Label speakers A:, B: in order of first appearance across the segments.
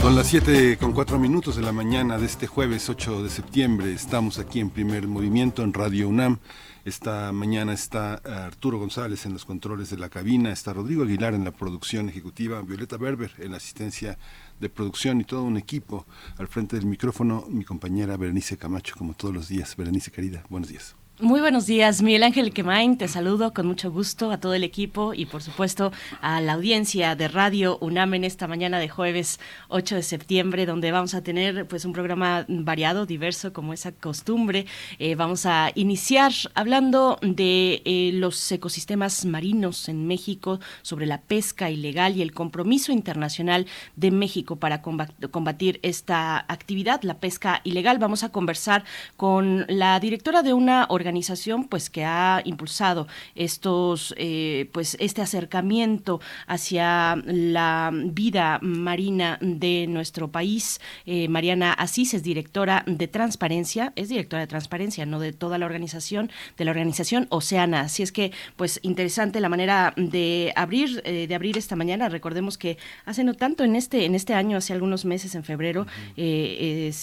A: Son las 7 con 4 minutos de la mañana de este jueves 8 de septiembre. Estamos aquí en primer movimiento en Radio UNAM. Esta mañana está Arturo González en los controles de la cabina, está Rodrigo Aguilar en la producción ejecutiva, Violeta Berber en la asistencia de producción y todo un equipo. Al frente del micrófono, mi compañera Berenice Camacho, como todos los días. Berenice, querida, buenos días.
B: Muy buenos días, Miguel Ángel Quemain, te saludo con mucho gusto a todo el equipo y por supuesto a la audiencia de Radio UNAM en esta mañana de jueves 8 de septiembre, donde vamos a tener pues un programa variado, diverso, como esa costumbre. Eh, vamos a iniciar hablando de eh, los ecosistemas marinos en México, sobre la pesca ilegal y el compromiso internacional de México para combatir esta actividad, la pesca ilegal. Vamos a conversar con la directora de una organización organización pues que ha impulsado estos eh, pues este acercamiento hacia la vida marina de nuestro país. Eh, Mariana Asís es directora de Transparencia, es directora de Transparencia, no de toda la organización, de la organización Oceana. Así es que pues interesante la manera de abrir eh, de abrir esta mañana. Recordemos que hace no tanto en este en este año, hace algunos meses en febrero,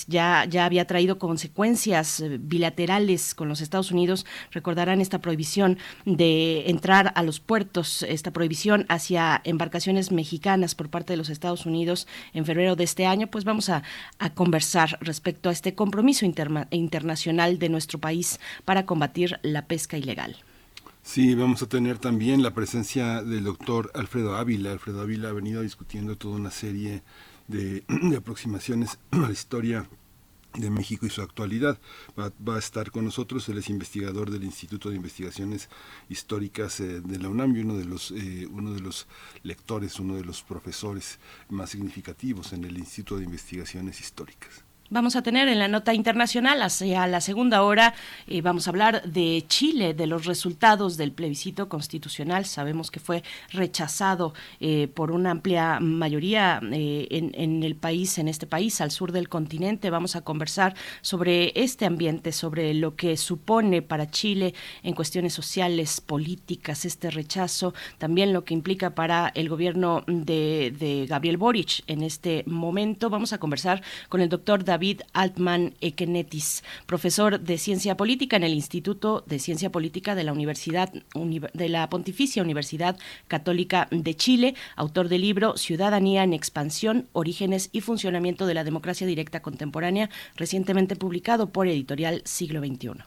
B: ya ya había traído consecuencias bilaterales con los Estados Unidos recordarán esta prohibición de entrar a los puertos, esta prohibición hacia embarcaciones mexicanas por parte de los Estados Unidos en febrero de este año, pues vamos a, conversar respecto a este compromiso internacional de nuestro país para combatir la pesca ilegal.
A: Sí, vamos a tener también la presencia del doctor Alfredo Ávila. Alfredo Ávila ha venido discutiendo toda una serie de, de aproximaciones a la historia de México y su actualidad. Va, a estar con nosotros, él es investigador del Instituto de Investigaciones Históricas eh, de la UNAM y uno de, los, eh, uno de los lectores, uno de los profesores más significativos en el Instituto de Investigaciones Históricas.
B: Vamos a tener en la nota internacional hacia la segunda hora, eh, vamos a hablar de Chile, de los resultados del plebiscito constitucional. Sabemos que fue rechazado eh, por una amplia mayoría eh, en, en, el país, en este país, al sur del continente. Vamos a conversar sobre este ambiente, sobre lo que supone para Chile en cuestiones sociales, políticas, este rechazo, también lo que implica para el gobierno de, de Gabriel Boric en este momento. Vamos a conversar con el doctor David David Altman Ekenetis, profesor de Ciencia Política en el Instituto de Ciencia Política de la Universidad de la Pontificia Universidad Católica de Chile, autor del libro Ciudadanía en expansión, orígenes y funcionamiento de la democracia directa contemporánea, recientemente publicado por Editorial Siglo XXI.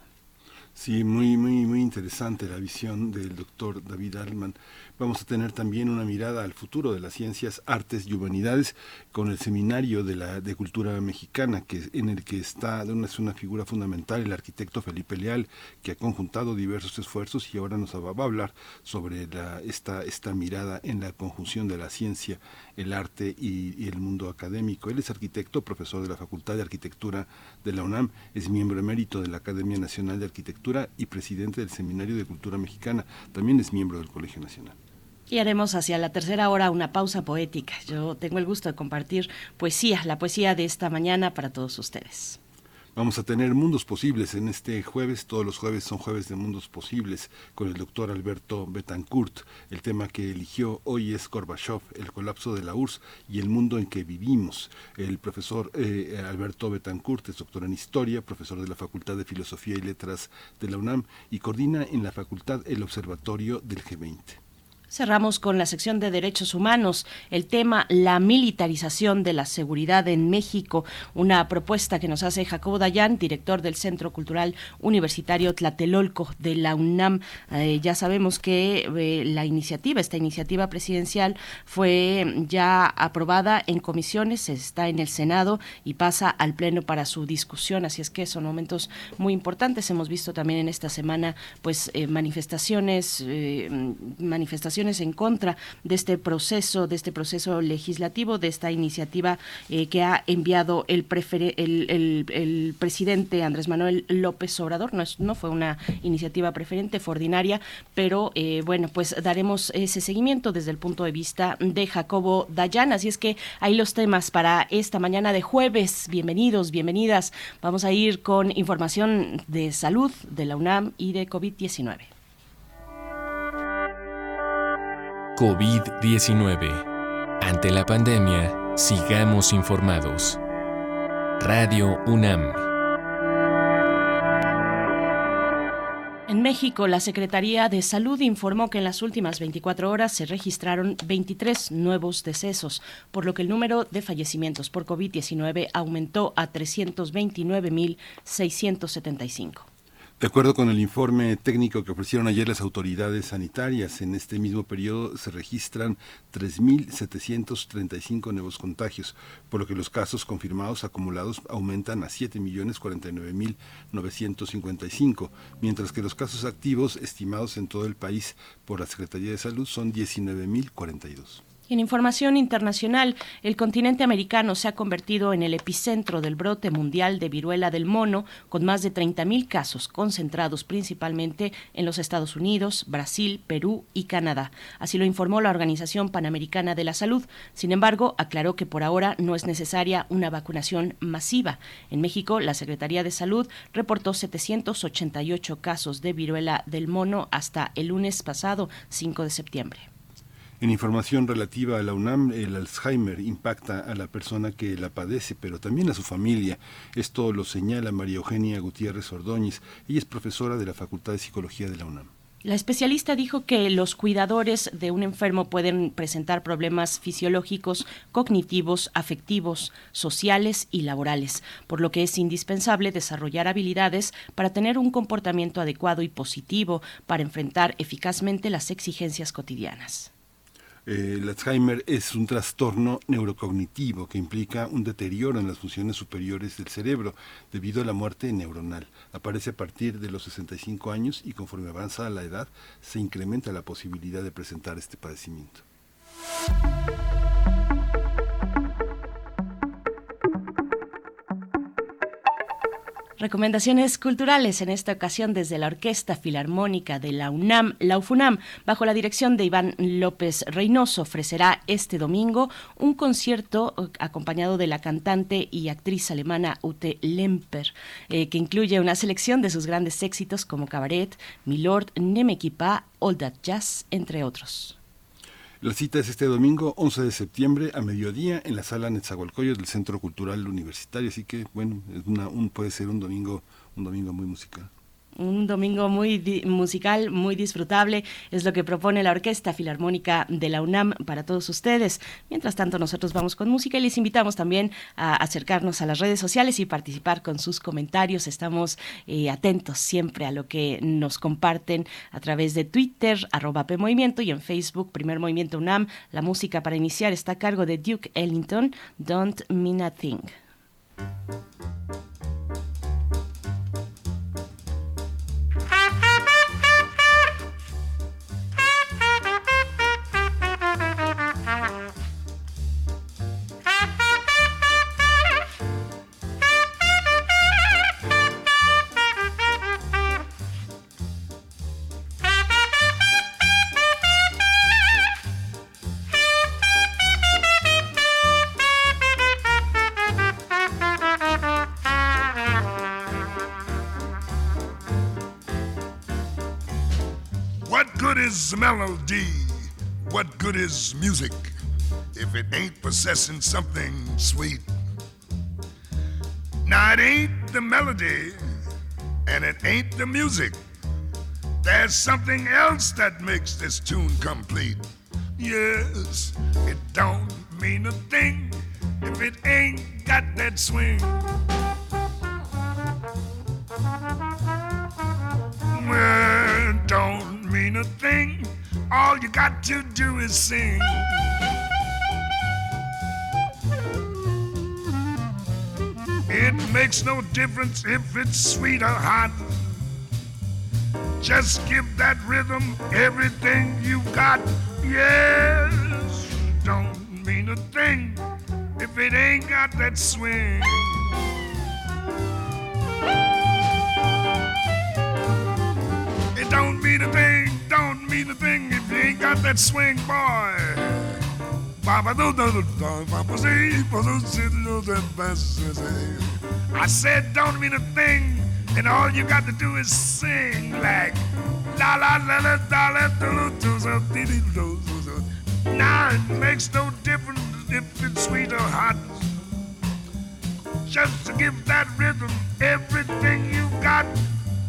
A: Sí, muy, muy, muy interesante la visión del doctor David Altman. Vamos a tener también una mirada al futuro de las ciencias, artes y humanidades con el seminario de la de cultura mexicana, que en el que está una, es una figura fundamental el arquitecto Felipe Leal, que ha conjuntado diversos esfuerzos y ahora nos va a hablar sobre esta, esta mirada en la conjunción de la ciencia, el arte y, y el mundo académico. Él es arquitecto, profesor de la Facultad de Arquitectura de la UNAM, es miembro emérito de la Academia Nacional de Arquitectura y presidente del Seminario de Cultura Mexicana. También es miembro del Colegio Nacional.
B: Y haremos hacia la tercera hora una pausa poética. Yo tengo el gusto de compartir poesía, la poesía de esta mañana para todos ustedes.
A: Vamos a tener mundos posibles en este jueves. Todos los jueves son jueves de mundos posibles con el doctor Alberto Betancourt. El tema que eligió hoy es Gorbachev, el colapso de la URSS y el mundo en que vivimos. El profesor eh, Alberto Betancourt es doctor en historia, profesor de la Facultad de Filosofía y Letras de la UNAM y coordina en la facultad el Observatorio del G20.
B: Cerramos con la sección de derechos humanos, el tema la militarización de la seguridad en México, una propuesta que nos hace Jacobo Dayan, director del Centro Cultural Universitario Tlatelolco de la UNAM. Eh, ya sabemos que eh, la iniciativa, esta iniciativa presidencial fue ya aprobada en comisiones, está en el Senado y pasa al Pleno para su discusión, así es que son momentos muy importantes. Hemos visto también en esta semana pues eh, manifestaciones, manifestaciones en contra de este proceso, de este proceso legislativo, de esta iniciativa eh, que ha enviado el, el, presidente Andrés Manuel López Obrador. No, no fue una iniciativa preferente, fue ordinaria, pero eh, bueno, pues daremos ese seguimiento desde el punto de vista de Jacobo Dayan. Así es que hay los temas para esta mañana de jueves. Bienvenidos, bienvenidas. Vamos a ir con información de salud de la UNAM y de COVID-19.
C: COVID-19. Ante la pandemia, sigamos informados. Radio UNAM.
B: En México, la Secretaría de Salud informó que en las últimas 24 horas se registraron 23 nuevos decesos, por lo que el número de fallecimientos por COVID-19 aumentó a 329.675.
A: De acuerdo con el informe técnico que ofrecieron ayer las autoridades sanitarias, en este mismo periodo se registran 3.735 nuevos contagios, por lo que los casos confirmados acumulados aumentan a 7.049.955, mientras que los casos activos estimados en todo el país por la Secretaría de Salud son 19.042.
B: En información internacional, el continente americano se ha convertido en el epicentro del brote mundial de viruela del mono, con más de 30.000 casos concentrados principalmente en los Estados Unidos, Brasil, Perú y Canadá. Así lo informó la Organización Panamericana de la Salud. Sin embargo, aclaró que por ahora no es necesaria una vacunación masiva. En México, la Secretaría de Salud reportó 788 casos de viruela del mono hasta el lunes pasado, 5 de septiembre.
A: En información relativa a la UNAM, el Alzheimer impacta a la persona que la padece, pero también a su familia. Esto lo señala María Eugenia Gutiérrez Ordóñez. Ella es profesora de la Facultad de Psicología de la UNAM.
B: La especialista dijo que los cuidadores de un enfermo pueden presentar problemas fisiológicos, cognitivos, afectivos, sociales y laborales, por lo que es indispensable desarrollar habilidades para tener un comportamiento adecuado y positivo para enfrentar eficazmente las exigencias cotidianas.
A: El Alzheimer es un trastorno neurocognitivo que implica un deterioro en las funciones superiores del cerebro debido a la muerte neuronal. Aparece a partir de los 65 años y conforme avanza la edad se incrementa la posibilidad de presentar este padecimiento.
B: Recomendaciones culturales en esta ocasión desde la Orquesta Filarmónica de la UNAM, la UFUNAM, bajo la dirección de Iván López Reynoso, ofrecerá este domingo un concierto eh, acompañado de la cantante y actriz alemana Ute Lemper, eh, que incluye una selección de sus grandes éxitos como Cabaret, Milord, Nemequipa, All That Jazz, entre otros.
A: La cita es este domingo 11 de septiembre a mediodía en la sala Netzahualcoyos del Centro Cultural Universitario, así que bueno, es una, un, puede ser un domingo, un domingo muy musical
B: un domingo muy musical, muy disfrutable, es lo que propone la Orquesta Filarmónica de la UNAM para todos ustedes. Mientras tanto, nosotros vamos con música y les invitamos también a acercarnos a las redes sociales y participar con sus comentarios. Estamos eh, atentos siempre a lo que nos comparten a través de Twitter, arroba PMovimiento y en Facebook, Primer Movimiento UNAM. La música para iniciar está a cargo de Duke Ellington, Don't Mean a Thing.
D: Melody? What good is music if it ain't possessing something sweet? Now, it ain't the melody and it ain't the music. There's something else that makes this tune complete. Yes, it don't mean a thing if it ain't got that swing. Well, don't mean a thing. All you got to do is sing. It makes no difference if it's sweet or hot. Just give that rhythm everything you've got. Yes, don't mean a thing if it ain't got that swing. Mean a thing, don't mean a thing if you ain't got that swing, boy. I said, don't mean a thing, and all you got to do is sing like la la la la la la do do do do. Now it makes no difference if it's sweet or hot. Just to give that rhythm everything you got.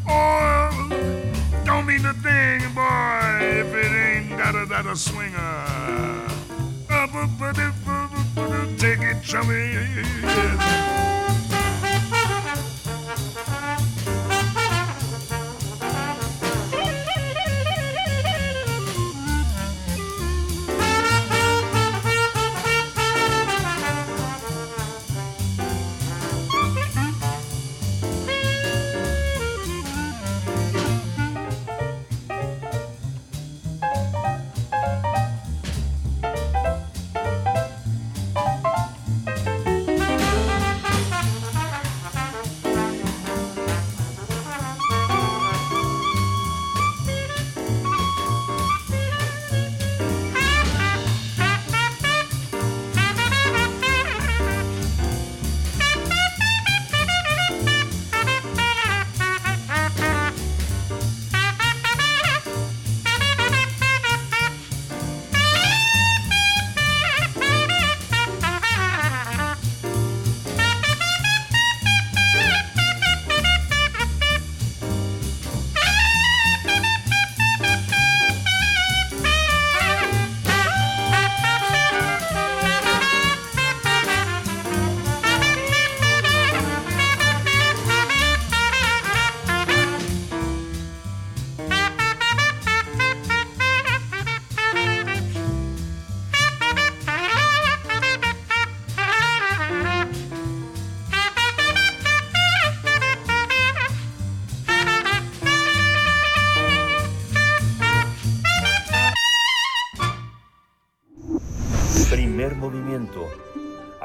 D: Oh, don't mean a thing, boy, if it ain't got a, got a swinger. Take it from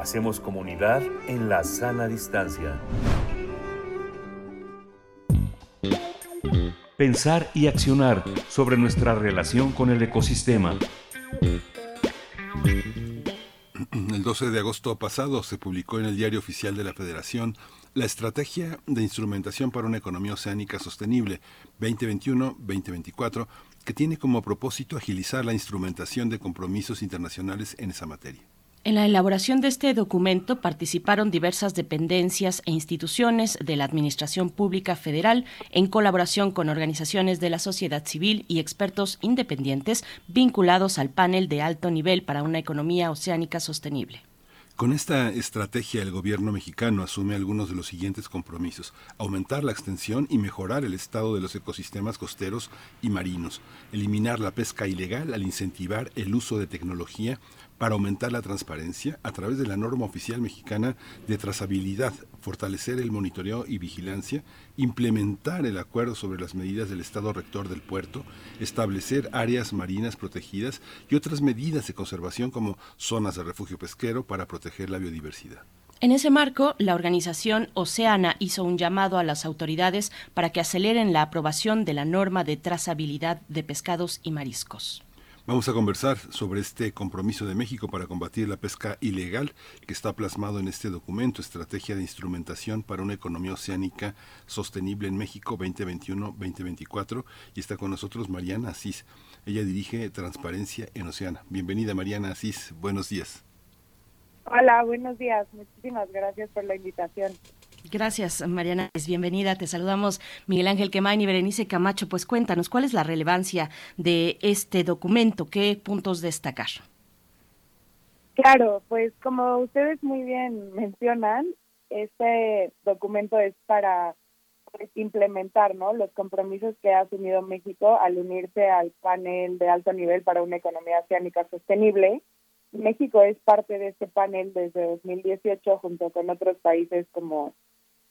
E: Hacemos comunidad en la sana distancia. Pensar y accionar sobre nuestra relación con el ecosistema.
A: El 12 de agosto pasado se publicó en el Diario Oficial de la Federación la Estrategia de Instrumentación para una Economía Oceánica Sostenible 2021-2024, que tiene como propósito agilizar la instrumentación de compromisos internacionales en esa materia.
B: En la elaboración de este documento participaron diversas dependencias e instituciones de la Administración Pública Federal en colaboración con organizaciones de la sociedad civil y expertos independientes vinculados al panel de alto nivel para una economía oceánica sostenible.
A: Con esta estrategia, el gobierno mexicano asume algunos de los siguientes compromisos. Aumentar la extensión y mejorar el estado de los ecosistemas costeros y marinos. Eliminar la pesca ilegal al incentivar el uso de tecnología para aumentar la transparencia a través de la norma oficial mexicana de trazabilidad, fortalecer el monitoreo y vigilancia, implementar el acuerdo sobre las medidas del Estado rector del puerto, establecer áreas marinas protegidas y otras medidas de conservación como zonas de refugio pesquero para proteger la biodiversidad.
B: En ese marco, la organización Oceana hizo un llamado a las autoridades para que aceleren la aprobación de la norma de trazabilidad de pescados y mariscos.
A: Vamos a conversar sobre este compromiso de México para combatir la pesca ilegal que está plasmado en este documento, Estrategia de Instrumentación para una Economía Oceánica Sostenible en México 2021-2024. Y está con nosotros Mariana Asís. Ella dirige Transparencia en Oceana. Bienvenida Mariana Asís, buenos días.
F: Hola, buenos días. Muchísimas gracias por la invitación.
B: Gracias, Mariana. Es bienvenida. Te saludamos Miguel Ángel Quemain y Berenice Camacho. Pues cuéntanos, ¿cuál es la relevancia de este documento? ¿Qué puntos destacar?
F: Claro, pues como ustedes muy bien mencionan, este documento es para pues, implementar ¿no? los compromisos que ha asumido México al unirse al panel de alto nivel para una economía oceánica sostenible. México es parte de este panel desde 2018 junto con otros países como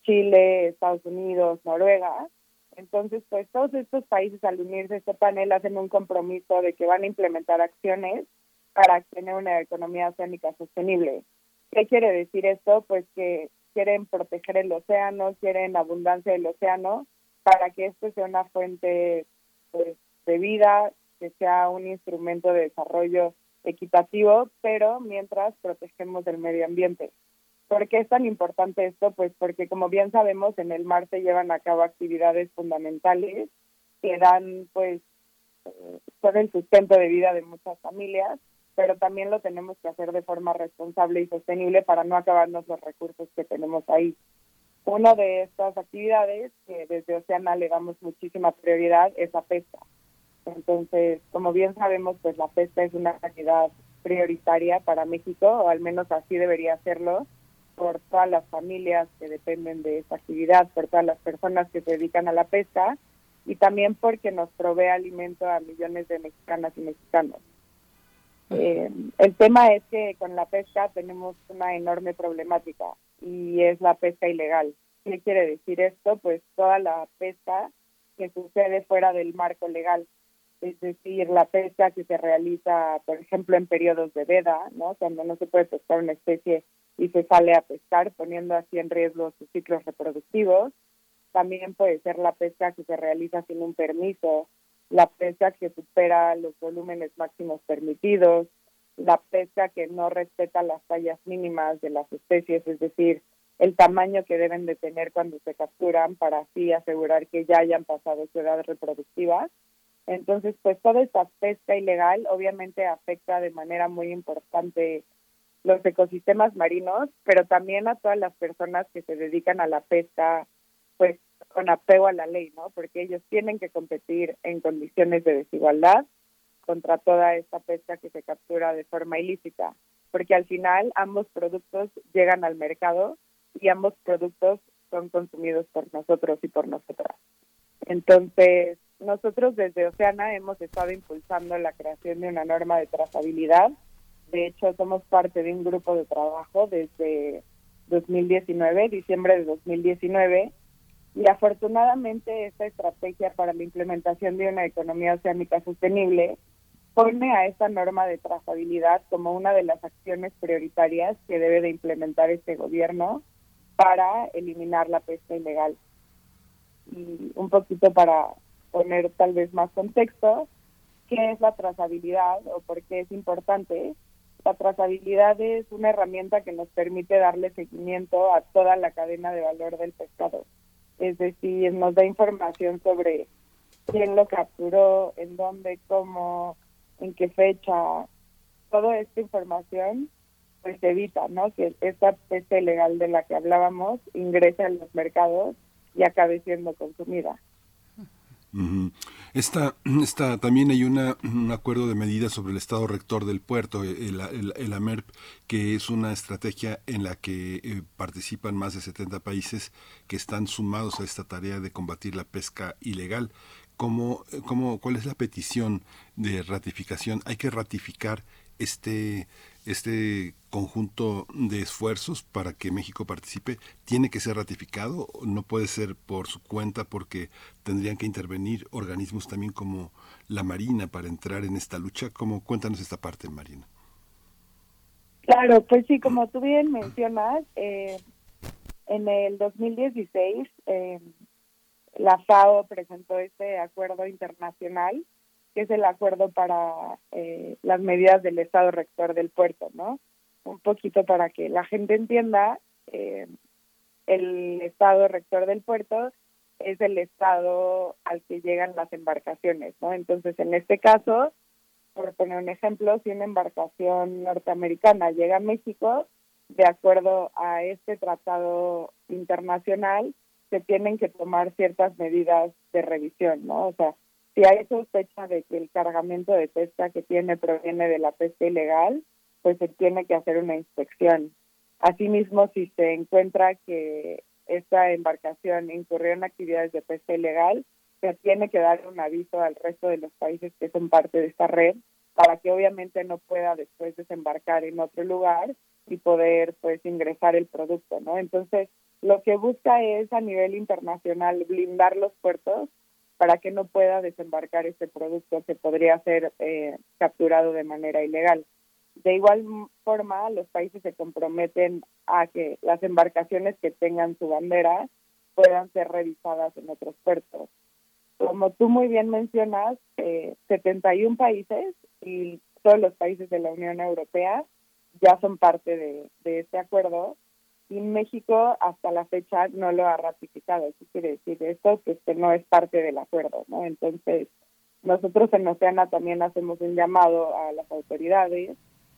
F: Chile, Estados Unidos, Noruega. Entonces, pues todos estos países al unirse a este panel hacen un compromiso de que van a implementar acciones para tener una economía oceánica sostenible. ¿Qué quiere decir esto? Pues que quieren proteger el océano, quieren abundancia del océano para que esto sea una fuente pues, de vida, que sea un instrumento de desarrollo equitativo, pero mientras protegemos el medio ambiente. ¿Por qué es tan importante esto? Pues porque como bien sabemos en el mar se llevan a cabo actividades fundamentales que dan pues eh, son el sustento de vida de muchas familias, pero también lo tenemos que hacer de forma responsable y sostenible para no acabarnos los recursos que tenemos ahí. Una de estas actividades que desde Oceana le damos muchísima prioridad es la pesca. Entonces, como bien sabemos, pues la pesca es una actividad prioritaria para México, o al menos así debería serlo, por todas las familias que dependen de esta actividad, por todas las personas que se dedican a la pesca y también porque nos provee alimento a millones de mexicanas y mexicanos. Eh, el tema es que con la pesca tenemos una enorme problemática y es la pesca ilegal. ¿Qué quiere decir esto? Pues toda la pesca que sucede fuera del marco legal, es decir, la pesca que se realiza, por ejemplo, en periodos de veda, ¿no? Cuando no se puede pescar una especie y se sale a pescar, poniendo así en riesgo sus ciclos reproductivos. También puede ser la pesca que se realiza sin un permiso, la pesca que supera los volúmenes máximos permitidos, la pesca que no respeta las tallas mínimas de las especies, es decir, el tamaño que deben de tener cuando se capturan para así asegurar que ya hayan pasado su edad reproductiva. Entonces, pues toda esta pesca ilegal obviamente afecta de manera muy importante los ecosistemas marinos, pero también a todas las personas que se dedican a la pesca, pues con apego a la ley, ¿no? Porque ellos tienen que competir en condiciones de desigualdad contra toda esta pesca que se captura de forma ilícita, porque al final ambos productos llegan al mercado y ambos productos son consumidos por nosotros y por nosotras. Entonces, nosotros desde Oceana hemos estado impulsando la creación de una norma de trazabilidad de hecho, somos parte de un grupo de trabajo desde 2019, diciembre de 2019, y afortunadamente esta estrategia para la implementación de una economía oceánica sostenible pone a esta norma de trazabilidad como una de las acciones prioritarias que debe de implementar este gobierno para eliminar la pesca ilegal. Y un poquito para poner tal vez más contexto, ¿qué es la trazabilidad o por qué es importante? La trazabilidad es una herramienta que nos permite darle seguimiento a toda la cadena de valor del pescado. Es decir, nos da información sobre quién lo capturó, en dónde, cómo, en qué fecha. Toda esta información pues evita ¿no? que esta pesca ilegal de la que hablábamos ingrese a los mercados y acabe siendo consumida.
A: Esta, esta, también hay una, un acuerdo de medidas sobre el estado rector del puerto, el, el, AMERP, que es una estrategia en la que eh, participan más de 70 países que están sumados a esta tarea de combatir la pesca ilegal. ¿Cómo, cómo, ¿Cuál es la petición de ratificación? ¿Hay que ratificar este, este conjunto de esfuerzos para que México participe tiene que ser ratificado, no puede ser por su cuenta porque tendrían que intervenir organismos también como la Marina para entrar en esta lucha. ¿Cómo cuéntanos esta parte, Marina?
F: Claro, pues sí, como tú bien mencionas, eh, en el 2016 eh, la FAO presentó este acuerdo internacional que es el acuerdo para eh, las medidas del Estado rector del puerto, ¿no? Un poquito para que la gente entienda, eh, el Estado rector del puerto es el estado al que llegan las embarcaciones, ¿no? Entonces, en este caso, por poner un ejemplo, si una embarcación norteamericana llega a México, de acuerdo a este tratado internacional, se tienen que tomar ciertas medidas de revisión, ¿no? O sea, si hay sospecha de que el cargamento de pesca que tiene proviene de la pesca ilegal, pues se tiene que hacer una inspección. Asimismo, si se encuentra que esta embarcación incurrió en actividades de pesca ilegal, se tiene que dar un aviso al resto de los países que son parte de esta red para que obviamente no pueda después desembarcar en otro lugar y poder pues ingresar el producto, ¿no? Entonces, lo que busca es a nivel internacional blindar los puertos para que no pueda desembarcar este producto que podría ser eh, capturado de manera ilegal. De igual forma, los países se comprometen a que las embarcaciones que tengan su bandera puedan ser revisadas en otros puertos. Como tú muy bien mencionas, eh, 71 países y todos los países de la Unión Europea ya son parte de, de este acuerdo y México hasta la fecha no lo ha ratificado. ¿Qué quiere decir esto? Que este no es parte del acuerdo, ¿no? Entonces, nosotros en Oceana también hacemos un llamado a las autoridades,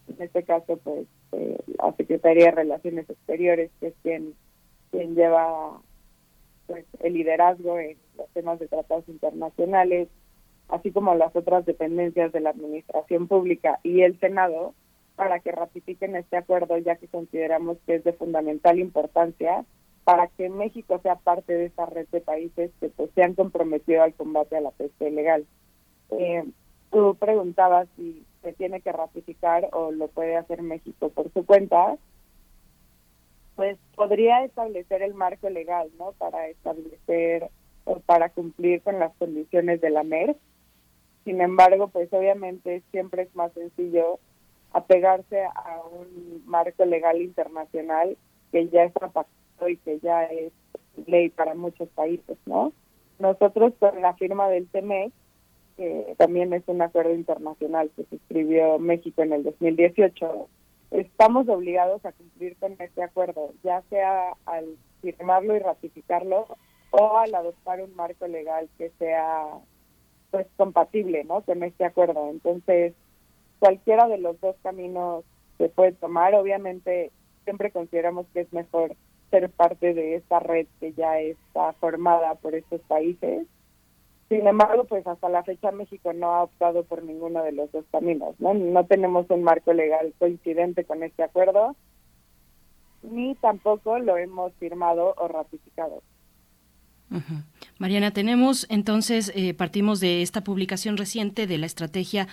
F: en este caso, pues, eh, la Secretaría de Relaciones Exteriores, que es quien, quien lleva pues, el liderazgo en los temas de tratados internacionales, así como las otras dependencias de la Administración Pública y el Senado, para que ratifiquen este acuerdo, ya que consideramos que es de fundamental importancia para que México sea parte de esta red de países que pues, se han comprometido al combate a la pesca ilegal. Eh, tú preguntabas si se tiene que ratificar o lo puede hacer México por su cuenta. Pues podría establecer el marco legal, ¿no? Para establecer o para cumplir con las condiciones de la MER. Sin embargo, pues obviamente siempre es más sencillo apegarse a un marco legal internacional que ya está pactado y que ya es ley para muchos países, ¿no? Nosotros con la firma del TME, que también es un acuerdo internacional que suscribió México en el 2018, estamos obligados a cumplir con este acuerdo, ya sea al firmarlo y ratificarlo o al adoptar un marco legal que sea pues compatible, ¿no? Con este acuerdo. Entonces, cualquiera de los dos caminos se puede tomar. Obviamente, siempre consideramos que es mejor ser parte de esta red que ya está formada por estos países. Sin embargo, pues hasta la fecha México no ha optado por ninguno de los dos caminos, ¿no? No tenemos un marco legal coincidente con este acuerdo, ni tampoco lo hemos firmado o ratificado.
B: Mariana, tenemos entonces, eh, partimos de esta publicación reciente de la estrategia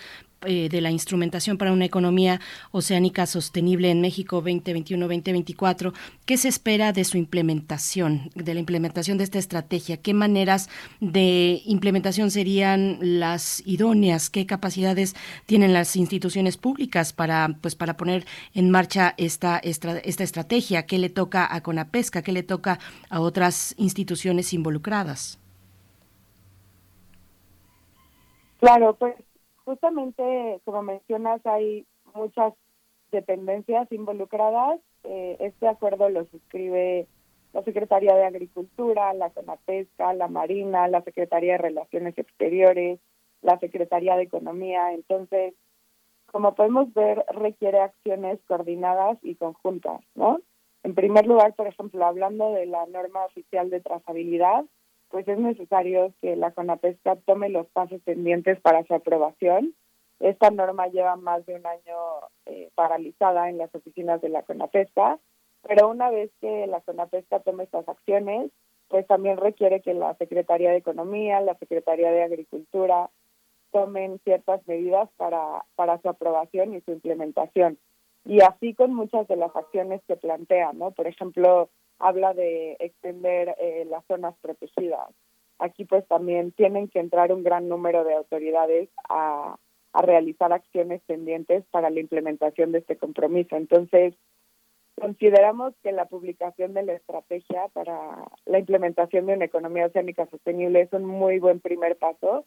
B: eh, de la instrumentación para una economía oceánica sostenible en México 2021-2024. ¿Qué se espera de su implementación, de la implementación de esta estrategia? ¿Qué maneras de implementación serían las idóneas? ¿Qué capacidades tienen las instituciones públicas para, pues, para poner en marcha esta, esta, esta estrategia? ¿Qué le toca a Conapesca? ¿Qué le toca a otras instituciones involucradas?
F: Claro, pues justamente, como mencionas, hay muchas dependencias involucradas. Eh, este acuerdo lo suscribe la Secretaría de Agricultura, la Conapesca, la Marina, la Secretaría de Relaciones Exteriores, la Secretaría de Economía. Entonces, como podemos ver, requiere acciones coordinadas y conjuntas, ¿no? En primer lugar, por ejemplo, hablando de la norma oficial de trazabilidad, pues es necesario que la CONAPESCA tome los pasos pendientes para su aprobación. Esta norma lleva más de un año eh, paralizada en las oficinas de la CONAPESCA, pero una vez que la CONAPESCA tome estas acciones, pues también requiere que la Secretaría de Economía, la Secretaría de Agricultura tomen ciertas medidas para, para su aprobación y su implementación. Y así con muchas de las acciones que plantea, ¿no? Por ejemplo, habla de extender eh, las zonas protegidas. Aquí pues también tienen que entrar un gran número de autoridades a, a realizar acciones pendientes para la implementación de este compromiso. Entonces, consideramos que la publicación de la estrategia para la implementación de una economía oceánica sostenible es un muy buen primer paso.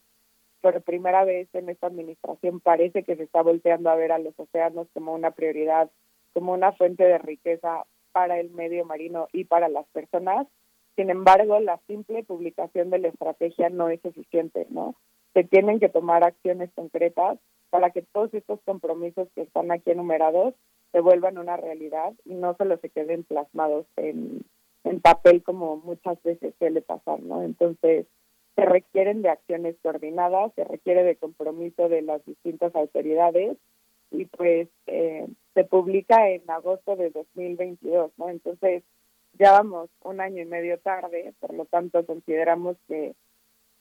F: Por primera vez en esta administración parece que se está volteando a ver a los océanos como una prioridad, como una fuente de riqueza para el medio marino y para las personas. Sin embargo, la simple publicación de la estrategia no es suficiente, ¿no? Se tienen que tomar acciones concretas para que todos estos compromisos que están aquí enumerados se vuelvan una realidad y no solo se queden plasmados en, en papel como muchas veces suele pasar, ¿no? Entonces, se requieren de acciones coordinadas, se requiere de compromiso de las distintas autoridades y pues eh, se publica en agosto de 2022, ¿no? Entonces ya vamos un año y medio tarde, por lo tanto consideramos que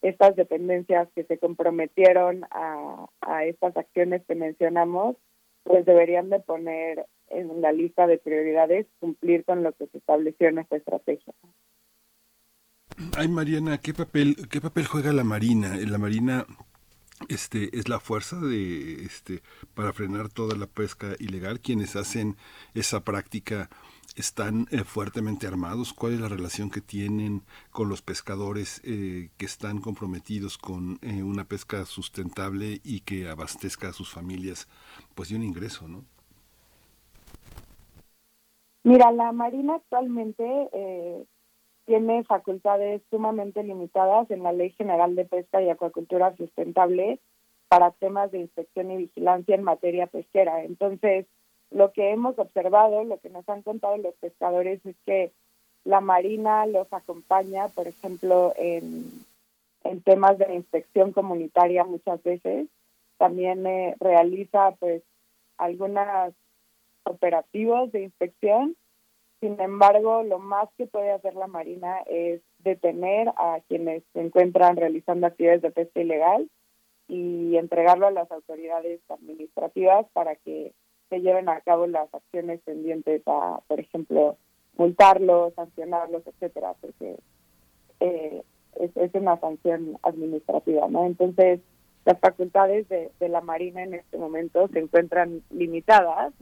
F: estas dependencias que se comprometieron a, a estas acciones que mencionamos, pues deberían de poner en la lista de prioridades cumplir con lo que se estableció en esta estrategia.
A: Ay, Mariana, ¿qué papel, qué papel juega la Marina? La Marina este es la fuerza de este para frenar toda la pesca ilegal. Quienes hacen esa práctica están eh, fuertemente armados. Cuál es la relación que tienen con los pescadores eh, que están comprometidos con eh, una pesca sustentable y que abastezca a sus familias pues de un ingreso no
F: mira la marina actualmente tiene facultades sumamente limitadas en la Ley General de Pesca y Acuacultura Sustentable para temas de inspección y vigilancia en materia pesquera. Entonces, lo que hemos observado, lo que nos han contado los pescadores es que la Marina los acompaña, por ejemplo, en, en temas de inspección comunitaria muchas veces. También eh, realiza pues algunos operativos de inspección sin embargo, lo más que puede hacer la Marina es detener a quienes se encuentran realizando actividades de pesca ilegal y entregarlo a las autoridades administrativas para que se lleven a cabo las acciones pendientes a, por ejemplo, multarlos, sancionarlos, etcétera, porque eh, es, una sanción administrativa, ¿no? Entonces, las facultades de, de la Marina en este momento se encuentran limitadas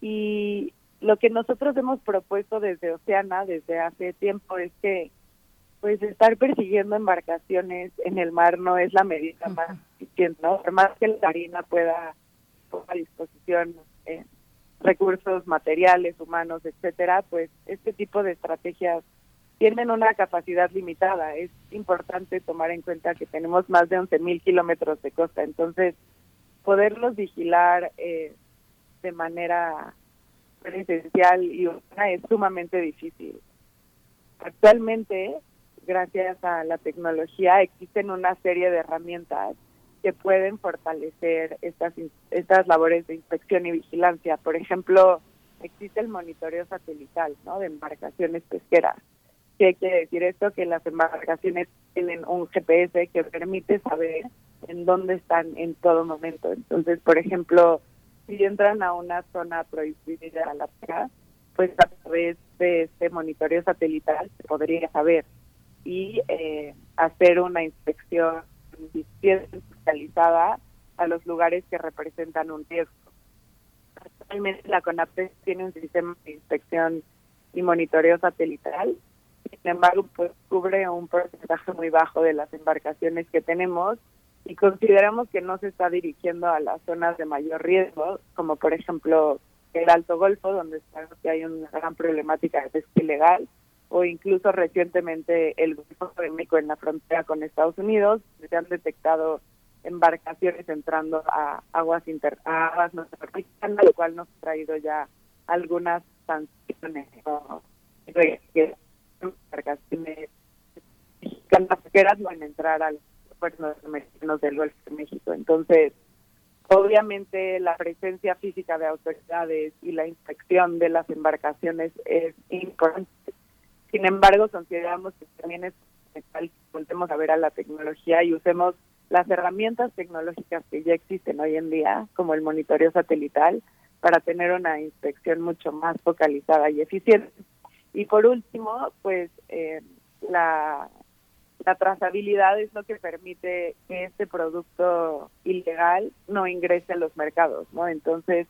F: y lo que nosotros hemos propuesto desde Oceana desde hace tiempo es que pues estar persiguiendo embarcaciones en el mar no es la medida más eficiente, ¿no? Por más que la marina pueda poner a disposición eh, recursos materiales, humanos, etcétera, pues este tipo de estrategias tienen una capacidad limitada. Es importante tomar en cuenta que tenemos más de 11.000 kilómetros de costa, entonces poderlos vigilar eh, de manera esencial y es sumamente difícil. Actualmente, gracias a la tecnología, existen una serie de herramientas que pueden fortalecer estas, estas labores de inspección y vigilancia. Por ejemplo, existe el monitoreo satelital ¿no? de embarcaciones pesqueras. ¿Qué quiere decir esto? Que las embarcaciones tienen un GPS que permite saber en dónde están en todo momento. Entonces, por ejemplo, si entran a una zona prohibida a la pesca, pues a través de este monitoreo satelital se podría saber y eh, hacer una inspección especializada a los lugares que representan un riesgo. Actualmente la CONAPES tiene un sistema de inspección y monitoreo satelital, sin embargo, pues cubre un porcentaje muy bajo de las embarcaciones que tenemos y consideramos que no se está dirigiendo a las zonas de mayor riesgo, como por ejemplo el Alto Golfo, donde sabemos hay una gran problemática de pesca ilegal, o incluso recientemente el Golfo de México en la frontera con Estados Unidos, se han detectado embarcaciones entrando a aguas inter aguas norteamericanas, lo cual nos ha traído ya algunas sanciones ¿no? embarcaciones mexicanas que van a entrar al norteamericanos del Golfo de México. Entonces, obviamente la presencia física de autoridades y la inspección de las embarcaciones es importante. Sin embargo, consideramos que también es necesario que volvemos a ver a la tecnología y usemos las herramientas tecnológicas que ya existen hoy en día, como el monitoreo satelital, para tener una inspección mucho más focalizada y eficiente. Y por último, pues eh, la la trazabilidad es lo que permite que este producto ilegal no ingrese a los mercados, ¿no? Entonces,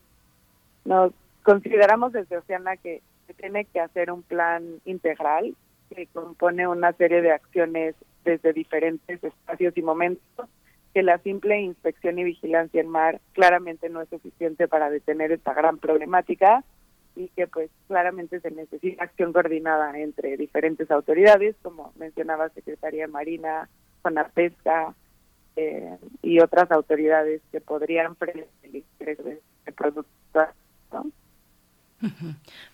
F: nos consideramos desde Oceana que se tiene que hacer un plan integral que compone una serie de acciones desde diferentes espacios y momentos, que la simple inspección y vigilancia en mar claramente no es suficiente para detener esta gran problemática y que pues claramente se necesita acción coordinada entre diferentes autoridades, como mencionaba Secretaría Marina, Zona Pesca eh, y otras autoridades que podrían prevenir el ingreso de productos.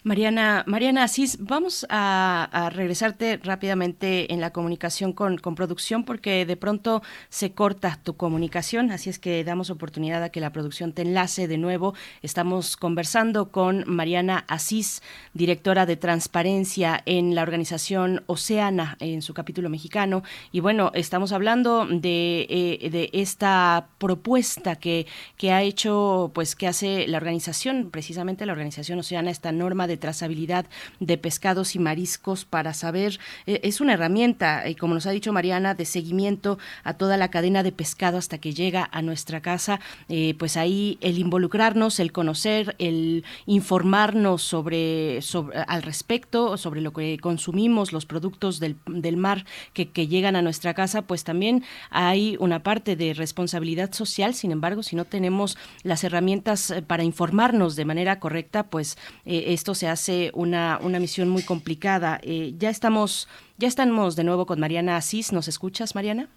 B: Mariana, Mariana Asís, vamos a, regresarte rápidamente en la comunicación con, producción porque de pronto se corta tu comunicación, así es que damos oportunidad a que la producción te enlace de nuevo. Estamos conversando con Mariana Asís, directora de transparencia en la organización Oceana, en su capítulo mexicano. Y bueno, estamos hablando de, eh, esta propuesta que, que ha hecho, pues que hace la organización, precisamente la organización Oceana esta norma de trazabilidad de pescados y mariscos para saber, eh, es una herramienta, y como nos ha dicho Mariana, de seguimiento a toda la cadena de pescado hasta que llega a nuestra casa, eh, pues ahí el involucrarnos, el conocer, el informarnos sobre, sobre al respecto, sobre lo que consumimos, los productos del, del mar que, que llegan a nuestra casa, pues también hay una parte de responsabilidad social, sin embargo, si no tenemos las herramientas eh, para informarnos de manera correcta, pues eh, esto se hace una, una misión muy complicada. Eh, ya estamos, ya estamos de nuevo con Mariana Asís. ¿Nos escuchas, Mariana?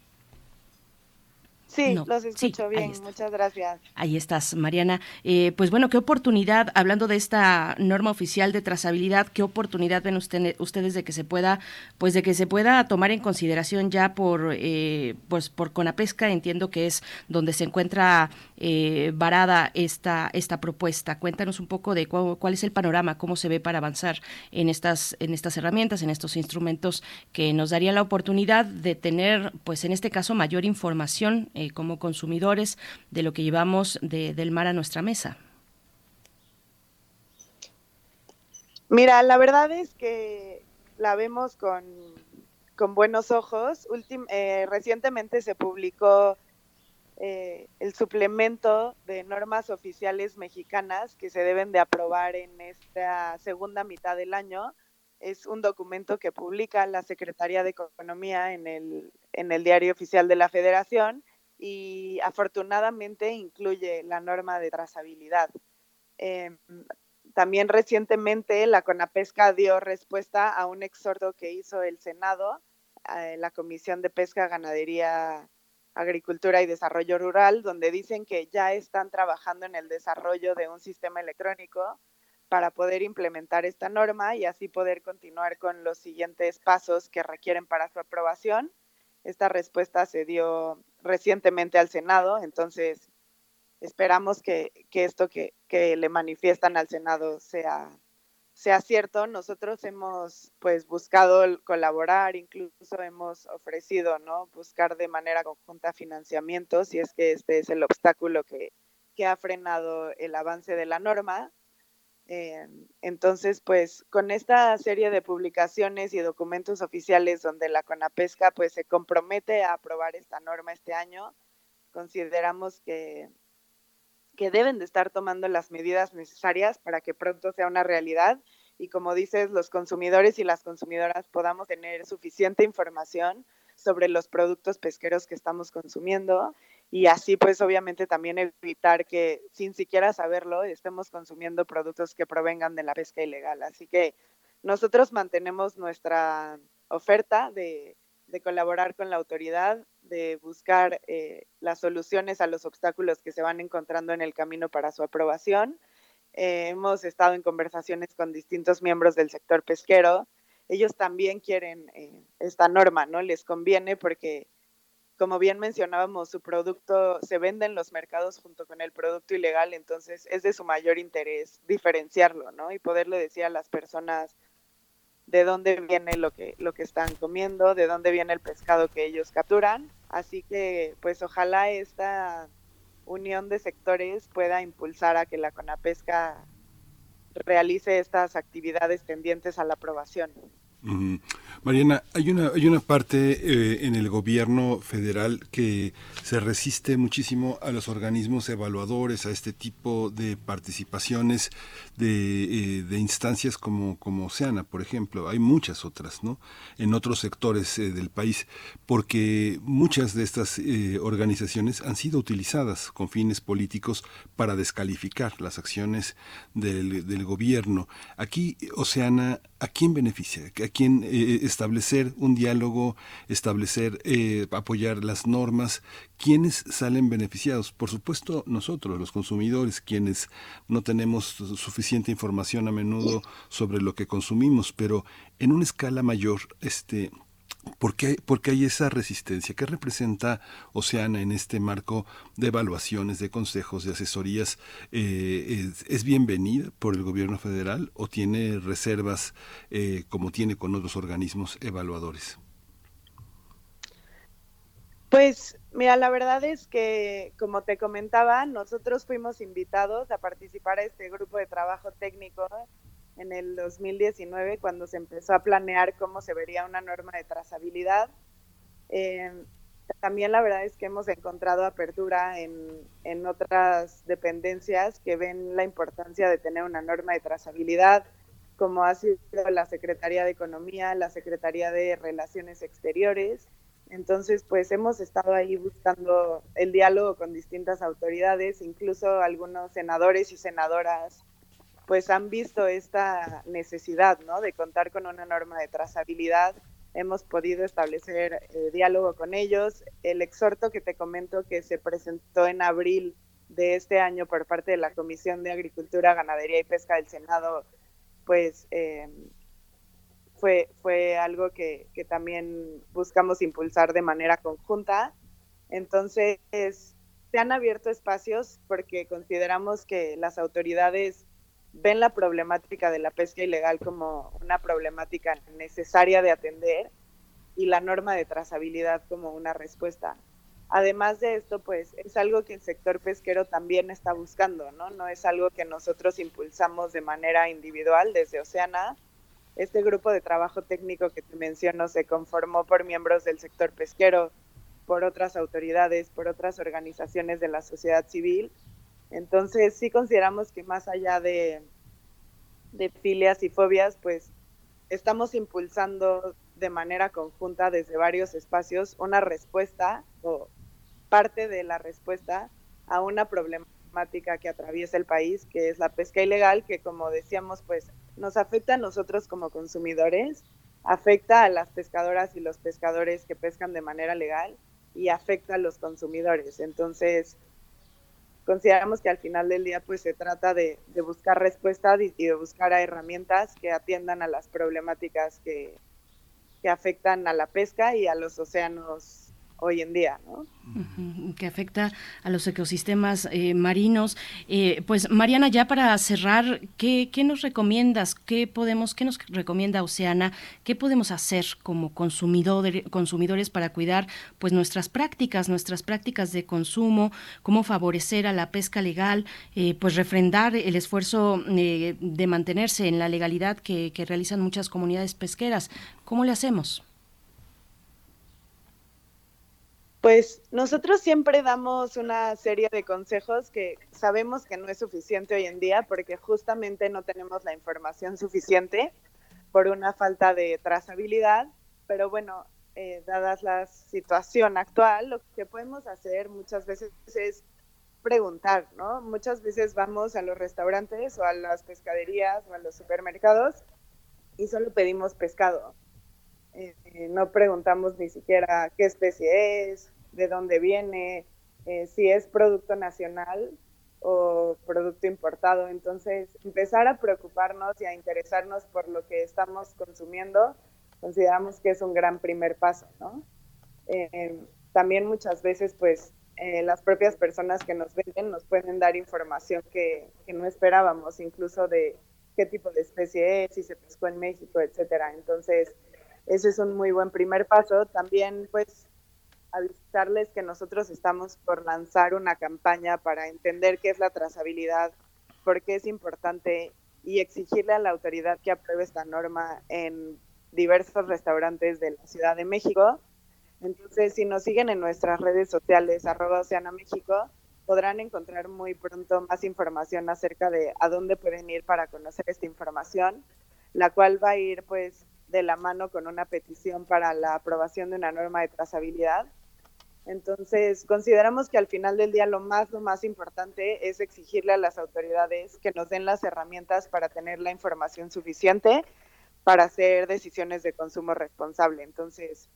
G: Sí, los escucho bien, muchas gracias.
B: Ahí estás, Mariana. Eh, pues bueno, qué oportunidad, hablando de esta norma oficial de trazabilidad, qué oportunidad ven ustedes de que se pueda, pues de que se pueda tomar en consideración ya por, eh, pues por Conapesca, entiendo que es donde se encuentra eh, varada esta, esta propuesta. Cuéntanos un poco de cuál, cuál, es el panorama, cómo se ve para avanzar en estas, en estas herramientas, en estos instrumentos que nos daría la oportunidad de tener, pues en este caso, mayor información eh, como consumidores de lo que llevamos del mar a nuestra mesa?
G: Mira, la verdad es que la vemos con, buenos ojos. Eh, recientemente se publicó eh, el suplemento de normas oficiales mexicanas que se deben de aprobar en esta segunda mitad del año. Es un documento que publica la Secretaría de Economía en el, en el Diario Oficial de la Federación y afortunadamente incluye la norma de trazabilidad. Em, también recientemente la CONAPESCA dio respuesta a un exhorto que hizo el Senado, eh, la Comisión de Pesca, Ganadería, Agricultura y Desarrollo Rural, donde dicen que ya están trabajando en el desarrollo de un sistema electrónico para poder implementar esta norma y así poder continuar con los siguientes pasos que requieren para su aprobación. Esta respuesta se dio recientemente al Senado, entonces esperamos que, esto que, le manifiestan al Senado sea, sea cierto. Nosotros hemos pues buscado colaborar, incluso hemos ofrecido, ¿no? Buscar de manera conjunta financiamiento, si es que este es el obstáculo que, que ha frenado el avance de la norma. Eh, entonces, pues con esta serie de publicaciones y documentos oficiales donde la CONAPESCA pues se compromete a aprobar esta norma este año, consideramos que, que deben de estar tomando las medidas necesarias para que pronto sea una realidad y como dices, los consumidores y las consumidoras podamos tener suficiente información sobre los productos pesqueros que estamos consumiendo y así pues obviamente también evitar que sin siquiera saberlo estemos consumiendo productos que provengan de la pesca ilegal. Así que nosotros mantenemos nuestra oferta de, colaborar con la autoridad, de buscar eh, las soluciones a los obstáculos que se van encontrando en el camino para su aprobación. Eh, hemos estado en conversaciones con distintos miembros del sector pesquero. Ellos también quieren eh, esta norma, ¿no? Les conviene porque como bien mencionábamos, su producto se vende en los mercados junto con el producto ilegal, entonces es de su mayor interés diferenciarlo, ¿no? Y poderle decir a las personas de dónde viene lo que, lo que están comiendo, de dónde viene el pescado que ellos capturan. Así que, pues ojalá esta unión de sectores pueda impulsar a que la CONAPESCA realice estas actividades tendientes a la aprobación.
A: Mariana, hay una, hay una parte eh, en el gobierno federal que se resiste muchísimo a los organismos evaluadores, a este tipo de participaciones de, eh, de instancias como, como Oceana, por ejemplo. Hay muchas otras, ¿no? En otros sectores eh, del país, porque muchas de estas organizaciones han sido utilizadas con fines políticos para descalificar las acciones del, del gobierno. Aquí, Oceana, ¿a quién beneficia? ¿A quién establecer un diálogo, establecer, eh, apoyar las normas, ¿quiénes salen beneficiados? Por supuesto, nosotros, los consumidores, quienes no tenemos suficiente información a menudo sobre lo que consumimos, pero en una escala mayor, este, ¿Por qué, hay esa resistencia? ¿Qué representa Oceana en este marco de evaluaciones, de consejos, de asesorías? Eh, es, bienvenida por el gobierno federal o tiene reservas eh, como tiene con otros organismos evaluadores?
G: Pues mira, la verdad es que, como te comentaba, nosotros fuimos invitados a participar a este grupo de trabajo técnico en el 2019 cuando se empezó a planear cómo se vería una norma de trazabilidad. Eh, también la verdad es que hemos encontrado apertura en, en, otras dependencias que ven la importancia de tener una norma de trazabilidad, como ha sido la Secretaría de Economía, la Secretaría de Relaciones Exteriores. Entonces, pues hemos estado ahí buscando el diálogo con distintas autoridades, incluso algunos senadores y senadoras pues han visto esta necesidad, ¿no? De contar con una norma de trazabilidad. Hemos podido establecer eh, diálogo con ellos. El exhorto que te comento que se presentó en abril de este año por parte de la Comisión de Agricultura, Ganadería y Pesca del Senado, pues eh, fue, fue algo que, que también buscamos impulsar de manera conjunta. Entonces, se han abierto espacios porque consideramos que las autoridades ven la problemática de la pesca ilegal como una problemática necesaria de atender y la norma de trazabilidad como una respuesta. Además de esto, pues es algo que el sector pesquero también está buscando, ¿no? No es algo que nosotros impulsamos de manera individual desde Oceana. Este grupo de trabajo técnico que te menciono se conformó por miembros del sector pesquero, por otras autoridades, por otras organizaciones de la sociedad civil entonces sí consideramos que más allá de, de filias y fobias, pues estamos impulsando de manera conjunta desde varios espacios una respuesta o parte de la respuesta a una problemática que atraviesa el país, que es la pesca ilegal, que como decíamos, pues nos afecta a nosotros como consumidores, afecta a las pescadoras y los pescadores que pescan de manera legal y afecta a los consumidores. Entonces, consideramos que al final del día pues se trata de, buscar respuestas y, de buscar herramientas que atiendan a las problemáticas que, que afectan a la pesca y a los océanos hoy en día, ¿no?
B: que afecta a los ecosistemas eh, marinos. Eh, pues Mariana, ya para cerrar, ¿qué, ¿qué, nos recomiendas? ¿Qué podemos, qué nos recomienda Oceana? ¿Qué podemos hacer como consumidor, consumidores para cuidar pues nuestras prácticas, nuestras prácticas de consumo? ¿Cómo favorecer a la pesca legal? Eh, pues refrendar el esfuerzo de mantenerse en la legalidad que, que realizan muchas comunidades pesqueras. ¿Cómo le hacemos?
G: Pues nosotros siempre damos una serie de consejos que sabemos que no es suficiente hoy en día porque justamente no tenemos la información suficiente por una falta de trazabilidad, pero bueno, eh, dadas la situación actual, lo que podemos hacer muchas veces es preguntar, ¿no? Muchas veces vamos a los restaurantes o a las pescaderías o a los supermercados y solo pedimos pescado. Eh, no preguntamos ni siquiera qué especie es, de dónde viene, eh, si es producto nacional o producto importado. Entonces, empezar a preocuparnos y a interesarnos por lo que estamos consumiendo, consideramos que es un gran primer paso, ¿no? Eh, también muchas veces, pues, las propias personas que nos venden nos pueden dar información que, que no esperábamos, incluso de qué tipo de especie es, si se pescó en México, etcétera. Entonces, ese es un muy buen primer paso. También, pues, avisarles que nosotros estamos por lanzar una campaña para entender qué es la trazabilidad, por qué es importante y exigirle a la autoridad que apruebe esta norma en diversos restaurantes de la Ciudad de México. Entonces, si nos siguen en nuestras redes sociales, arroba Oceana México, podrán encontrar muy pronto más información acerca de a dónde pueden ir para conocer esta información, la cual va a ir pues de la mano con una petición para la aprobación de una norma de trazabilidad. Entonces, consideramos que al final del día lo más, lo más importante es exigirle a las autoridades que nos den las herramientas para tener la información suficiente para hacer decisiones de consumo responsable. Entonces,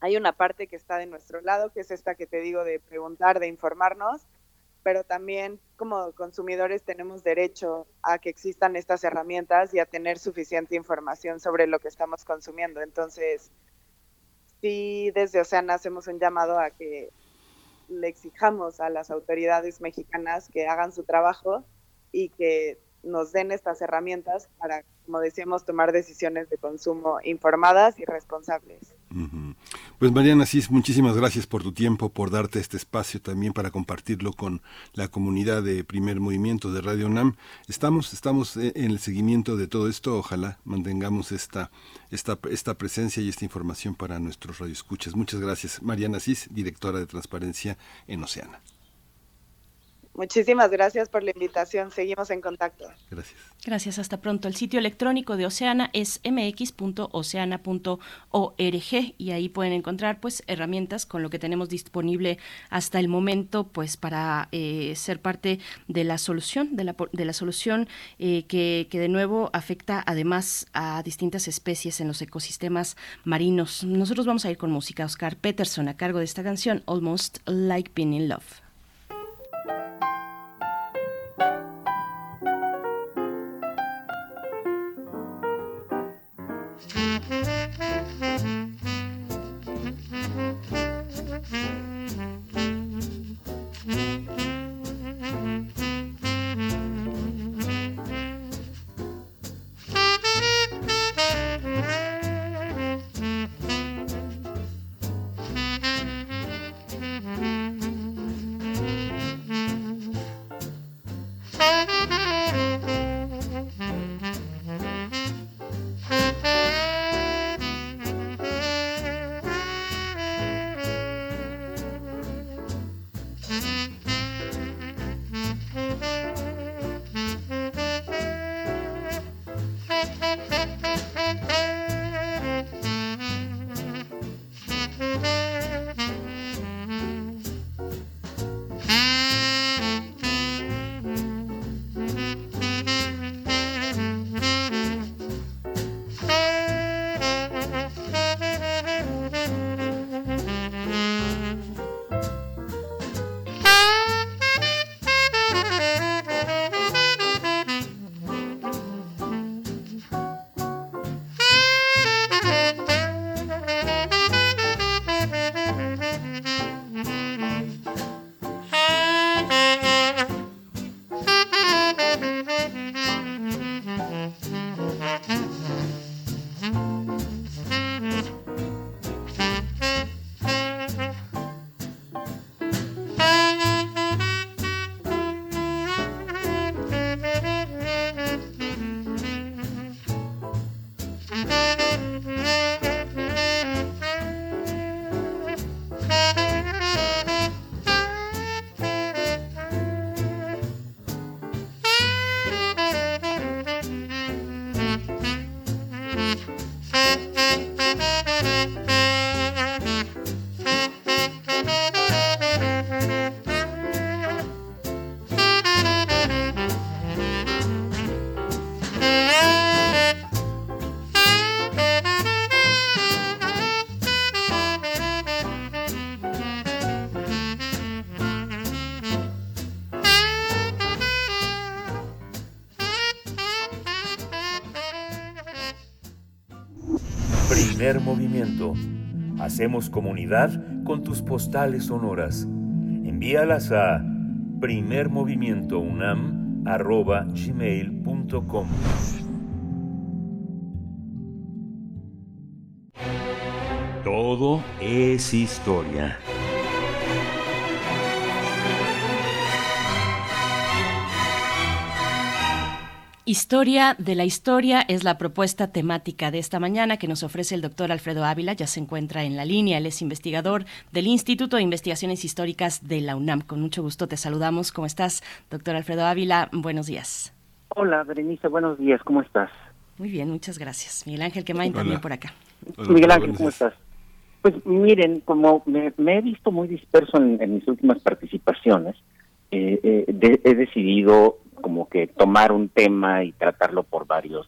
G: hay una parte que está de nuestro lado, que es esta que te digo de preguntar, de informarnos, pero también como consumidores tenemos derecho a que existan estas herramientas y a tener suficiente información sobre lo que estamos consumiendo. Entonces, sí, desde Oceana hacemos un llamado a que le exijamos a las autoridades mexicanas que hagan su trabajo y que nos den estas herramientas para, como decíamos, tomar decisiones de consumo informadas y responsables.
A: Pues Mariana Cis, muchísimas gracias por tu tiempo, por darte este espacio también para compartirlo con la comunidad de Primer Movimiento de Radio NAM. Estamos, estamos eh, en el seguimiento de todo esto, ojalá mantengamos esta, esta, esta presencia y esta información para nuestros radioescuchas. Muchas gracias. Mariana Cis, directora de Transparencia en Oceana.
G: Muchísimas gracias por la invitación. Seguimos en contacto.
A: Gracias.
B: Gracias, hasta pronto. El sitio electrónico de Oceana es mx.oceana.org y ahí pueden encontrar pues herramientas con lo que tenemos disponible hasta el momento pues para eh, ser parte de la solución, de la, de la solución eh, que, que de nuevo afecta además a distintas especies en los ecosistemas marinos. Nosotros vamos a ir con música. Oscar Peterson a cargo de esta canción, Almost Like Being in Love.
E: Primer Hacemos comunidad con tus postales sonoras. Envíalas a primermovimientounam.gmail.com Todo es historia.
B: Historia de la historia es la propuesta temática de esta mañana que nos ofrece el doctor Alfredo Ávila. Ya se encuentra en la línea. Él es investigador del Instituto de Investigaciones Históricas de la UNAM. Con mucho gusto te saludamos. ¿Cómo estás, doctor Alfredo Ávila? Buenos días.
H: Hola, Berenice. Buenos días. ¿Cómo estás?
B: Muy bien, muchas gracias. Miguel Ángel Quemain también por acá.
H: Hola, Miguel Ángel, ¿cómo estás? Pues miren, como me, me he visto muy disperso en, en mis últimas participaciones, eh, eh, de, he decidido como que tomar un tema y tratarlo por varios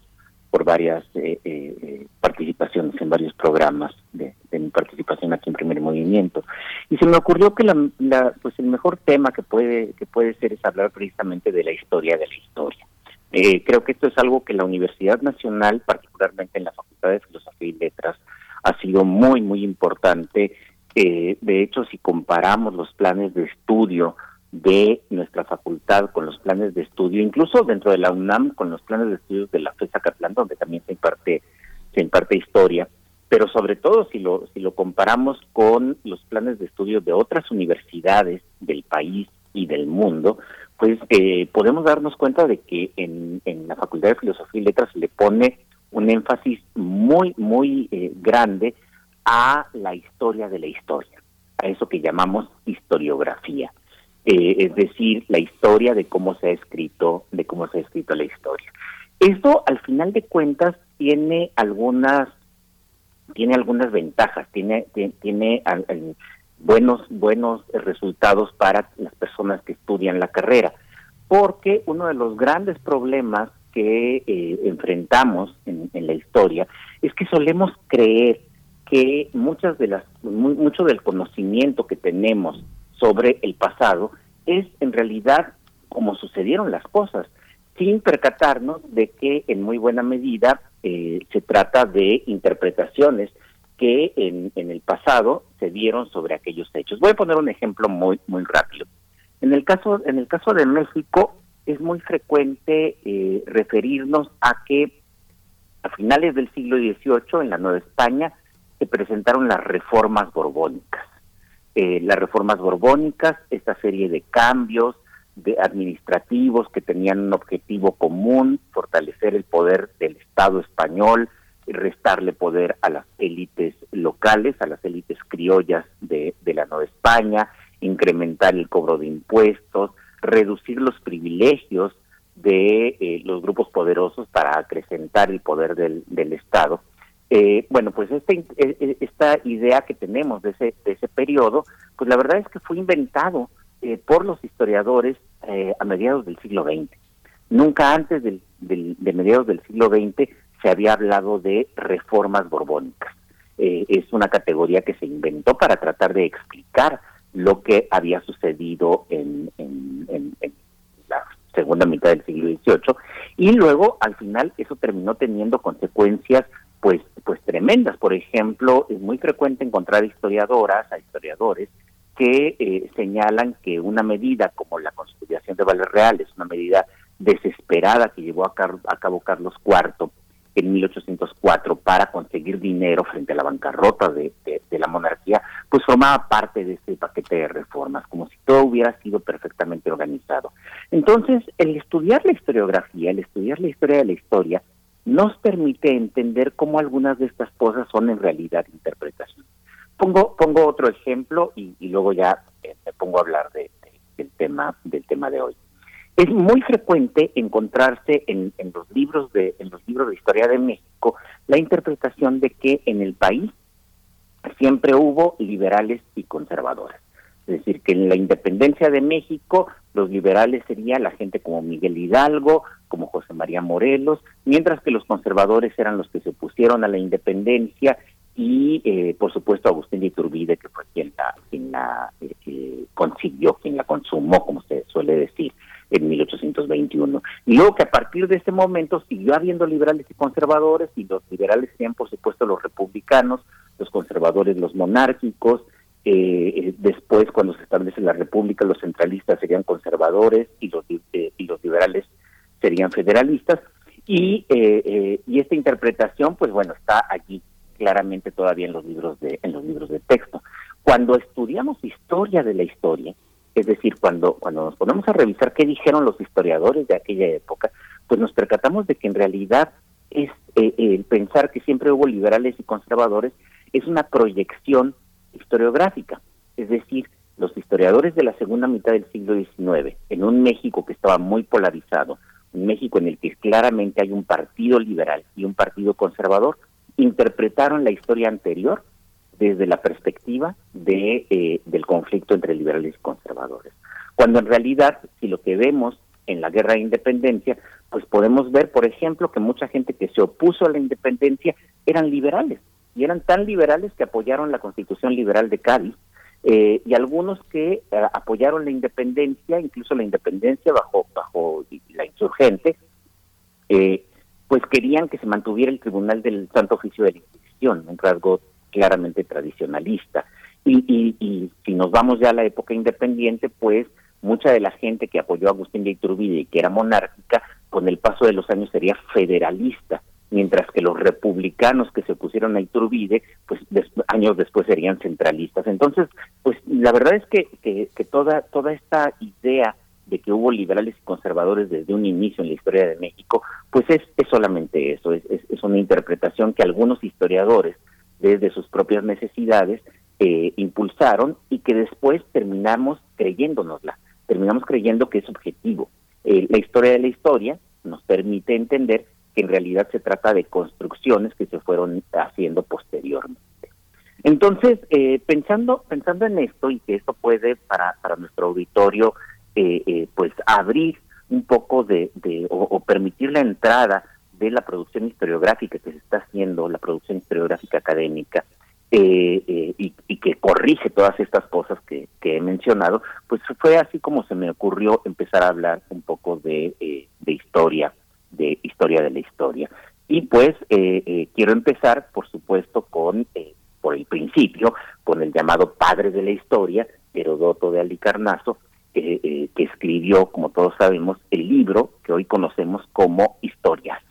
H: por varias eh, eh, participaciones en varios programas de, mi participación aquí en Primer Movimiento y se me ocurrió que la, pues el mejor tema que puede que puede ser es hablar precisamente de la historia de la historia. Eh, creo que esto es algo que la Universidad Nacional, particularmente en la Facultad de Filosofía y Letras, ha sido muy muy importante. de hecho, si comparamos los planes de estudio de nuestra facultad con los planes de estudio, incluso dentro de la UNAM con los planes de estudios de la FESA Catlán, donde también se imparte, se imparte historia, pero sobre todo si lo, si lo comparamos con los planes de estudio de otras universidades del país y del mundo, pues eh, podemos darnos cuenta de que en, en, la Facultad de Filosofía y Letras le pone un énfasis muy, muy eh, grande a la historia de la historia, a eso que llamamos historiografía. Eh, es decir, la historia de cómo se ha escrito, de cómo se ha escrito la historia. Esto, al final de cuentas, tiene algunas, tiene algunas ventajas, tiene, tiene, buenos, buenos resultados para las personas que estudian la carrera, porque uno de los grandes problemas que eh, enfrentamos en, la historia es que solemos creer que muchas de las mucho del conocimiento que tenemos sobre el pasado es en realidad como sucedieron las cosas, sin percatarnos de que en muy buena medida eh, se trata de interpretaciones que en, en, el pasado se dieron sobre aquellos hechos. Voy a poner un ejemplo muy muy rápido. En el caso en el caso de México es muy frecuente eh, referirnos a que a finales del siglo XVIII en la Nueva España se presentaron las reformas borbónicas eh, las reformas borbónicas, esta serie de cambios de administrativos que tenían un objetivo común, fortalecer el poder del Estado español, restarle poder a las élites locales, a las élites criollas de, la Nueva España, incrementar el cobro de impuestos, reducir los privilegios de eh, los grupos poderosos para acrecentar el poder del, del Estado. Eh, bueno, pues este, eh, eh, esta idea que tenemos de ese, de ese periodo, pues la verdad es que fue inventado por los historiadores a mediados del siglo XX. Nunca antes del, de mediados del siglo XX se había hablado de reformas borbónicas. es una categoría que se inventó para tratar de explicar lo que había sucedido en, en la segunda mitad del siglo XVIII y luego al final eso terminó teniendo consecuencias pues, pues tremendas. Por ejemplo, es muy frecuente encontrar historiadoras, a historiadores, que eh, señalan que una medida como la constitución de Valer Real es una medida desesperada que llevó a, cabo Carlos IV en 1804 para conseguir dinero frente a la bancarrota de, de, la monarquía, pues formaba parte de ese paquete de reformas, como si todo hubiera sido perfectamente organizado. Entonces, el estudiar la historiografía, el estudiar la historia de la historia, nos permite entender cómo algunas de estas cosas son en realidad interpretación. Pongo, otro ejemplo y, luego ya eh, me pongo a hablar de, del tema del tema de hoy. Es muy frecuente encontrarse en, en, los libros de en los libros de historia de México la interpretación de que en el país siempre hubo liberales y conservadores. Es decir, que en la independencia de México los liberales serían la gente como Miguel Hidalgo, como José María Morelos, mientras que los conservadores eran los que se opusieron a la independencia y, eh, por supuesto, Agustín de Iturbide, que fue quien la, quien la eh, eh, consiguió, quien la consumó, como se suele decir, en 1821. Y luego que a partir de ese momento siguió habiendo liberales y conservadores, y los liberales serían, por supuesto, los republicanos, los conservadores, los monárquicos, eh, después, cuando se establece la República, los centralistas serían conservadores y los, eh, y los liberales serían federalistas. Y, eh, y esta interpretación, pues bueno, está allí claramente todavía en los libros de en los libros de texto. Cuando estudiamos historia de la historia, es decir, cuando cuando nos ponemos a revisar qué dijeron los historiadores de aquella época, pues nos percatamos de que en realidad es el pensar que siempre hubo liberales y conservadores es una proyección historiográfica, es decir, los historiadores de la segunda mitad del siglo XIX, en un México que estaba muy polarizado, un México en el que claramente hay un partido liberal y un partido conservador, interpretaron la historia anterior desde la perspectiva de, eh, del conflicto entre liberales y conservadores. Cuando en realidad, si lo que vemos en la guerra de independencia, pues podemos ver, por ejemplo, que mucha gente que se opuso a la independencia eran liberales, y eran tan liberales que apoyaron la constitución liberal de Cádiz, eh, y algunos que eh, apoyaron la independencia, incluso la independencia bajo, bajo la insurgente, eh, pues querían que se mantuviera el Tribunal del Santo Oficio de la Inquisición, un rasgo claramente tradicionalista. Y, y, si nos vamos ya a la época independiente, pues mucha de la gente que apoyó a Agustín de Iturbide y que era monárquica, con el paso de los años sería federalista, mientras que los republicanos que se opusieron a Iturbide, pues años después serían centralistas. Entonces, pues la verdad es que, que, toda, toda esta idea de que hubo liberales y conservadores desde un inicio en la historia de México, pues es, es solamente eso, es, es, una interpretación que algunos historiadores, desde sus propias necesidades, eh, impulsaron y que después terminamos creyéndonosla, terminamos creyendo que es objetivo. Eh, la historia de la historia nos permite entender que en realidad se trata de construcciones que se fueron haciendo posteriormente. Entonces, eh, pensando pensando en esto y que esto puede para, para nuestro auditorio eh, eh, pues abrir un poco de, o, permitir la entrada de la producción historiográfica que se está haciendo, la producción historiográfica académica, eh, y, que corrige todas estas cosas que, he mencionado, pues fue así como se me ocurrió empezar a hablar un poco de, de historia, de historia de la historia. Y pues quiero empezar, por supuesto, con por el principio, con el llamado padre de la historia, Herodoto de Alicarnaso, eh, que escribió, como todos sabemos, el libro que hoy conocemos como historias.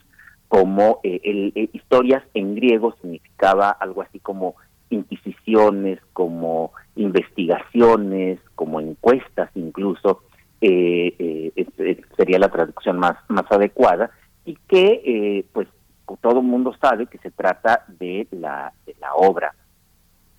H: Como eh, eh, historias en griego significaba algo así como inquisiciones, como investigaciones, como encuestas incluso, sería la traducción más, más adecuada, y que pues todo el mundo sabe que se trata de la, de la obra,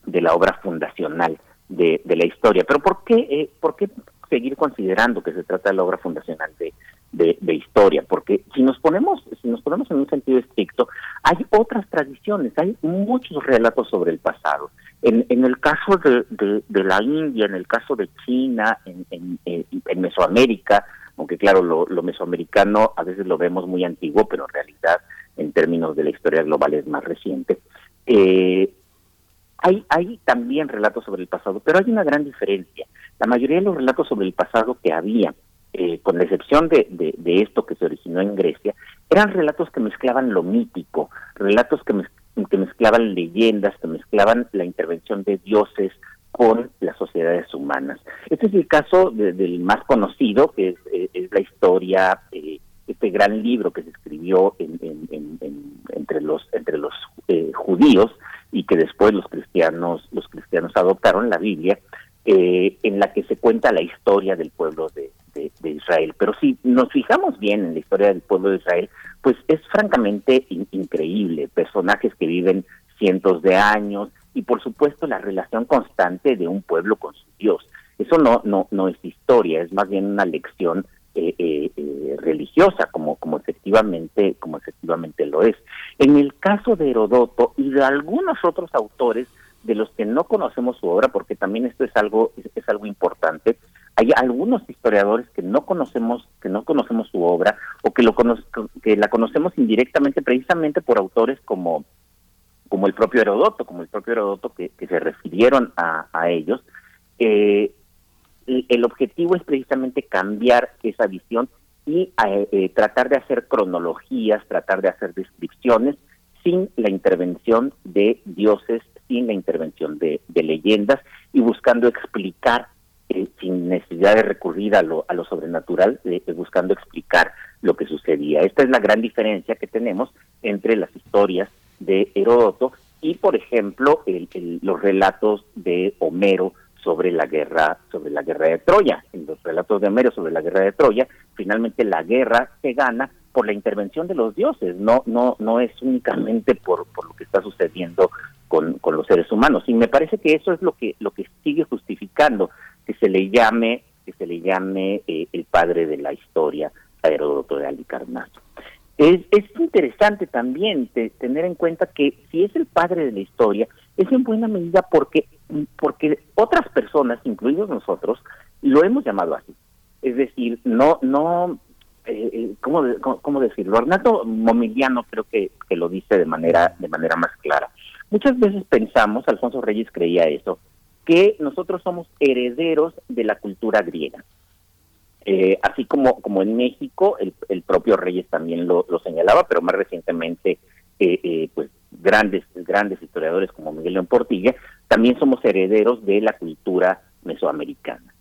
H: de la obra fundacional de, de la historia. Pero ¿por qué, ¿por qué seguir considerando que se trata de la obra fundacional de, de, historia, porque si nos ponemos, si nos ponemos en un sentido estricto, hay otras tradiciones, hay muchos relatos sobre el pasado. En, en el caso de, de, la India, en el caso de China, en, en, en Mesoamérica, aunque claro, lo, lo, mesoamericano a veces lo vemos muy antiguo, pero en realidad en términos de la historia global es más reciente. Eh, hay, hay también relatos sobre el pasado, pero hay una gran diferencia. La mayoría de los relatos sobre el pasado que había, eh, con la excepción de, de, esto que se originó en Grecia, eran relatos que mezclaban lo mítico, relatos que, que mezclaban leyendas, que mezclaban la intervención de dioses con las sociedades humanas. Este es el caso del más conocido, que es, eh, la historia, eh, este gran libro que se escribió entre los entre los judíos y que después los cristianos los cristianos adoptaron la Biblia eh, en la que se cuenta la historia del pueblo de, Israel. Pero si nos fijamos bien en la historia del pueblo de Israel, pues es francamente increíble. Personajes que viven cientos de años y por supuesto la relación constante de un pueblo con su Dios. Eso no, no, no es historia, es más bien una lección eh, eh, religiosa, como, como efectivamente, como efectivamente lo es. En el caso de Herodoto y de algunos otros autores, de los que no conocemos su obra, porque también esto es algo es, algo importante. Hay algunos historiadores que no conocemos que no conocemos su obra o que lo que la conocemos indirectamente precisamente por autores como como el propio Herodoto, como el propio Herodoto que, se refirieron a, a ellos. Eh, el objetivo es precisamente cambiar esa visión y eh, eh, tratar de hacer cronologías, tratar de hacer descripciones sin la intervención de dioses sin la intervención de, leyendas y buscando explicar, eh, sin necesidad de recurrir a lo, a lo sobrenatural, eh, buscando explicar lo que sucedía. Esta es la gran diferencia que tenemos entre las historias de Heródoto y, por ejemplo, los relatos de Homero sobre la guerra sobre la guerra de Troya. En los relatos de Homero sobre la guerra de Troya, finalmente la guerra se gana por la intervención de los dioses, no no no es únicamente por, por lo que está sucediendo con, con los seres humanos. Y me parece que eso es lo que, lo que sigue justificando que se le llame, que se le llame eh, el padre de la historia a Heródoto de Alicarnaso. Es, es interesante también tener en cuenta que si es el padre de la historia, es en buena medida porque, porque otras personas, incluidos nosotros, lo hemos llamado así. Es decir, no, no, eh, ¿cómo, cómo, decirlo? Arnaldo Momiliano creo que, que lo dice de manera, de manera más clara. Muchas veces pensamos, Alfonso Reyes creía eso, que nosotros somos herederos de la cultura griega. Eh, así como, como en México, el, el propio Reyes también lo, lo señalaba, pero más recientemente, eh, eh, pues grandes, grandes historiadores como Miguel León Portilla, también somos herederos de la cultura mesoamericana.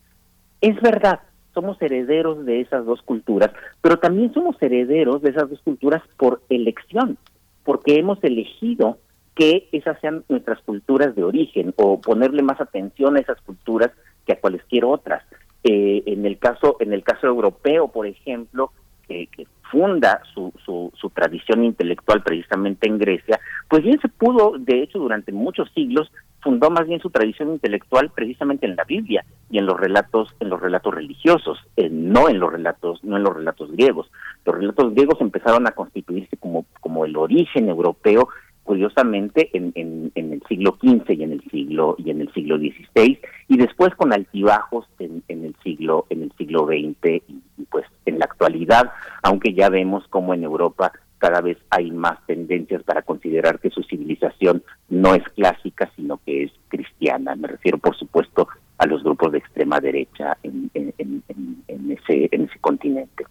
H: Es verdad, somos herederos de esas dos culturas, pero también somos herederos de esas dos culturas por elección, porque hemos elegido que esas sean nuestras culturas de origen o ponerle más atención a esas culturas que a cualesquier otras. Eh, en el caso en el caso europeo, por ejemplo, que, funda su, su, su, tradición intelectual precisamente en Grecia, pues bien se pudo, de hecho, durante muchos siglos fundó más bien su tradición intelectual precisamente en la Biblia y en los relatos en los relatos religiosos, eh, no en los relatos no en los relatos griegos. Los relatos griegos empezaron a constituirse como como el origen europeo curiosamente en, en, el siglo XV y en el siglo y en el siglo XVI y después con altibajos en, el siglo en el siglo XX y, pues en la actualidad aunque ya vemos como en Europa cada vez hay más tendencias para considerar que su civilización no es clásica sino que es cristiana. Me refiero por supuesto a los grupos de extrema derecha en, ese en ese continente.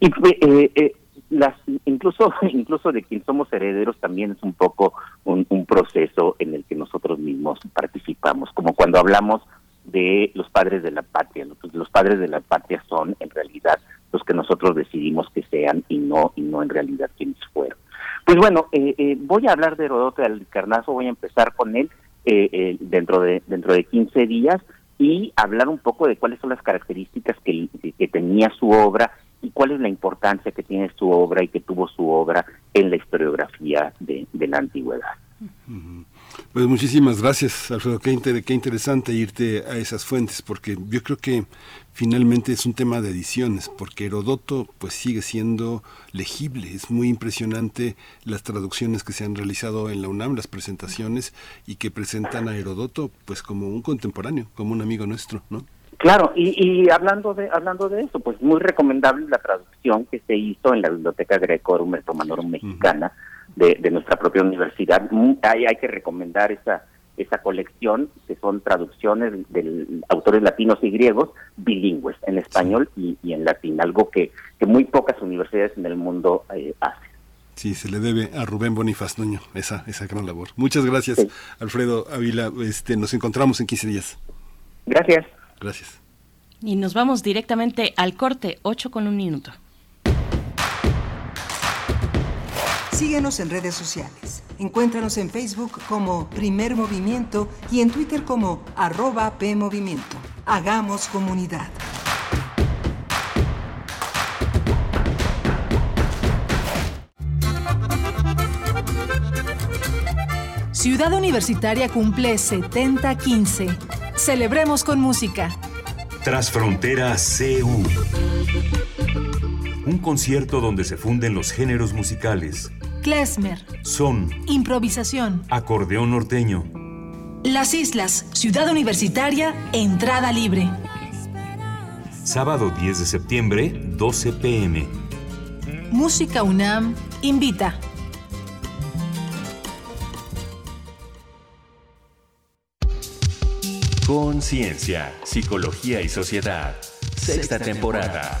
H: Y eh, eh, las incluso incluso de quien somos herederos también es un poco un, proceso en el que nosotros mismos participamos como cuando hablamos de los padres de la patria. Los padres de la patria son en realidad los que nosotros decidimos que sean y no y no en realidad quienes fueron pues bueno eh, eh, voy a hablar de Herodoto del Carnazo voy a empezar con él eh, dentro de dentro de 15 días y hablar un poco de cuáles son las características que, tenía su obra y cuál es la importancia que tiene su obra y que tuvo su obra en la historiografía de, la antigüedad.
A: Pues muchísimas gracias, Alfredo. Qué, qué interesante irte a esas fuentes, porque yo creo que finalmente es un tema de ediciones, porque Herodoto pues sigue siendo legible. Es muy impresionante las traducciones que se han realizado en la UNAM, las presentaciones, y que presentan a Herodoto pues como un contemporáneo, como un amigo nuestro, ¿no?
H: Claro, y, hablando de hablando de eso, pues muy recomendable la traducción que se hizo en la Biblioteca Grecorum Romanorum Mexicana de, nuestra propia universidad. Hay, hay que recomendar esa esa colección, que son traducciones de autores latinos y griegos bilingües, en español y, en latín, algo que, que muy pocas universidades en el mundo eh, hacen.
A: Sí, se le debe a Rubén Bonifaz Nuño esa, esa gran labor. Muchas gracias, Alfredo Ávila. Este, nos encontramos en 15 días.
H: Gracias.
A: Gracias.
B: Y nos vamos directamente al corte, 8 con un minuto.
I: Síguenos en redes sociales. Encuéntranos en Facebook como Primer Movimiento y en Twitter como arroba PMovimiento. Hagamos comunidad.
J: Ciudad Universitaria cumple 7015. Celebremos con música.
E: Trasfrontera CU. Un concierto donde se funden los géneros musicales.
J: Klezmer.
E: Son.
J: Improvisación.
E: Acordeón norteño.
J: Las Islas, Ciudad Universitaria, entrada libre.
E: Sábado 10 de septiembre, 12 pm.
J: Música UNAM invita.
E: Conciencia, Psicología y Sociedad. Sexta temporada.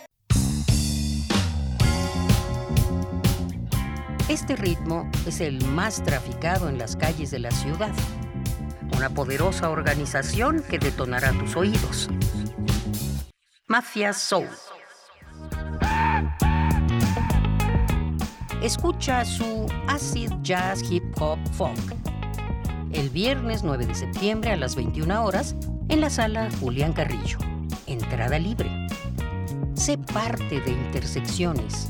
K: Este ritmo es el más traficado en las calles de la ciudad. Una poderosa organización que detonará tus oídos. Mafia Soul. Escucha su acid jazz hip hop funk. El viernes 9 de septiembre a las 21 horas en la sala Julián Carrillo. Entrada libre. Sé parte de Intersecciones.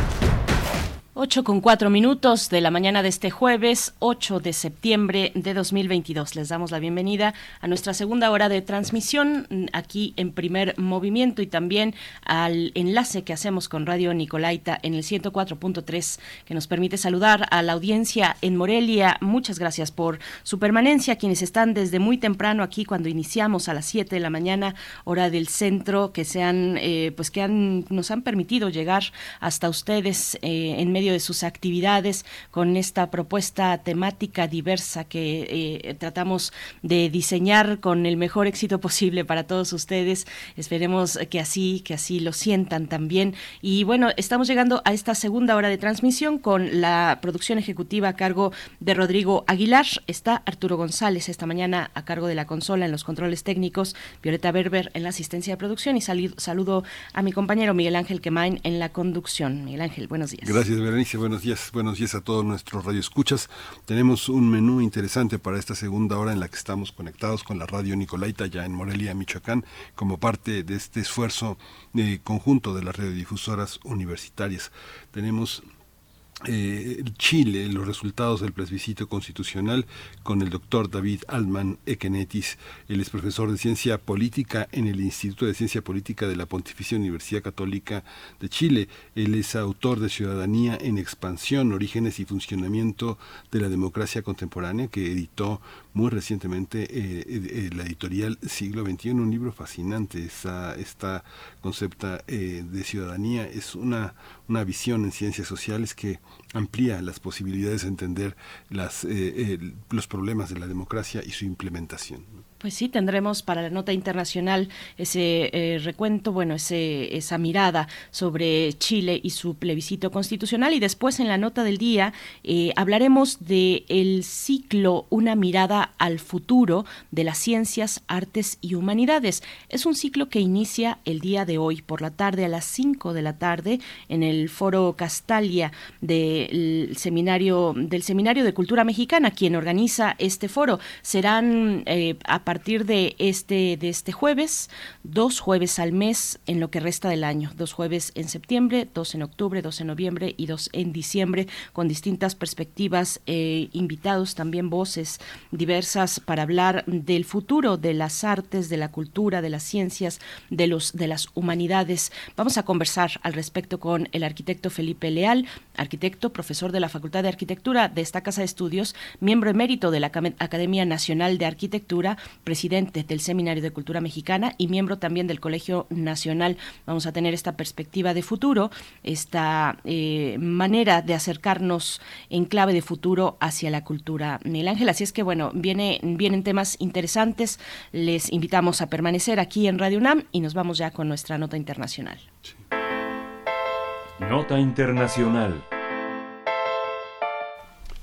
B: 8 con 4 minutos de la mañana de este jueves 8 de septiembre de 2022. Les damos la bienvenida a nuestra segunda hora de transmisión mm, aquí en primer movimiento y también al enlace que hacemos con Radio Nicolaita en el 104.3 que nos permite saludar a la audiencia en Morelia. Muchas gracias por su permanencia, quienes están desde muy temprano aquí cuando iniciamos a las 7 de la mañana hora del centro que sean eh, pues que han, nos han permitido llegar hasta ustedes eh, en medio de sus actividades con esta propuesta temática diversa que eh, tratamos de diseñar con el mejor éxito posible para todos ustedes. Esperemos que así, que así lo sientan también. Y bueno, estamos llegando a esta segunda hora de transmisión con la producción ejecutiva a cargo de Rodrigo Aguilar. Está Arturo González esta mañana a cargo de la consola en los controles técnicos, Violeta Berber en la asistencia de producción y saludo a mi compañero Miguel Ángel Quemain en la conducción. Miguel Ángel, buenos días.
A: Gracias, Buenos días. Buenos días a todos nuestros radioescuchas. Tenemos un menú interesante para esta segunda hora en la que estamos conectados con la radio Nicolaita ya en Morelia, Michoacán, como parte de este esfuerzo eh, conjunto de las radiodifusoras universitarias. Tenemos eh, Chile, los resultados del plebiscito constitucional con el doctor David Altman Ekenetis. Él es profesor de ciencia política en el Instituto de Ciencia Política de la Pontificia Universidad Católica de Chile. Él es autor de Ciudadanía en Expansión, Orígenes y Funcionamiento de la Democracia Contemporánea, que editó muy recientemente eh, eh, la editorial Siglo XXI, un libro fascinante. Esta, esta concepta de ciudadanía es una, una visión en ciencias sociales que amplía las posibilidades de entender las, eh, los problemas de la democracia y su implementación.
B: Pues sí, tendremos para la nota internacional ese eh, recuento, bueno, ese, esa mirada sobre Chile y su plebiscito constitucional y después en la nota del día eh, hablaremos de el ciclo Una mirada al futuro de las ciencias, artes y humanidades. Es un ciclo que inicia el día de hoy por la tarde a las 5 de la tarde en el Foro Castalia del seminario del Seminario de Cultura Mexicana, quien organiza este foro. Serán eh, a partir de este, de este jueves, dos jueves al mes en lo que resta del año, dos jueves en septiembre, dos en octubre, dos en noviembre y dos en diciembre, con distintas perspectivas, eh, invitados también voces diversas para hablar del futuro de las artes, de la cultura, de las ciencias, de los de las humanidades. Vamos a conversar al respecto con el arquitecto Felipe Leal, arquitecto, profesor de la Facultad de Arquitectura de esta Casa de Estudios, miembro emérito de la Academia Nacional de Arquitectura, presidente del Seminario de Cultura Mexicana y miembro también del Colegio Nacional. Vamos a tener esta perspectiva de futuro, esta eh, manera de acercarnos en clave de futuro hacia la cultura. Miguel Ángel, así es que bueno, viene, vienen temas interesantes. Les invitamos a permanecer aquí en Radio UNAM y nos vamos ya con nuestra nota internacional.
E: Nota internacional.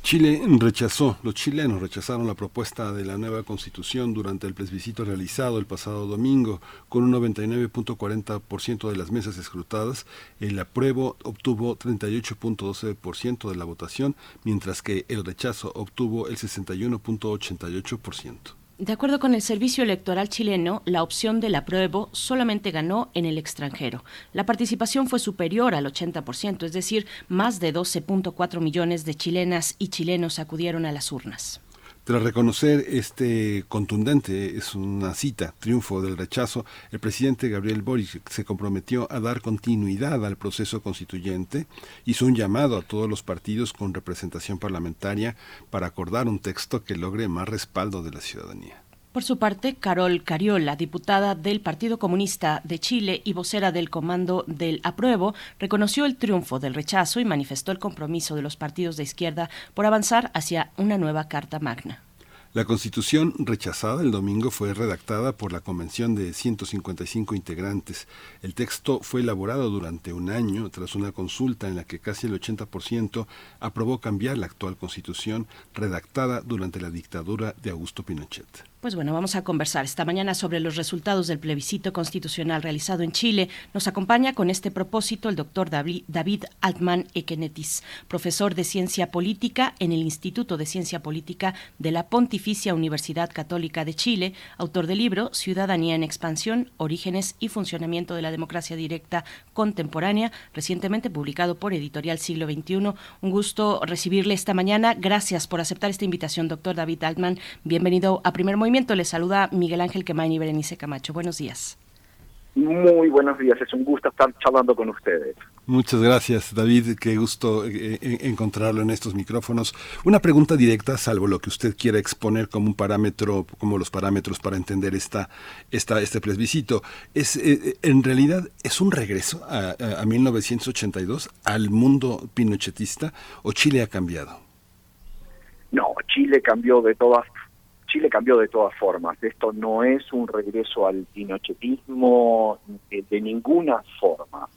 A: Chile rechazó, los chilenos rechazaron la propuesta de la nueva constitución durante el plebiscito realizado el pasado domingo, con un 99.40% de las mesas escrutadas. El apruebo obtuvo 38.12% de la votación, mientras que el rechazo obtuvo el 61.88%.
B: De acuerdo con el Servicio Electoral chileno, la opción del apruebo solamente ganó en el extranjero. La participación fue superior al 80%, es decir, más de 12.4 millones de chilenas y chilenos acudieron a las urnas.
A: Tras reconocer este contundente, es una cita, triunfo del rechazo, el presidente Gabriel Boric se comprometió a dar continuidad al proceso constituyente, hizo un llamado a todos los partidos con representación parlamentaria para acordar un texto que logre más respaldo de la ciudadanía.
B: Por su parte, Carol Cariola, diputada del Partido Comunista de Chile y vocera del Comando del Apruebo, reconoció el triunfo del rechazo y manifestó el compromiso de los partidos de izquierda por avanzar hacia una nueva Carta Magna.
A: La constitución rechazada el domingo fue redactada por la convención de 155 integrantes. El texto fue elaborado durante un año tras una consulta en la que casi el 80% aprobó cambiar la actual constitución redactada durante la dictadura de Augusto Pinochet.
B: Pues bueno, vamos a conversar esta mañana sobre los resultados del plebiscito constitucional realizado en Chile. Nos acompaña con este propósito el doctor David Altman Ekenetis, profesor de Ciencia Política en el Instituto de Ciencia Política de la Pontificia Universidad Católica de Chile, autor del libro Ciudadanía en Expansión, Orígenes y Funcionamiento de la Democracia Directa Contemporánea, recientemente publicado por Editorial Siglo XXI. Un gusto recibirle esta mañana. Gracias por aceptar esta invitación, doctor David Altman. Bienvenido a Primer Movimiento Movimiento. Les saluda Miguel Ángel Quemain y Berenice Camacho. Buenos días.
L: Muy buenos días, es un gusto estar charlando con ustedes.
A: Muchas gracias, David, qué gusto eh, eh, encontrarlo en estos micrófonos. Una pregunta directa, salvo lo que usted quiera exponer como un parámetro, como los parámetros para entender esta, esta, este plebiscito. Es, eh, en realidad, ¿es un regreso a, a 1982, al mundo pinochetista, o Chile ha cambiado?
L: No, Chile cambió de todas Chile cambió de todas formas. Esto no es un regreso al pinochetismo de, ninguna forma.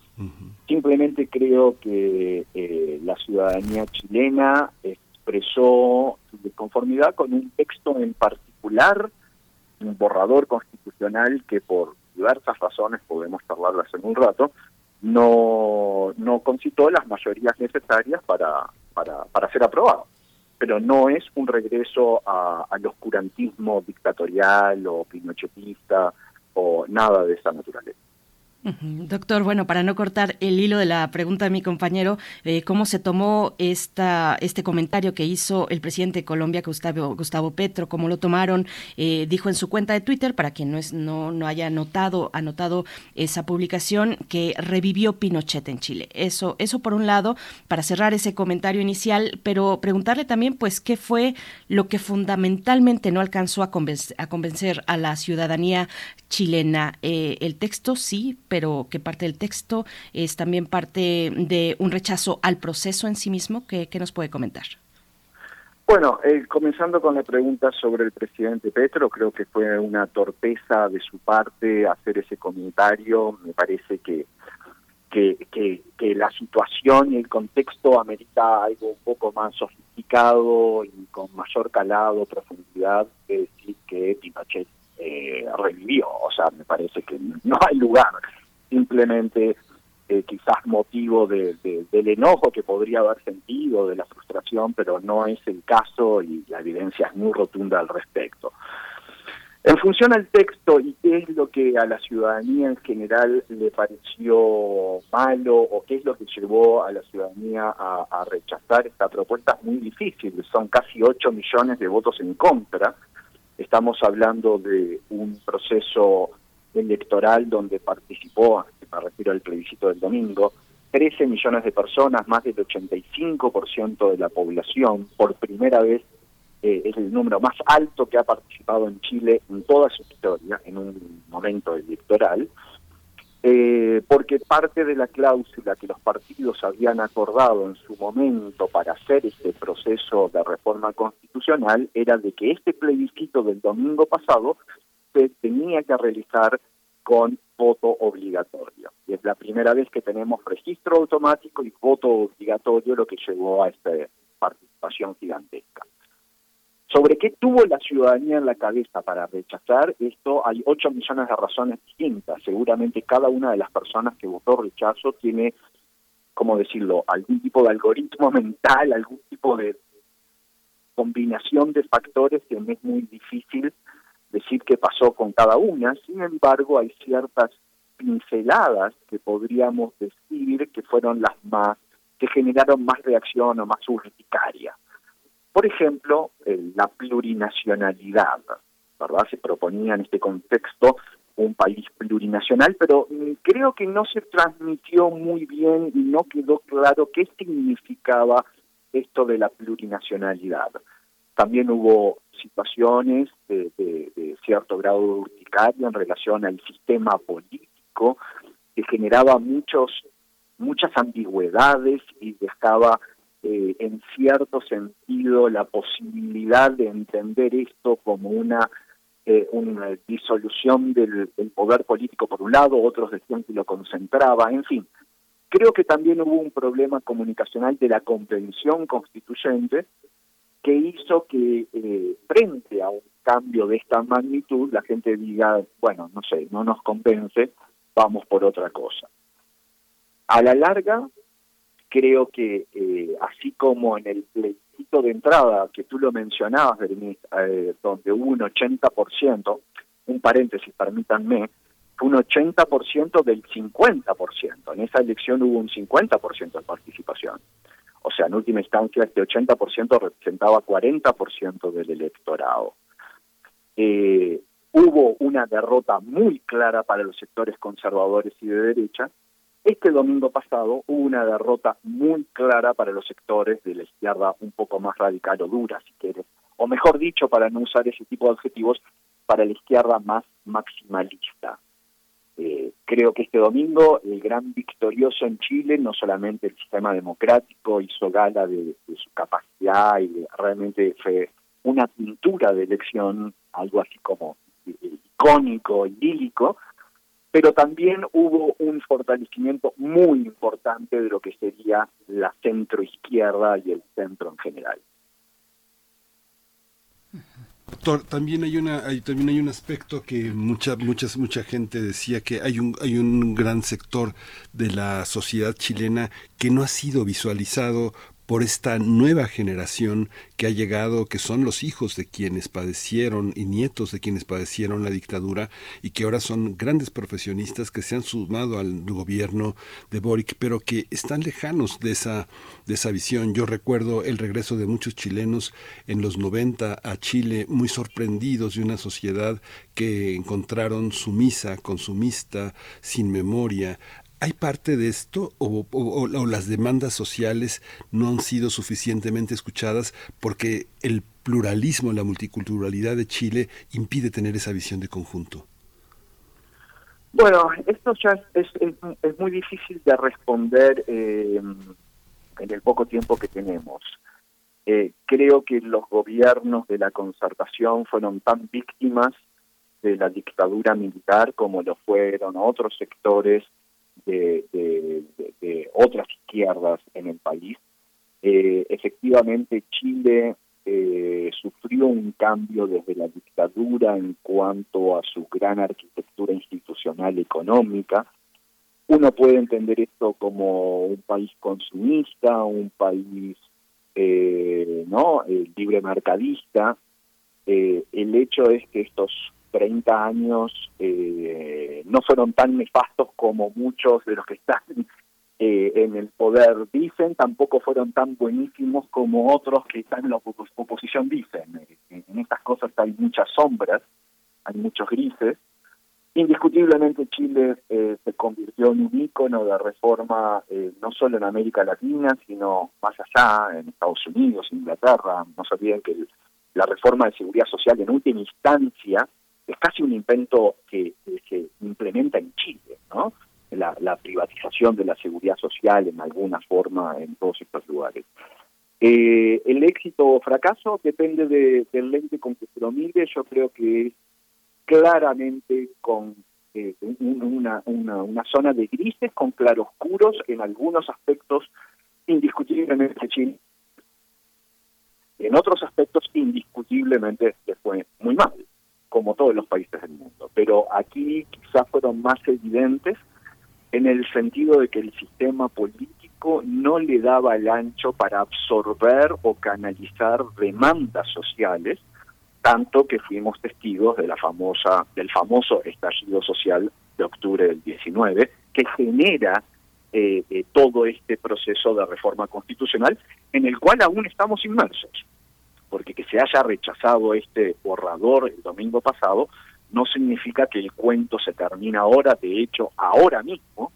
L: Simplemente creo que eh, la ciudadanía chilena expresó su desconformidad con un texto en particular, un borrador constitucional que por diversas razones, podemos hablarlas en un rato, no, no concitó las mayorías necesarias para, para, para ser aprobado pero no es un regreso al oscurantismo dictatorial o pinochetista o nada de esa naturaleza.
B: Doctor, bueno, para no cortar el hilo de la pregunta de mi compañero, eh, ¿cómo se tomó esta, este comentario que hizo el presidente de Colombia, Gustavo, Gustavo Petro? ¿Cómo lo tomaron? Eh, dijo en su cuenta de Twitter, para quien no, es, no, no haya notado, anotado esa publicación, que revivió Pinochet en Chile. Eso, eso por un lado, para cerrar ese comentario inicial, pero preguntarle también, pues, ¿qué fue lo que fundamentalmente no alcanzó a convencer a, la ciudadanía chilena? Eh, el texto sí, pero que parte del texto es también parte de un rechazo al proceso en sí mismo. ¿Qué, nos puede comentar?
L: Bueno, eh, comenzando con la pregunta sobre el presidente Petro, creo que fue una torpeza de su parte hacer ese comentario. Me parece que, que, que, la situación y el contexto amerita algo un poco más sofisticado y con mayor calado, profundidad, que decir que Pinochet eh, revivió. O sea, me parece que no hay lugar simplemente eh, quizás motivo de, del enojo que podría haber sentido, de la frustración, pero no es el caso y la evidencia es muy rotunda al respecto. En función al texto y qué es lo que a la ciudadanía en general le pareció malo o qué es lo que llevó a la ciudadanía a, a rechazar esta propuesta, es muy difícil. Son casi 8 millones de votos en contra. Estamos hablando de un proceso electoral donde participó, me refiero al plebiscito del domingo, 13 millones de personas, más del 85% de la población, por primera vez eh, es el número más alto que ha participado en Chile en toda su historia, en un momento electoral, eh, porque parte de la cláusula que los partidos habían acordado en su momento para hacer este proceso de reforma constitucional era de que este plebiscito del domingo pasado se tenía que realizar con voto obligatorio. Y es la primera vez que tenemos registro automático y voto obligatorio, lo que llevó a esta participación gigantesca. ¿Sobre qué tuvo la ciudadanía en la cabeza para rechazar? Esto hay 8 millones de razones distintas. Seguramente cada una de las personas que votó rechazo tiene, ¿cómo decirlo?, algún tipo de algoritmo mental, algún tipo de combinación de factores que es muy difícil decir qué pasó con cada una, sin embargo hay ciertas pinceladas que podríamos decir que fueron las más, que generaron más reacción o más urticaria. Por ejemplo, la plurinacionalidad, ¿verdad? Se proponía en este contexto un país plurinacional, pero mm, creo que no se transmitió muy bien y no quedó claro qué significaba esto de la plurinacionalidad. También hubo situaciones de, cierto grado de urticaria en relación al sistema político que generaba muchos muchas ambigüedades y dejaba eh, en cierto sentido la posibilidad de entender esto como una eh, disolución del, poder político por un lado, otros decían que lo concentraba, en fin. Creo que también hubo un problema comunicacional de la convención constituyente que hizo que eh, frente a un cambio de esta magnitud la gente diga, bueno, no sé, no nos convence, vamos por otra cosa. A la larga, creo que eh, así como en el plebiscito de entrada, que tú lo mencionabas, eh, donde hubo un 80%, un paréntesis, permítanme, fue un 80% del 50%. En esa elección hubo un 50% de participación. O sea, en última instancia, este 80% representaba 40% del electorado. Eh, hubo una derrota muy clara para los sectores conservadores y de derecha, este domingo pasado hubo una derrota muy clara para los sectores de la izquierda un poco más radical o dura, si quieres, o mejor dicho, para no usar ese tipo de objetivos, para la izquierda más maximalista. Eh, creo que este domingo el gran victorioso en Chile, no solamente el sistema democrático hizo gala de, su capacidad y realmente fue una pintura de elección, algo así como icónico, idílico, pero también hubo un fortalecimiento muy importante de lo que sería la centroizquierda y el centro en general.
A: Doctor, también hay una, hay, también hay un aspecto que mucha, muchas, mucha gente decía que hay un, hay un gran sector de la sociedad chilena que no ha sido visualizado por esta nueva generación que ha llegado, que son los hijos de quienes padecieron y nietos de quienes padecieron la dictadura y que ahora son grandes profesionistas que se han sumado al gobierno de Boric, pero que están lejanos de esa, de esa visión. Yo recuerdo el regreso de muchos chilenos en los 90 a Chile, muy sorprendidos de una sociedad que encontraron sumisa, consumista, sin memoria, ¿Hay parte de esto o, las demandas sociales no han sido suficientemente escuchadas porque el pluralismo, la multiculturalidad de Chile impide tener esa visión de conjunto?
L: Bueno, esto ya es, es, muy difícil de responder eh, en el poco tiempo que tenemos. Eh, creo que los gobiernos de la concertación fueron tan víctimas de la dictadura militar como lo fueron otros sectores de, otras izquierdas en el país. Eh, efectivamente, Chile eh, sufrió un cambio desde la dictadura en cuanto a su gran arquitectura institucional económica. Uno puede entender esto como un país consumista, un país eh, no libre mercadista. el hecho es que estos 30 años eh, no fueron tan nefastos como muchos de los que están eh, en el poder dicen, tampoco fueron tan buenísimos como otros que están en la oposición dicen. Eh, en estas cosas hay muchas sombras, hay muchos grises. Indiscutiblemente Chile se convirtió en un ícono de reforma no solo en América Latina, sino más allá, en Estados Unidos, Inglaterra. No se olviden que la reforma de seguridad social en última instancia es casi un invento que, se implementa en Chile, ¿no? La, privatización de la seguridad social en alguna forma en todos estos lugares. Eh, el éxito o fracaso depende del lente con que se lo mire, yo creo que es claramente con eh, una, una, una zona de grises, con claroscuros en algunos aspectos indiscutiblemente Chile. En otros aspectos indiscutiblemente le fue muy mal como todos los países del mundo. Pero aquí quizás fueron más evidentes en el sentido de que el sistema político no le daba el ancho para absorber o canalizar demandas sociales tanto que fuimos testigos de la famosa del famoso estallido social de octubre del 19 que genera eh, eh, todo este proceso de reforma constitucional en el cual aún estamos inmersos porque que se haya rechazado este borrador el domingo pasado no significa que el cuento se termina ahora, de hecho, ahora mismo,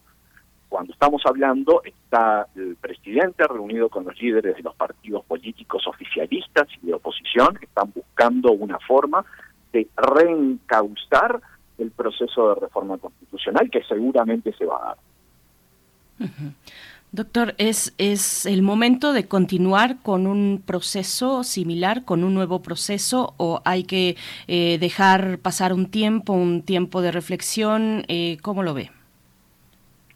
L: cuando estamos hablando, está el presidente reunido con los líderes de los partidos políticos oficialistas y de oposición, están buscando una forma de reencauzar el proceso de reforma constitucional que seguramente se va a dar.
B: Doctor, ¿es, ¿es el momento de continuar con un proceso similar, con un nuevo proceso, o hay que eh, dejar pasar un tiempo, un tiempo de reflexión? Eh, ¿Cómo lo ve?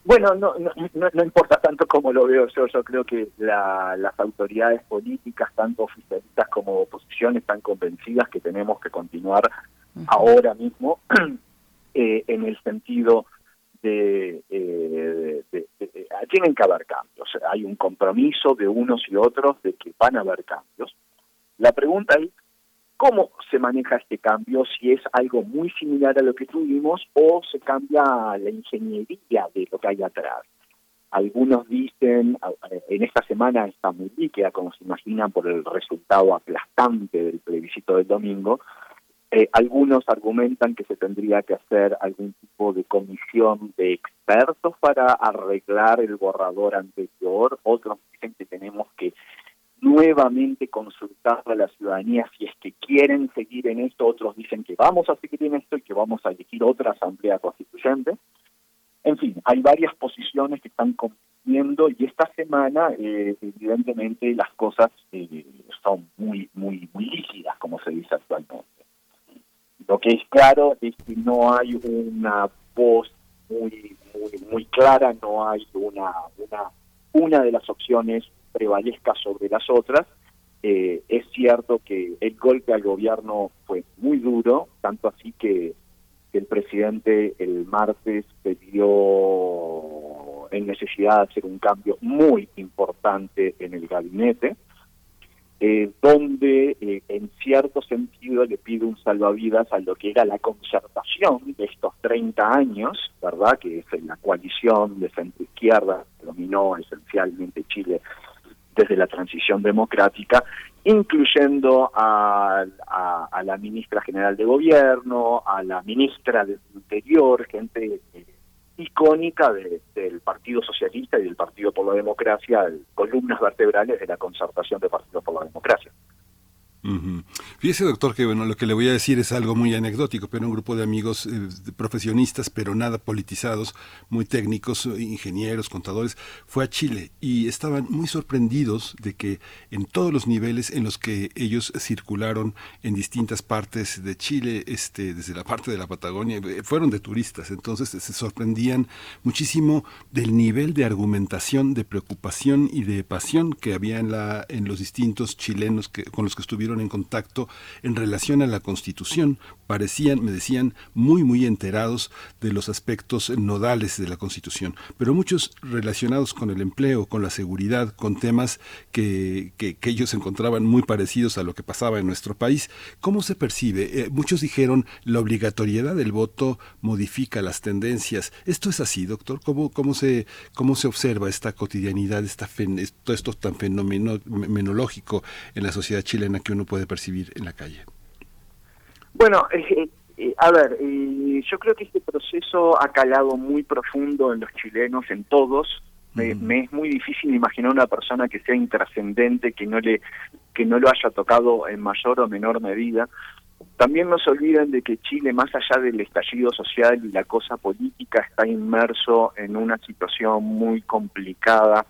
L: Bueno, no, no, no, importa tanto cómo lo veo yo, yo creo que las autoridades políticas, tanto oficialistas como oposición, están convencidas que tenemos que continuar ahora mismo eh, en el sentido de, eh, tienen que haber cambios. Hay un compromiso de unos y otros de que van a haber cambios. La pregunta es, ¿cómo se maneja este cambio? Si es algo muy similar a lo que tuvimos o se cambia la ingeniería de lo que hay atrás. Algunos dicen, en esta semana está muy líquida, como se imaginan, por el resultado aplastante del plebiscito del domingo, eh, algunos argumentan que se tendría que hacer algún tipo de comisión de expertos para arreglar el borrador anterior. Otros dicen que tenemos que nuevamente consultar a la ciudadanía si es que quieren seguir en esto. Otros dicen que vamos a seguir en esto y que vamos a elegir otra asamblea constituyente. En fin, hay varias posiciones que están compitiendo y esta semana, eh, evidentemente, las cosas eh, son muy, muy, muy líquidas, como se dice actualmente. Lo que es claro es que no hay una voz muy muy, muy clara, no hay una, una, una de las opciones prevalezca sobre las otras. Eh, es cierto que el golpe al gobierno fue muy duro, tanto así que el presidente el martes pidió en necesidad de hacer un cambio muy importante en el gabinete eh, donde eh, en cierto sentido le pide un salvavidas a lo que era la concertación de estos 30 años, ¿verdad? Que es la coalición de centro izquierda que dominó esencialmente Chile desde la transición democrática, incluyendo a, a, la ministra general de gobierno, a la ministra del Interior, gente eh, icónica del Partido Socialista y del Partido por la Democracia, columnas vertebrales de la concertación de Partido por la Democracia.
A: Fíjese, doctor, que bueno, lo que le voy a decir es algo muy anecdótico, pero un grupo de amigos eh, profesionistas, pero nada politizados, muy técnicos, ingenieros, contadores, fue a Chile y estaban muy sorprendidos de que en todos los niveles en los que ellos circularon en distintas partes de Chile, este, desde la parte de la Patagonia, eh, fueron de turistas, entonces se sorprendían muchísimo del nivel de argumentación, de preocupación y de pasión que había en, la, en los distintos chilenos que, con los que estuvieron en contacto en relación a la Constitución. Parecían, me decían, muy, muy enterados de los aspectos nodales de la Constitución, pero muchos relacionados con el empleo, con la seguridad, con temas que, que, ellos encontraban muy parecidos a lo que pasaba en nuestro país. ¿Cómo se percibe? Eh, muchos dijeron la obligatoriedad del voto modifica las tendencias. ¿Esto es así, doctor? ¿Cómo, cómo, se, cómo se observa esta cotidianidad, esta todo esto tan fenomenológico en la sociedad chilena que uno puede percibir en la calle?
L: Bueno, eh, eh, a ver, eh, yo creo que este proceso ha calado muy profundo en los chilenos, en todos. Me, es muy difícil imaginar una persona que sea intrascendente, que no le que no lo haya tocado en mayor o menor medida. También no se olviden de que Chile, más allá del estallido social y la cosa política, está inmerso en una situación muy complicada,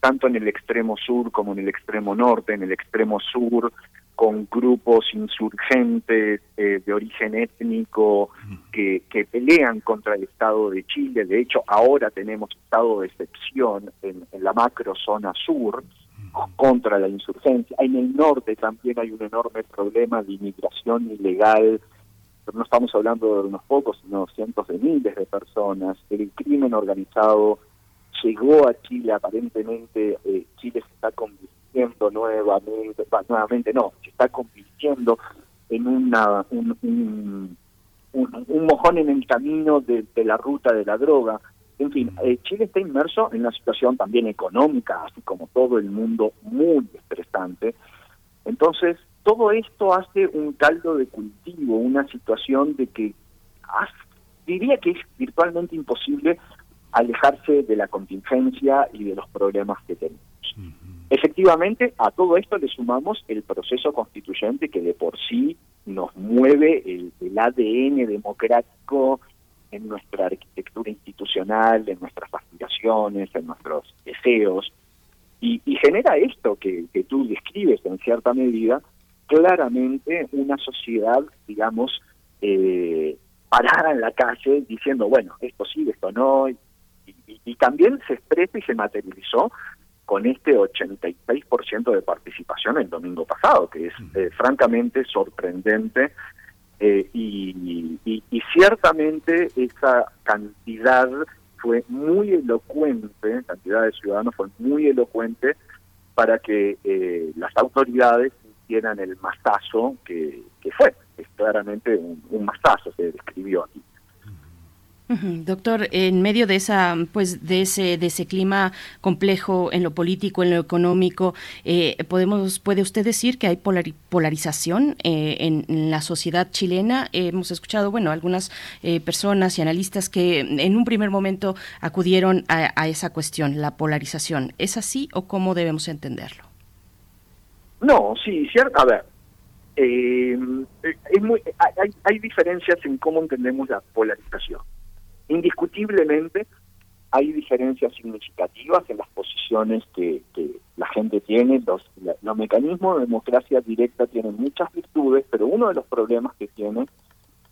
L: tanto en el extremo sur como en el extremo norte. En el extremo sur con grupos insurgentes eh, de origen étnico que, que, pelean contra el Estado de Chile. De hecho, ahora tenemos estado de excepción en, la macro zona sur contra la insurgencia. En el norte también hay un enorme problema de inmigración ilegal, pero no estamos hablando de unos pocos, sino cientos de miles de personas. El crimen organizado llegó a Chile, aparentemente eh, Chile se está convirtiendo nuevamente, nuevamente no, se está convirtiendo en una, un, un, mojón en el camino de, la ruta de la droga. En fin, eh, Chile está inmerso en una situación también económica, así como todo el mundo, muy estresante. Entonces, todo esto hace un caldo de cultivo, una situación de que diría que es virtualmente imposible alejarse de la contingencia y de los problemas que tenemos. Efectivamente, a todo esto le sumamos el proceso constituyente que de por sí nos mueve el, ADN democrático en nuestra arquitectura institucional, en nuestras aspiraciones, en nuestros deseos, y, genera esto que, tú describes en cierta medida, claramente una sociedad, digamos, eh, parada en la calle diciendo, bueno, esto sí, esto no, y, y también se expresa y se materializó con este 86% de participación el domingo pasado, que es eh, francamente sorprendente eh, y, ciertamente esa cantidad fue muy elocuente, cantidad de ciudadanos fue muy elocuente para que eh, las autoridades hicieran el masazo que, fue, es claramente un, un masazo, se describió aquí.
B: Doctor, en medio de esa, pues, de ese, de ese clima complejo en lo político, en lo económico, eh, podemos, puede usted decir que hay polarización eh, en, la sociedad chilena. hemos escuchado, bueno, algunas eh, personas y analistas que en un primer momento acudieron a, esa cuestión, la polarización. ¿Es así o cómo debemos entenderlo?
L: No, sí, cierto. A ver, muy, hay, hay diferencias en cómo entendemos la polarización. Indiscutiblemente hay diferencias significativas en las posiciones que, la gente tiene. Los, los mecanismos de democracia directa tienen muchas virtudes, pero uno de los problemas que tienen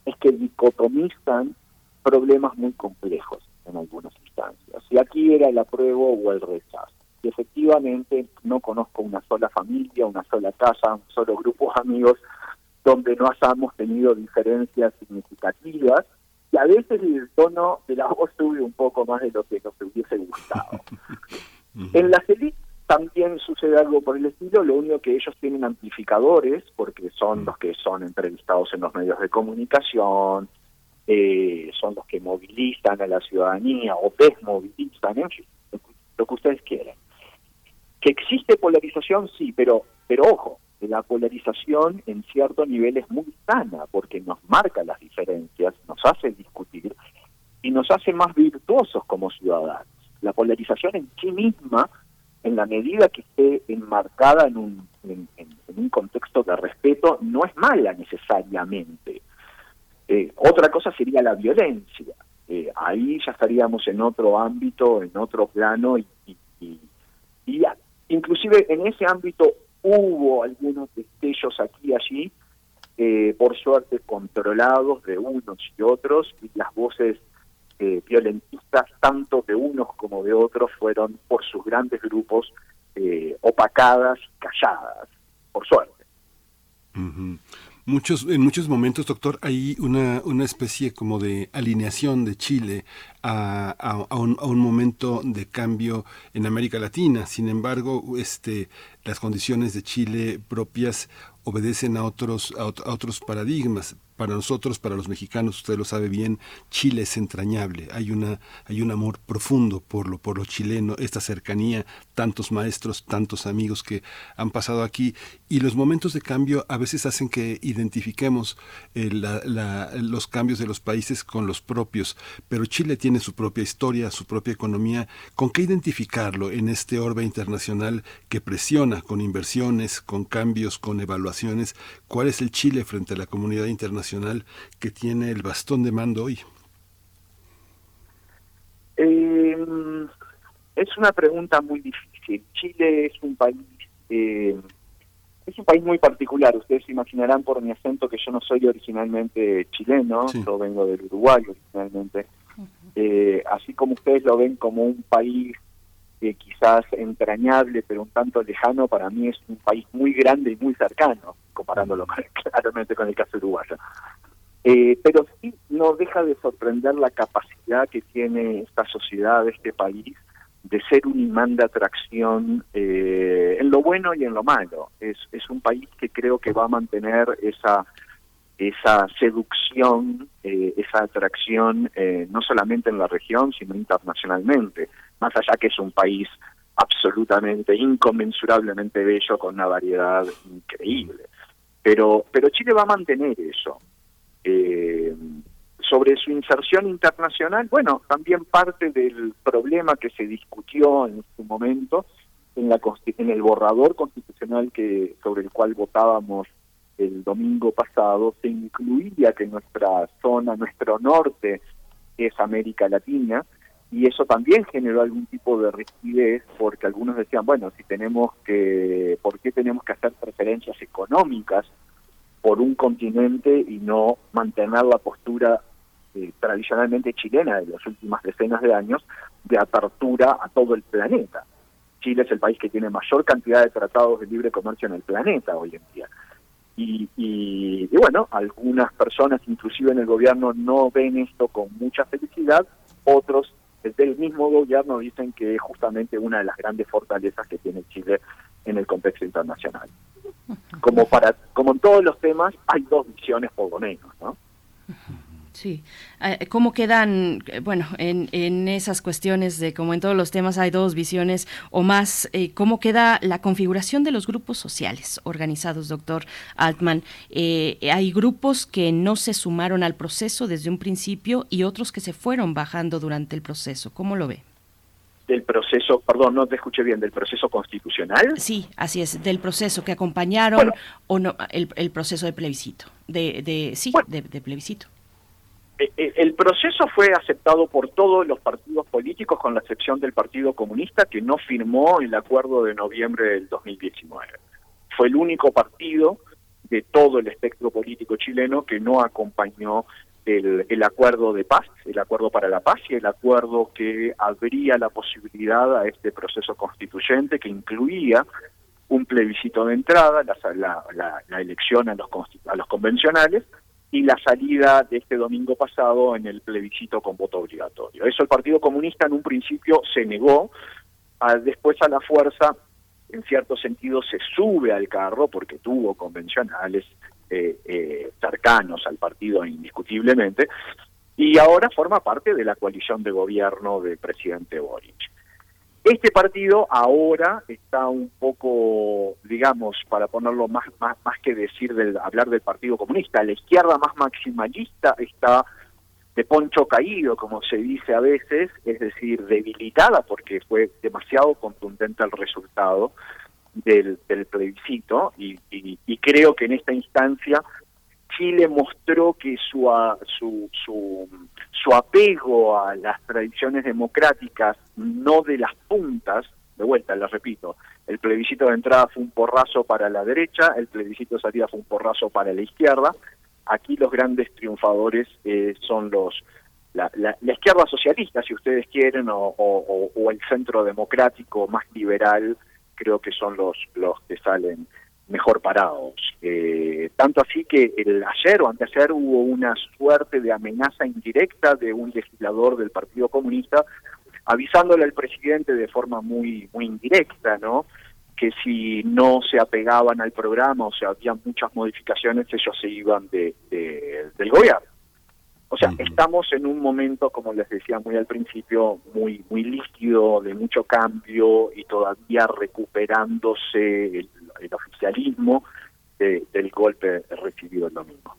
L: es que dicotomizan problemas muy complejos en algunas instancias. Y aquí era el apruebo o el rechazo. Y efectivamente no conozco una sola familia, una sola casa, un solo grupo de amigos donde no hayamos tenido diferencias significativas a veces el tono de la voz sube un poco más de lo que nos hubiese gustado. en la élites también sucede algo por el estilo, lo único que ellos tienen amplificadores, porque son los que son entrevistados en los medios de comunicación, eh, son los que movilizan a la ciudadanía o desmovilizan, en fin, lo que ustedes quieran. Que existe polarización, sí, pero, pero ojo, la polarización en cierto nivel es muy sana porque nos marca las diferencias, nos hace discutir y nos hace más virtuosos como ciudadanos. La polarización en sí misma, en la medida que esté enmarcada en un, en, un contexto de respeto, no es mala necesariamente. Eh, otra cosa sería la violencia. Eh, ahí ya estaríamos en otro ámbito, en otro plano y, y, y, y inclusive en ese ámbito Hubo algunos destellos aquí y allí, eh, por suerte controlados de unos y otros, y las voces eh, violentistas, tanto de unos como de otros, fueron por sus grandes grupos eh, opacadas calladas, por suerte.
A: Muchos, en muchos momentos, doctor, hay una, una especie como de alineación de Chile a, a, un, un, momento de cambio en América Latina. Sin embargo, este, las condiciones de Chile propias obedecen a otros, a, otros paradigmas. Para nosotros, para los mexicanos, usted lo sabe bien, Chile es entrañable. Hay una, hay un amor profundo por lo, por lo chileno, esta cercanía, tantos maestros, tantos amigos que han pasado aquí. Y los momentos de cambio a veces hacen que identifiquemos eh, los cambios de los países con los propios. Pero Chile tiene su propia historia, su propia economía. ¿Con qué identificarlo en este orbe internacional que presiona con inversiones, con cambios, con evaluaciones? ¿Cuál es el Chile frente a la comunidad internacional que tiene el bastón de mando hoy?
L: Eh, es una pregunta muy difícil. Chile es un país eh, es un país muy particular. Ustedes se imaginarán por mi acento que yo no soy originalmente chileno, yo vengo del Uruguay originalmente. Eh, así como ustedes lo ven como un país eh, quizás entrañable, pero un tanto lejano, para mí es un país muy grande y muy cercano, comparándolo claramente con el caso uruguayo. Eh, pero sí no deja de sorprender la capacidad que tiene esta sociedad, este país, de ser un imán de atracción en lo bueno y en lo malo. Es, es un país que creo que va a mantener esa esa seducción, eh, esa atracción, eh, no solamente en la región, sino internacionalmente, más allá que es un país absolutamente, inconmensurablemente bello, con una variedad increíble. Pero, pero Chile va a mantener eso. Eh, sobre su inserción internacional, bueno, también parte del problema que se discutió en su momento en, la, en el borrador constitucional que sobre el cual votábamos el domingo pasado, se incluía que nuestra zona, nuestro norte, es América Latina, y eso también generó algún tipo de rigidez porque algunos decían, bueno, si tenemos que, ¿por qué tenemos que hacer preferencias económicas por un continente y no mantener la postura eh, tradicionalmente chilena de las últimas decenas de años de apertura a todo el planeta? Chile es el país que tiene mayor cantidad de tratados de libre comercio en el planeta hoy en día. Y, y, bueno, algunas personas, inclusive en el gobierno, no ven esto con mucha felicidad, otros desde el mismo gobierno dicen que es justamente una de las grandes fortalezas que tiene Chile en el contexto internacional. Como para como en todos los temas hay dos visiones por lo menos, ¿no?
B: Sí. Eh, ¿Cómo quedan, eh, bueno, en, en, esas cuestiones de como en todos los temas hay dos visiones o más, eh, cómo queda la configuración de los grupos sociales organizados, doctor Altman? hay grupos que no se sumaron al proceso desde un principio y otros que se fueron bajando durante el proceso. ¿Cómo lo ve?
L: del proceso, perdón, no te escuché bien, del proceso constitucional.
B: Sí, así es, del proceso que acompañaron o no el, el, proceso de plebiscito, de, de sí, de, de plebiscito.
L: Eh, eh, el proceso fue aceptado por todos los partidos políticos, con la excepción del Partido Comunista, que no firmó el acuerdo de noviembre del 2019. Fue el único partido de todo el espectro político chileno que no acompañó el, el, acuerdo de paz, el acuerdo para la paz y el acuerdo que abría la posibilidad a este proceso constituyente que incluía un plebiscito de entrada, la, la, la elección a los, a los convencionales, y la salida de este domingo pasado en el plebiscito con voto obligatorio. Eso el Partido Comunista en un principio se negó, después a la fuerza, en cierto sentido, se sube al carro porque tuvo convencionales eh, eh, cercanos al partido indiscutiblemente, y ahora forma parte de la coalición de gobierno del presidente Boric. Este partido ahora está un poco, digamos, para ponerlo más, más, más que decir del, hablar del Partido Comunista, la izquierda más maximalista está de poncho caído, como se dice a veces, es decir, debilitada porque fue demasiado contundente el resultado del, plebiscito y, y creo que en esta instancia Chile mostró que su, su, su, su apego a las tradiciones democráticas, no de las puntas, de vuelta, les repito, el plebiscito de entrada fue un porrazo para la derecha, el plebiscito de salida fue un porrazo para la izquierda. Aquí los grandes triunfadores eh, son los la, la, izquierda socialista, si ustedes quieren, o, o, el centro democrático más liberal, creo que son los, los que salen mejor parados. Eh, tanto así que el ayer o anteayer hubo una suerte de amenaza indirecta de un legislador del Partido Comunista avisándole al presidente de forma muy muy indirecta, ¿no? que si no se apegaban al programa o sea, había muchas modificaciones, ellos se iban de, del gobierno. O sea, estamos en un momento, como les decía muy al principio, muy muy líquido, de mucho cambio y todavía recuperándose el, el oficialismo del golpe recibido el domingo.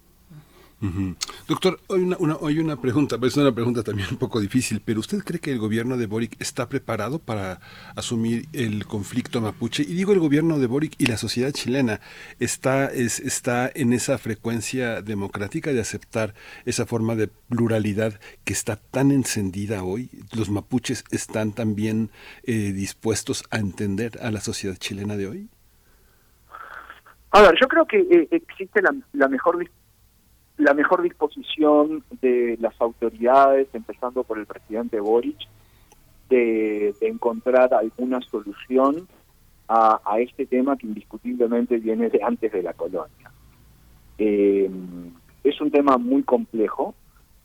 A: Doctor, hoy una, una, hoy una pregunta, pues es una pregunta también un poco difícil, pero ¿usted cree que el gobierno de Boric está preparado para asumir el conflicto mapuche? Y digo el gobierno de Boric y la sociedad chilena está, es, está en esa frecuencia democrática de aceptar esa forma de pluralidad que está tan encendida hoy. ¿Los mapuches están también eh, dispuestos a entender a la sociedad chilena de hoy?
L: A ver, yo creo que eh, existe la, la mejor la mejor disposición de las autoridades, empezando por el presidente Boric, de, encontrar alguna solución a, este tema que indiscutiblemente viene de antes de la colonia. Eh, es un tema muy complejo,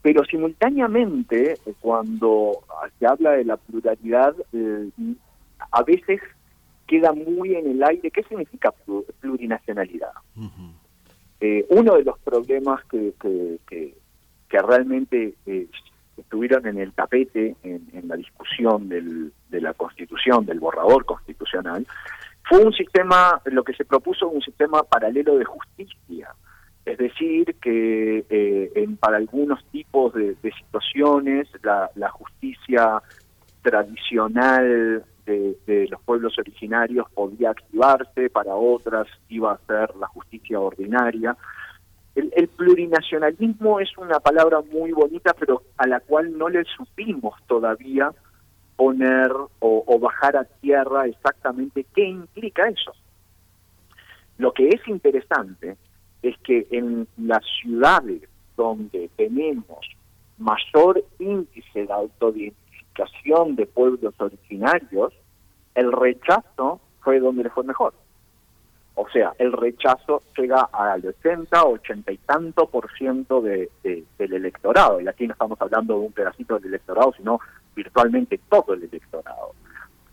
L: pero simultáneamente cuando se habla de la pluralidad, eh, a veces queda muy en el aire qué significa plurinacionalidad. Eh, uno de los problemas que, que, que, realmente eh, estuvieron en el tapete en, la discusión del, de la constitución, del borrador constitucional, fue un sistema, lo que se propuso un sistema paralelo de justicia. Es decir, que eh, en, para algunos tipos de, situaciones la, la, justicia tradicional de, los pueblos originarios podía activarse, para otras iba a ser la justicia ordinaria. El, plurinacionalismo es una palabra muy bonita, pero a la cual no le supimos todavía poner o, bajar a tierra exactamente qué implica eso. Lo que es interesante es que en las ciudades donde tenemos mayor índice de de pueblos originarios, el rechazo fue donde le fue mejor. O sea, el rechazo llega al 80, 80 y tanto por ciento de, del electorado. Y aquí no estamos hablando de un pedacito del electorado, sino virtualmente todo el electorado.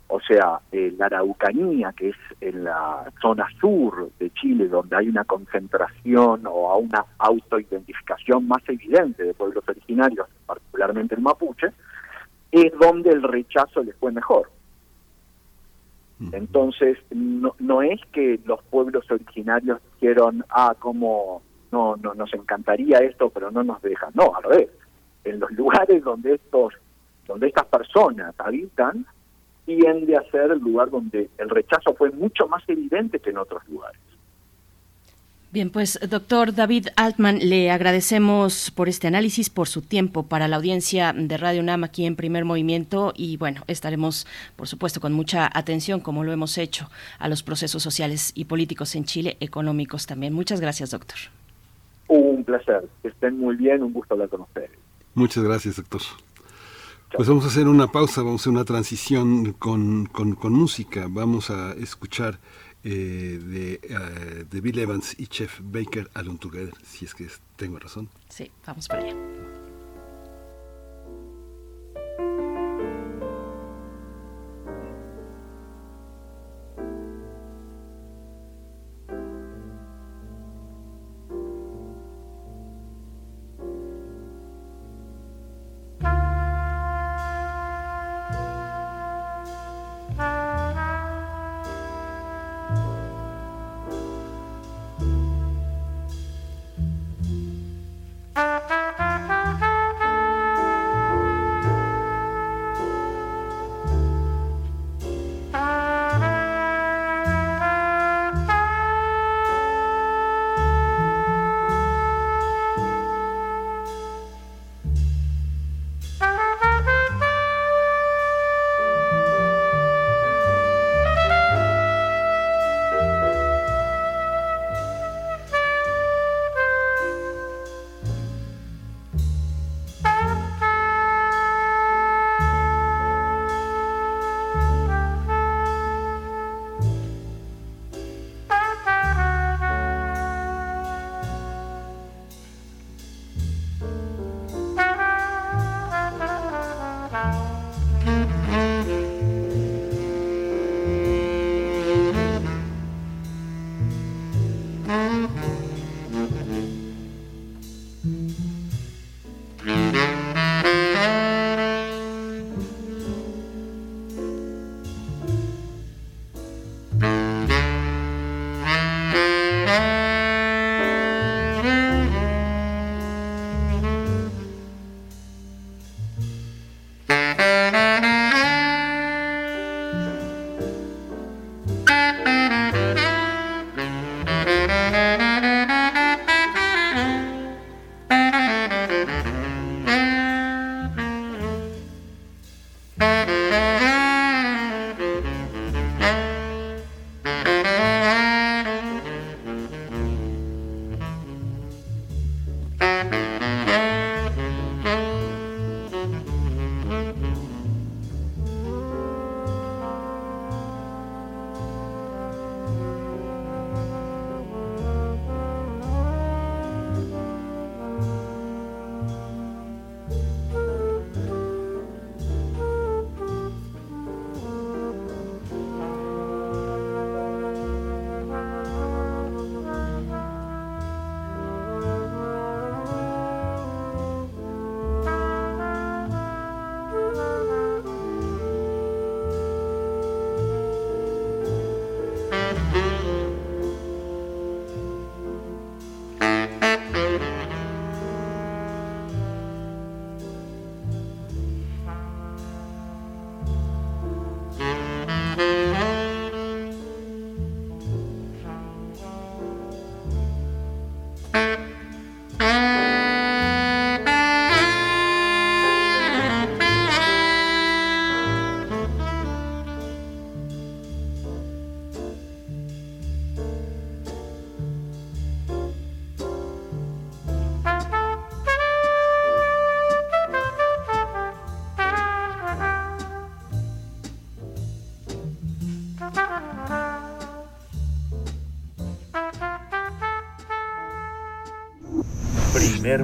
L: O sea, eh, la Araucanía, que es en la zona sur de Chile, donde hay una concentración o una autoidentificación más evidente de pueblos originarios, particularmente el mapuche, es donde el rechazo le fue mejor. Entonces, no, no es que los pueblos originarios dijeron, ah, como no, no nos encantaría esto, pero no nos dejan. No, al revés. En los lugares donde estos, donde estas personas habitan, tiende a ser el lugar donde el rechazo fue mucho más evidente que en otros lugares.
B: Bien, pues doctor David Altman, le agradecemos por este análisis, por su tiempo para la audiencia de Radio UNAM aquí en Primer Movimiento y bueno, estaremos por supuesto con mucha atención, como lo hemos hecho, a los procesos sociales y políticos en Chile, económicos también. Muchas gracias, doctor.
L: Un placer, que estén muy bien, un gusto hablar con ustedes.
A: Muchas gracias, doctor. Pues vamos a hacer una pausa, vamos a hacer una transición con, con, con música, vamos a escuchar de, uh, de, Bill Evans y Chef Baker Alone Together, si es que tengo razón.
B: Sí, vamos para allá.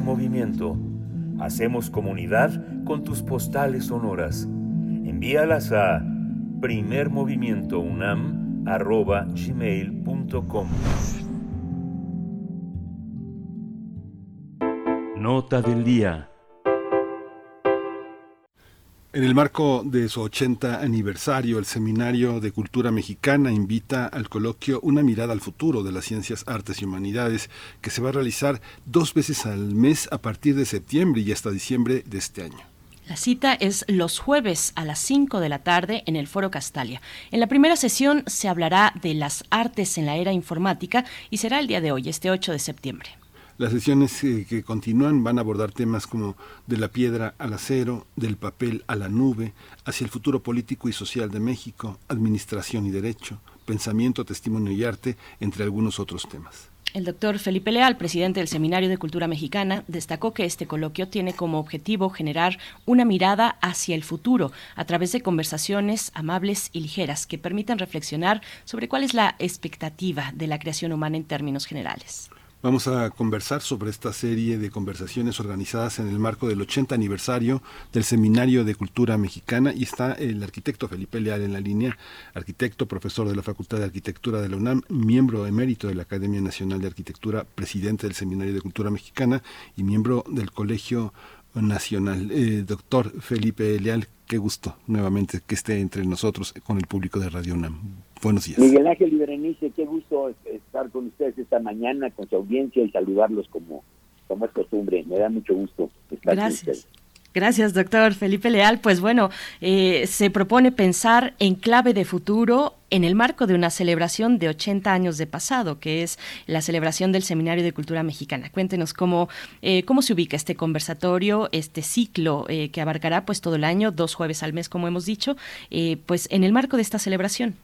E: Movimiento. Hacemos comunidad con tus postales sonoras. Envíalas a primermovimientounam.gmail.com Nota del día.
A: En el marco de su 80 aniversario, el Seminario de Cultura Mexicana invita al coloquio Una mirada al futuro de las ciencias, artes y humanidades, que se va a realizar dos veces al mes a partir de septiembre y hasta diciembre de este año.
B: La cita es los jueves a las 5 de la tarde en el Foro Castalia. En la primera sesión se hablará de las artes en la era informática y será el día de hoy, este 8 de septiembre.
A: Las sesiones eh, que continúan van a abordar temas como de la piedra al acero, del papel a la nube, hacia el futuro político y social de México, administración y derecho, pensamiento, testimonio y arte, entre algunos otros temas.
B: El doctor Felipe Leal, presidente del Seminario de Cultura Mexicana, destacó que este coloquio tiene como objetivo generar una mirada hacia el futuro a través de conversaciones amables y ligeras que permitan reflexionar sobre cuál es la expectativa de la creación humana en términos generales.
A: Vamos a conversar sobre esta serie de conversaciones organizadas en el marco del 80 aniversario del Seminario de Cultura Mexicana y está el arquitecto Felipe Leal en la línea, arquitecto, profesor de la Facultad de Arquitectura de la UNAM, miembro emérito de la Academia Nacional de Arquitectura, presidente del Seminario de Cultura Mexicana y miembro del Colegio Nacional. Eh, doctor Felipe Leal, qué gusto nuevamente que esté entre nosotros con el público de Radio UNAM. Buenos días.
M: Miguel Ángel y Berenice, qué gusto estar con ustedes esta mañana, con su audiencia y saludarlos como, como es costumbre. Me da mucho gusto estar
B: Gracias.
M: con ustedes.
B: Gracias, doctor Felipe Leal. Pues bueno, eh, se propone pensar en clave de futuro en el marco de una celebración de 80 años de pasado, que es la celebración del Seminario de Cultura Mexicana. Cuéntenos cómo, eh, cómo se ubica este conversatorio, este ciclo eh, que abarcará pues todo el año, dos jueves al mes, como hemos dicho, eh, pues en el marco de esta celebración.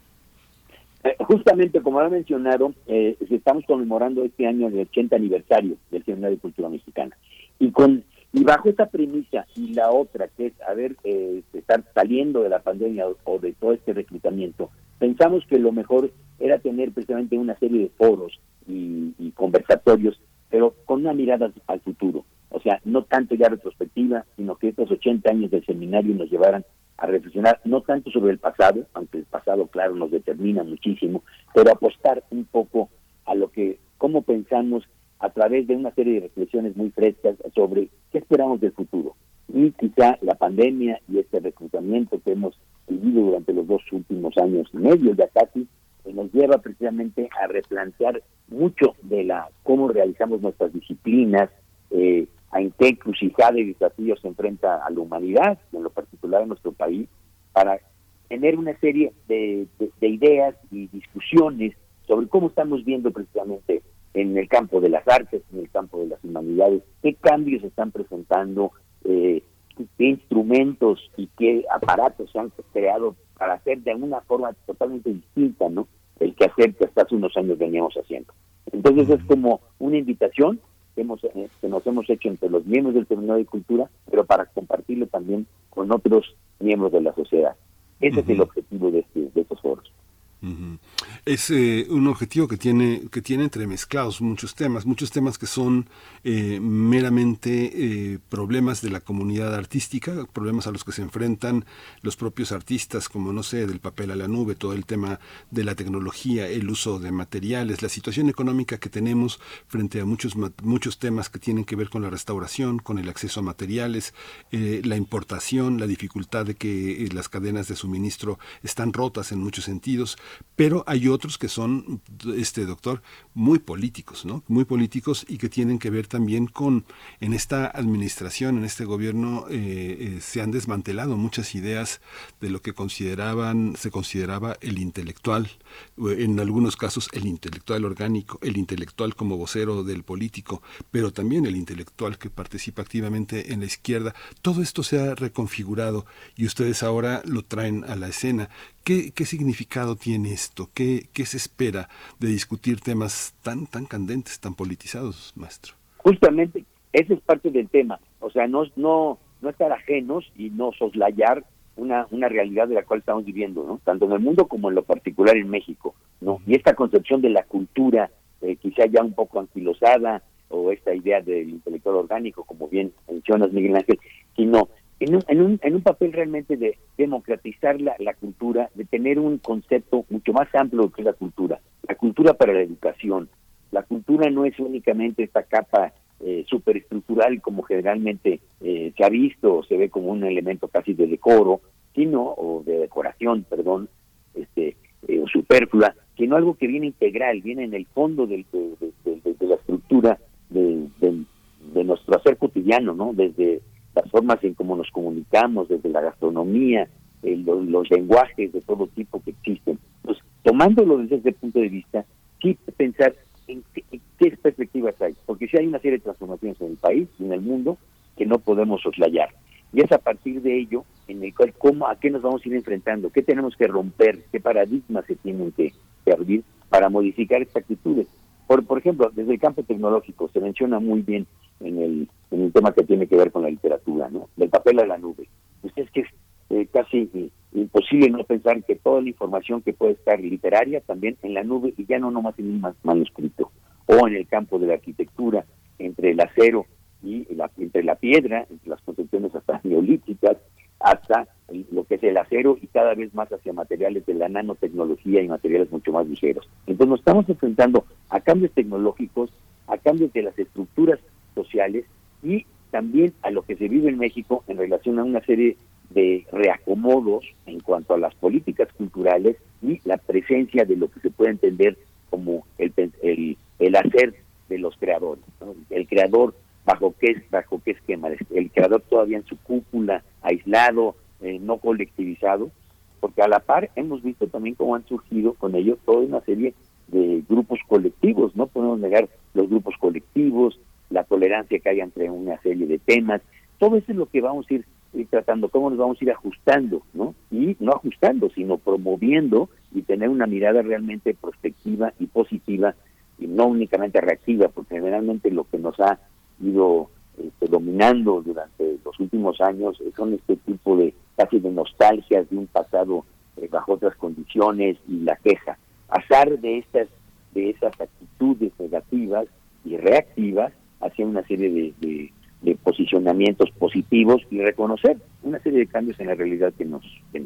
M: Eh, justamente como lo mencionaron, eh, estamos conmemorando este año el 80 aniversario del Seminario de Cultura Mexicana. Y con y bajo esta premisa y la otra, que es haber eh, estar saliendo de la pandemia o, o de todo este reclutamiento, pensamos que lo mejor era tener precisamente una serie de foros y, y conversatorios, pero con una mirada al futuro. O sea, no tanto ya retrospectiva, sino que estos 80 años del seminario nos llevaran a reflexionar no tanto sobre el pasado, aunque el pasado, claro, nos determina muchísimo, pero apostar un poco a lo que, cómo pensamos a través de una serie de reflexiones muy frescas sobre qué esperamos del futuro. Y quizá la pandemia y este reclutamiento que hemos vivido durante los dos últimos años y medio ya casi, nos lleva precisamente a replantear mucho de la cómo realizamos nuestras disciplinas, eh, a en qué encrucijada y desafíos se enfrenta a la humanidad, en lo particular en nuestro país, para tener una serie de, de ideas y discusiones sobre cómo estamos viendo precisamente en el campo de las artes, en el campo de las humanidades, qué cambios se están presentando, eh, qué instrumentos y qué aparatos se han creado para hacer de una forma totalmente distinta, ¿no? El que hacer que hasta hace unos años veníamos haciendo. Entonces es como una invitación que, hemos, eh, que nos hemos hecho entre los miembros del Seminario de Cultura, pero para compartirlo también con otros miembros de la sociedad. Ese uh -huh. es el objetivo de, este, de estos foros.
A: Es eh, un objetivo que tiene, que tiene entremezclados muchos temas, muchos temas que son eh, meramente eh, problemas de la comunidad artística, problemas a los que se enfrentan los propios artistas, como no sé, del papel a la nube, todo el tema de la tecnología, el uso de materiales, la situación económica que tenemos frente a muchos, muchos temas que tienen que ver con la restauración, con el acceso a materiales, eh, la importación, la dificultad de que las cadenas de suministro están rotas en muchos sentidos, pero hay otros que son, este doctor, muy políticos, ¿no? Muy políticos y que tienen que ver también con, en esta administración, en este gobierno, eh, eh, se han desmantelado muchas ideas de lo que consideraban, se consideraba el intelectual, en algunos casos el intelectual orgánico, el intelectual como vocero del político, pero también el intelectual que participa activamente en la izquierda. Todo esto se ha reconfigurado y ustedes ahora lo traen a la escena. ¿Qué, qué significado tiene esto? ¿Qué, ¿Qué, se espera de discutir temas tan, tan candentes, tan politizados, maestro?
M: Justamente, ese es parte del tema. O sea, no, no, no estar ajenos y no soslayar una, una realidad de la cual estamos viviendo, ¿no? Tanto en el mundo como en lo particular en México, ¿no? Y esta concepción de la cultura, eh, quizá ya un poco anquilosada, o esta idea del intelectual orgánico, como bien mencionas, Miguel Ángel, sino en un, en un, en un papel realmente de democratizar la, la cultura, de tener un concepto mucho más amplio que la cultura. La cultura para la educación. La cultura no es únicamente esta capa eh, superestructural como generalmente eh, se ha visto o se ve como un elemento casi de decoro, sino, o de decoración, perdón, este, eh, o superflua, sino algo que viene integral, viene en el fondo del, de, la estructura de, nuestro hacer cotidiano, ¿no? Desde las formas en cómo nos comunicamos, desde la gastronomía, los, lenguajes de todo tipo que existen. Entonces, tomándolo desde ese punto de vista, sí pensar en, qué perspectivas hay, porque si hay una serie de transformaciones en el país y en el mundo que no podemos soslayar. Y es a partir de ello en el cual cómo, a qué nos vamos a ir enfrentando, qué tenemos que romper, qué paradigmas se tienen que, abrir para modificar estas actitudes. Por, por ejemplo, desde el campo tecnológico se menciona muy bien en el, en el tema que tiene que ver con la literatura, ¿no? Del papel a la nube. Pues es que es eh, casi imposible no pensar que toda la información que puede estar literaria también en la nube y ya no nomás en un manuscrito, o en el campo de la arquitectura, entre el acero y la, entre la piedra, entre las construcciones hasta neolíticas, hasta lo que es el acero y cada vez más hacia materiales de la nanotecnología y materiales mucho más ligeros. Entonces nos estamos enfrentando a cambios tecnológicos, a cambios de las estructuras sociales y también a lo que se vive en México en relación a una serie de reacomodos en cuanto a las políticas culturales y la presencia de lo que se puede entender como el, el, el hacer de los creadores. El creador bajo qué bajo qué esquema el creador todavía en su cúpula aislado eh, no colectivizado porque a la par hemos visto también cómo han surgido con ello toda una serie de grupos colectivos no podemos negar los grupos colectivos la tolerancia que hay entre una serie de temas todo eso es lo que vamos a ir, tratando cómo nos vamos a ir ajustando no y no ajustando sino promoviendo y tener una mirada realmente prospectiva y positiva y no únicamente reactiva porque generalmente lo que nos ha ido este, dominando durante los últimos años son este tipo de casi de nostalgias de un pasado eh, bajo otras condiciones y la queja. Azar de estas de esas actitudes negativas y reactivas hacia una serie de, de, posicionamientos positivos y reconocer una serie de cambios en la realidad que nos que,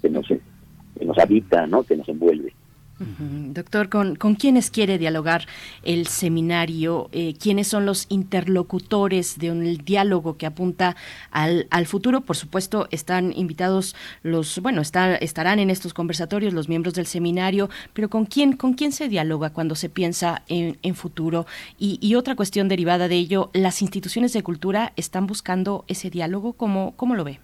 M: que nos que nos habita, ¿no? que nos envuelve.
B: Doctor, ¿con, ¿con quiénes quiere dialogar el seminario? Eh, ¿Quiénes son los interlocutores de un diálogo que apunta al, al, futuro? Por supuesto, están invitados los, bueno, estarán en estos conversatorios los miembros del seminario, pero ¿con quién, con quién se dialoga cuando se piensa en, en futuro? Y, y, otra cuestión derivada de ello, ¿las instituciones de cultura están buscando ese diálogo? ¿Cómo, cómo lo ve?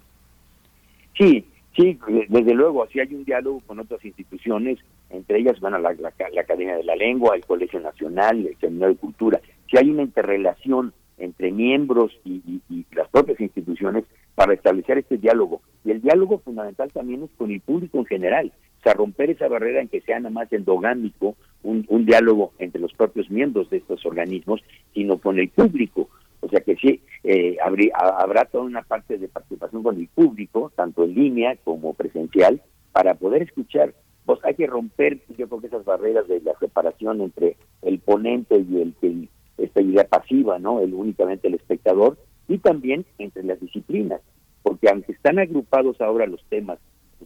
M: Sí, sí, desde luego, así hay un diálogo con otras instituciones entre ellas van a la, Academia de la Lengua, el Colegio Nacional, el Seminario de Cultura. Si hay una interrelación entre miembros y, las propias instituciones para establecer este diálogo. Y el diálogo fundamental también es con el público en general, o sea, romper esa barrera en que sea nada más endogámico un, diálogo entre los propios miembros de estos organismos, sino con el público. O sea que sí, eh, habrá toda una parte de participación con el público, tanto en línea como presencial, para poder escuchar pues hay que romper, yo creo que esas barreras de la separación entre el ponente y el que esta idea pasiva, ¿no? El únicamente el espectador y también entre las disciplinas, porque aunque están agrupados ahora los temas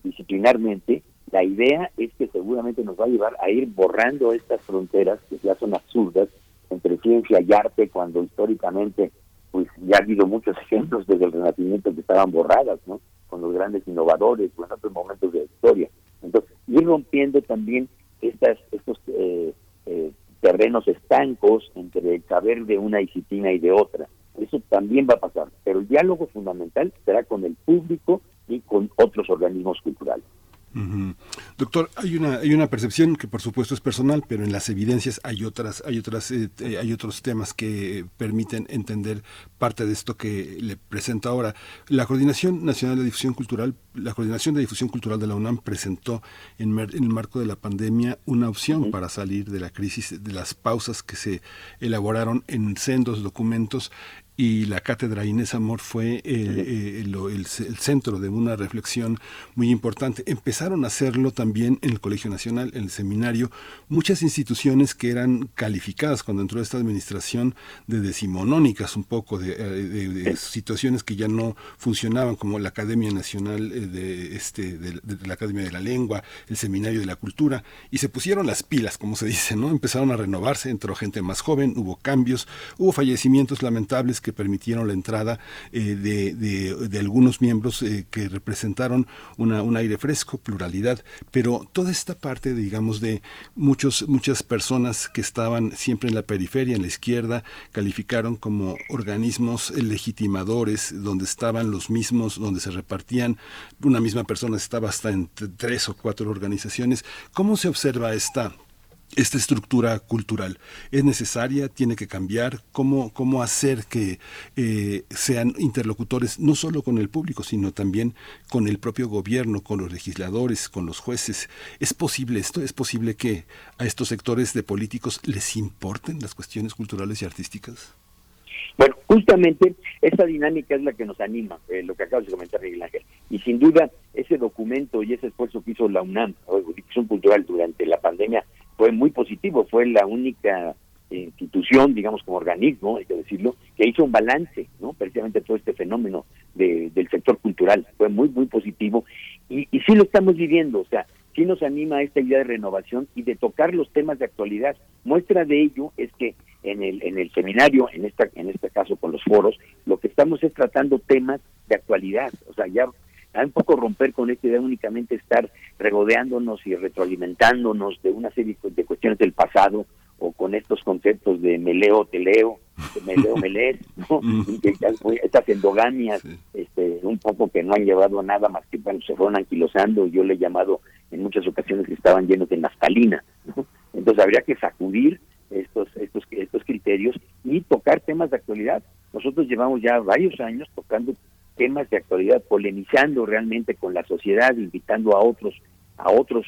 M: disciplinarmente, la idea es que seguramente nos va a llevar a ir borrando estas fronteras que ya son absurdas entre ciencia y arte cuando históricamente pues ya ha habido muchos ejemplos desde el Renacimiento que estaban borradas, ¿no? Con los grandes innovadores o en otros momentos de la historia. Entonces, ir rompiendo también estas, estos eh, eh, terrenos estancos entre el saber de una disciplina y de otra. Eso también va a pasar, pero el diálogo fundamental será con el público y con otros organismos culturales.
A: Doctor, hay una hay una percepción que por supuesto es personal, pero en las evidencias hay otras hay otras eh, eh, hay otros temas que permiten entender parte de esto que le presento ahora. La Coordinación Nacional de Difusión Cultural, la Coordinación de Difusión Cultural de la UNAM presentó en, en el marco de la pandemia una opción para salir de la crisis de las pausas que se elaboraron en sendos documentos y la cátedra Inés Amor fue eh, el, centro de una reflexión muy importante. Empezaron a hacerlo también en el Colegio Nacional, en el seminario, muchas instituciones que eran calificadas cuando entró esta administración de decimonónicas un poco, de, de, situaciones que ya no funcionaban, como la Academia Nacional de, este, de, la Academia de la Lengua, el Seminario de la Cultura, y se pusieron las pilas, como se dice, ¿no? Empezaron a renovarse, entró gente más joven, hubo cambios, hubo fallecimientos lamentables que permitieron la entrada eh, de, de, algunos miembros eh, que representaron una, un aire fresco, pluralidad, pero toda esta parte, digamos, de muchos, muchas personas que estaban siempre en la periferia, en la izquierda, calificaron como organismos legitimadores, donde estaban los mismos, donde se repartían, una misma persona estaba hasta en tres o cuatro organizaciones. ¿Cómo se observa esta esta estructura cultural es necesaria, tiene que cambiar, cómo, cómo hacer que eh, sean interlocutores no solo con el público, sino también con el propio gobierno, con los legisladores, con los jueces. ¿Es posible esto? ¿Es posible que a estos sectores de políticos les importen las cuestiones culturales y artísticas?
M: Bueno, justamente esa dinámica es la que nos anima, eh, lo que acabas de comentar, Miguel Ángel. Y sin duda, ese documento y ese esfuerzo que hizo la UNAM, o Educación Cultural, durante la pandemia, fue muy positivo, fue la única institución, digamos como organismo, hay que decirlo, que hizo un balance, ¿no? Precisamente todo este fenómeno de, del sector cultural, fue muy, muy positivo y, y sí lo estamos viviendo, o sea, sí nos anima esta idea de renovación y de tocar los temas de actualidad. Muestra de ello es que en el, en el seminario, en esta, en este caso con los foros, lo que estamos es tratando temas de actualidad, o sea, ya un poco romper con esta idea únicamente estar regodeándonos y retroalimentándonos de una serie de cuestiones del pasado o con estos conceptos de me leo, te leo, me leo, me lees, ¿no? estas endogamias, este, un poco que no han llevado a nada más que bueno, se fueron anquilosando, yo le he llamado en muchas ocasiones que estaban llenos de naftalina, Entonces habría que sacudir estos, estos, estos criterios y tocar temas de actualidad. Nosotros llevamos ya varios años tocando temas de actualidad, polemizando realmente con la sociedad, invitando a otros, a otros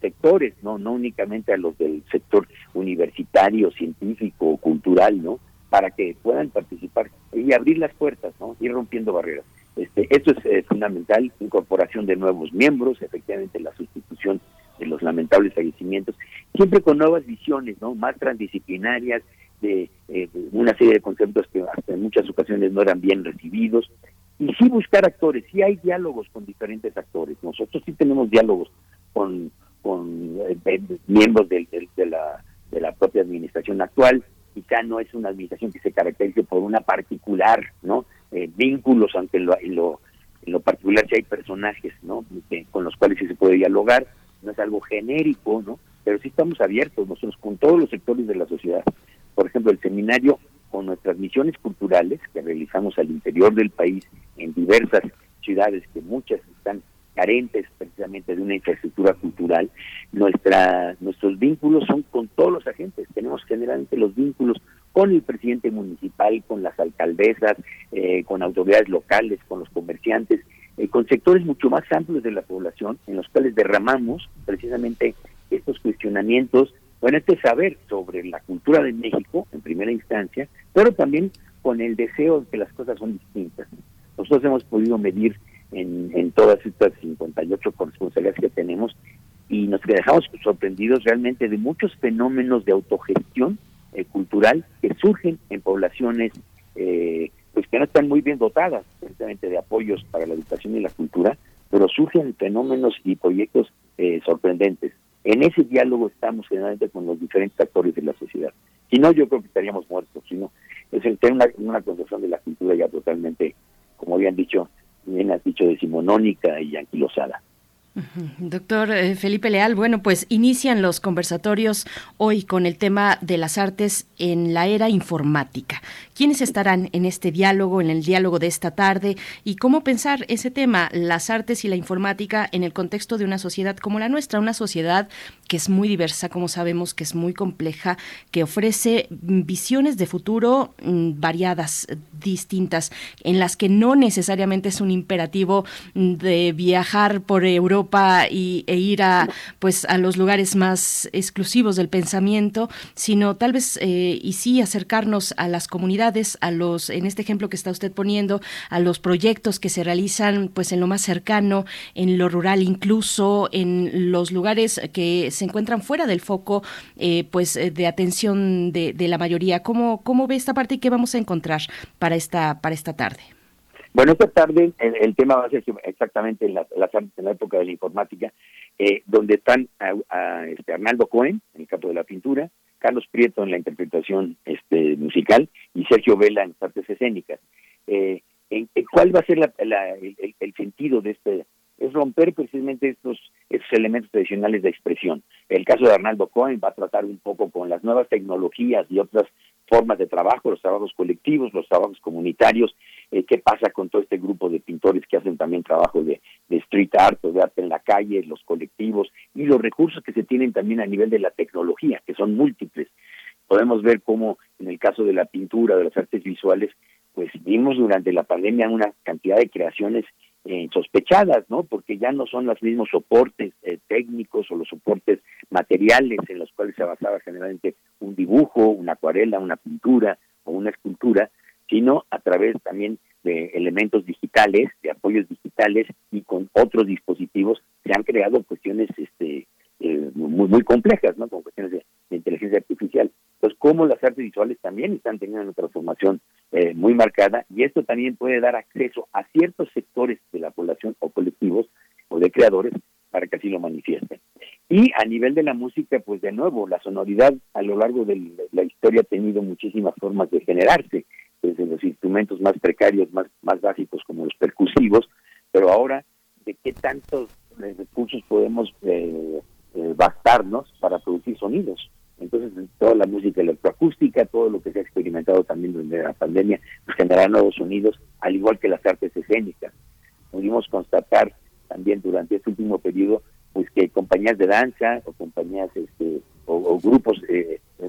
M: sectores, no, no únicamente a los del sector universitario, científico, cultural, ¿no? Para que puedan participar y abrir las puertas, ¿no? Ir rompiendo barreras. Este, esto es eh, fundamental, incorporación de nuevos miembros, efectivamente la sustitución de los lamentables fallecimientos, siempre con nuevas visiones, ¿no? Más transdisciplinarias, de eh, una serie de conceptos que hasta en muchas ocasiones no eran bien recibidos, y sí buscar actores, sí hay diálogos con diferentes actores. Nosotros sí tenemos diálogos con, con eh, miembros de, la, de la propia administración actual. Quizá no es una administración que se caracterice por una particular, ¿no? Eh, vínculos, en lo, en lo, particular sí hay personajes, ¿no? con los cuales sí se puede dialogar. No es algo genérico, ¿no? Pero sí estamos abiertos nosotros con todos los sectores de la sociedad. Por ejemplo, el seminario con nuestras misiones culturales que realizamos al interior del país en diversas ciudades que muchas están carentes precisamente de una infraestructura cultural, nuestra, nuestros vínculos son con todos los agentes. Tenemos generalmente los vínculos con el presidente municipal, con las alcaldesas, eh, con autoridades locales, con los comerciantes, eh, con sectores mucho más amplios de la población en los cuales derramamos precisamente estos cuestionamientos bueno, este saber sobre la cultura de México, en primera instancia, pero también con el deseo de que las cosas son distintas. Nosotros hemos podido medir en, en todas estas 58 corresponsabilidades que tenemos y nos dejamos sorprendidos realmente de muchos fenómenos de autogestión eh, cultural que surgen en poblaciones eh, pues que no están muy bien dotadas precisamente de apoyos para la educación y la cultura, pero surgen fenómenos y proyectos eh, sorprendentes. En ese diálogo estamos generalmente con los diferentes actores de la sociedad. Si no, yo creo que estaríamos muertos. Si no, es el una, una de la cultura ya totalmente, como habían dicho, bien has dicho, decimonónica y anquilosada.
B: Doctor eh, Felipe Leal, bueno, pues inician los conversatorios hoy con el tema de las artes en la era informática. ¿Quiénes estarán en este diálogo, en el diálogo de esta tarde? ¿Y cómo pensar ese tema, las artes y la informática, en el contexto de una sociedad como la nuestra? Una sociedad que es muy diversa, como sabemos, que es muy compleja, que ofrece visiones de futuro mm, variadas, distintas, en las que no necesariamente es un imperativo de viajar por Europa Y, e ir a pues a los lugares más exclusivos del pensamiento, sino tal vez eh, y sí acercarnos a las comunidades, a los en este ejemplo que está usted poniendo, a los proyectos que se realizan pues en lo más cercano, en lo rural incluso, en los lugares que se encuentran fuera del foco eh, pues de atención de, de la mayoría. ¿Cómo, ¿Cómo ve esta parte y qué vamos a encontrar para esta para esta tarde?
M: Bueno, esta tarde el, tema va a ser exactamente en la, en la época de la informática, eh, donde están a, este, Arnaldo Cohen en el campo de la pintura, Carlos Prieto en la interpretación este, musical y Sergio Vela en las artes escénicas. Eh, ¿Cuál va a ser el, sentido de este? Es romper precisamente estos, estos elementos tradicionales de expresión. El caso de Arnaldo Cohen va a tratar un poco con las nuevas tecnologías y otras formas de trabajo, los trabajos colectivos, los trabajos comunitarios, eh, qué pasa con todo este grupo de pintores que hacen también trabajo de, street art o de arte en la calle, los colectivos y los recursos que se tienen también a nivel de la tecnología, que son múltiples. Podemos ver cómo en el caso de la pintura, de las artes visuales, pues vimos durante la pandemia una cantidad de creaciones eh, sospechadas, ¿no? Porque ya no son los mismos soportes eh, técnicos o los soportes materiales en los cuales se basaba generalmente un dibujo, una acuarela, una pintura o una escultura, sino a través también de elementos digitales, de apoyos digitales y con otros dispositivos se han creado cuestiones este, eh, muy, muy complejas, ¿no? Con cuestiones de, inteligencia artificial. Pues cómo las artes visuales también están teniendo una transformación eh, muy marcada y esto también puede dar acceso a ciertos sectores de la población o colectivos o de creadores para que así lo manifiesten. Y a nivel de la música, pues de nuevo, la sonoridad a lo largo de la historia ha tenido muchísimas formas de generarse desde los instrumentos más precarios, más, más básicos como los percusivos, pero ahora de qué tantos eh, recursos podemos eh, eh, bastarnos para producir sonidos. Entonces, toda la música electroacústica, todo lo que se ha experimentado también durante la pandemia, pues generar nuevos sonidos, al igual que las artes escénicas. Pudimos constatar también durante este último periodo, pues que compañías de danza o compañías este, o, grupos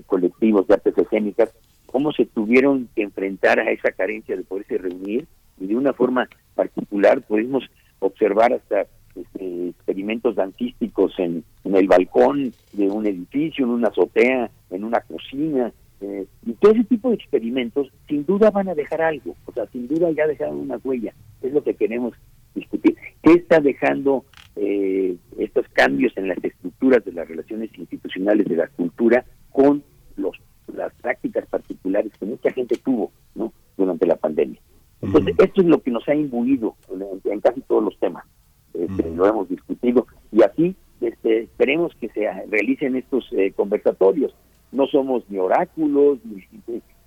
M: colectivos de artes escénicas cómo se tuvieron que enfrentar a esa carencia de poderse reunir y de una forma particular pudimos observar hasta este, experimentos dantísticos en, el balcón de un edificio, en una azotea, en una cocina, eh, y todo ese tipo de experimentos sin duda van a dejar algo, o sea, sin duda ya dejaron una huella, es lo que queremos discutir. ¿Qué está dejando eh, estos cambios en las estructuras de las relaciones institucionales de la cultura con las prácticas particulares que mucha gente tuvo ¿no? durante la pandemia. Entonces, esto es lo que nos ha imbuido en, casi todos los temas. Este, lo hemos discutido y así este, esperemos que se realicen estos eh, conversatorios. No somos ni oráculos, ni,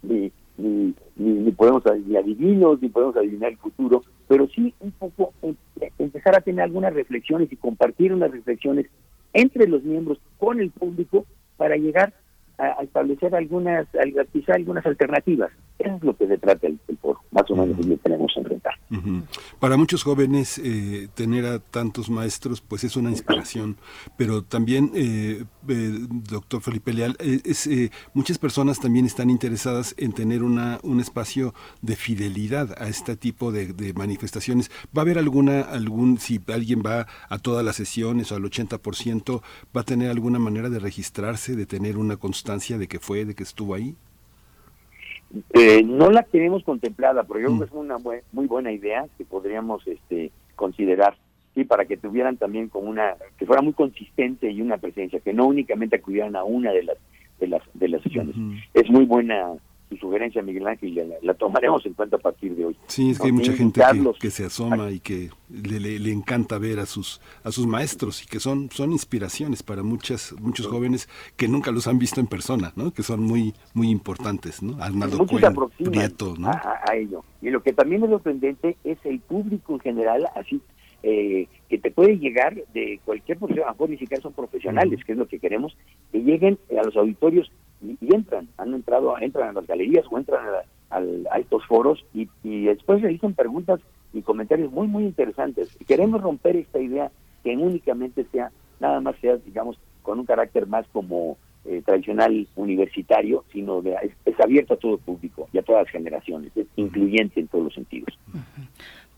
M: ni, ni, ni, podemos ni adivinos, ni podemos adivinar el futuro, pero sí un poco em, empezar a tener algunas reflexiones y compartir unas reflexiones entre los miembros con el público para llegar a, establecer algunas, quizá algunas alternativas. Eso es lo que se trata el, foro, más o menos lo que tenemos que enfrentar.
A: Para muchos jóvenes eh, tener a tantos maestros pues es una inspiración, pero también, eh, eh, doctor Felipe Leal, es, muchas personas también están interesadas en tener una, un espacio de fidelidad a este tipo de, de manifestaciones. ¿Va a haber alguna, algún, si alguien va a todas las sesiones o al 80%, va a tener alguna manera de registrarse, de tener una constancia? de que fue, de que estuvo ahí?
M: Eh, no la tenemos contemplada, pero yo creo que es una muy buena idea que podríamos este, considerar, sí, para que tuvieran también como una, que fuera muy consistente y una presencia, que no únicamente acudieran a una de las de las de las sesiones. Es muy buena su sugerencia, Miguel Ángel, la, la, tomaremos en cuenta a partir de hoy.
A: Sí, es que hay mucha gente que, se asoma y que le, le, encanta ver a sus a sus maestros y que son son inspiraciones para muchas muchos jóvenes que nunca los han visto en persona, ¿no? Que son muy muy importantes, ¿no? Arnaldo Cuen, Prieto, ¿no?
M: A, ello. Y lo que también es sorprendente es el público en general, así eh, que te puede llegar de cualquier profesión, a lo mejor ni siquiera son profesionales, que es lo que queremos, que lleguen a los auditorios y, entran, han entrado, entran a las galerías o entran a, estos foros y, y después realizan preguntas y comentarios muy, muy interesantes. Queremos romper esta idea que únicamente sea, nada más sea, digamos, con un carácter más como eh, tradicional universitario, sino de, es, abierto a todo público y a todas las generaciones, es incluyente en todos los sentidos.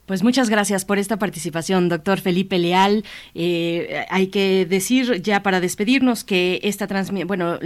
B: Pues muchas gracias por esta participación, doctor Felipe Leal. Eh, hay que decir ya para despedirnos que esta bueno,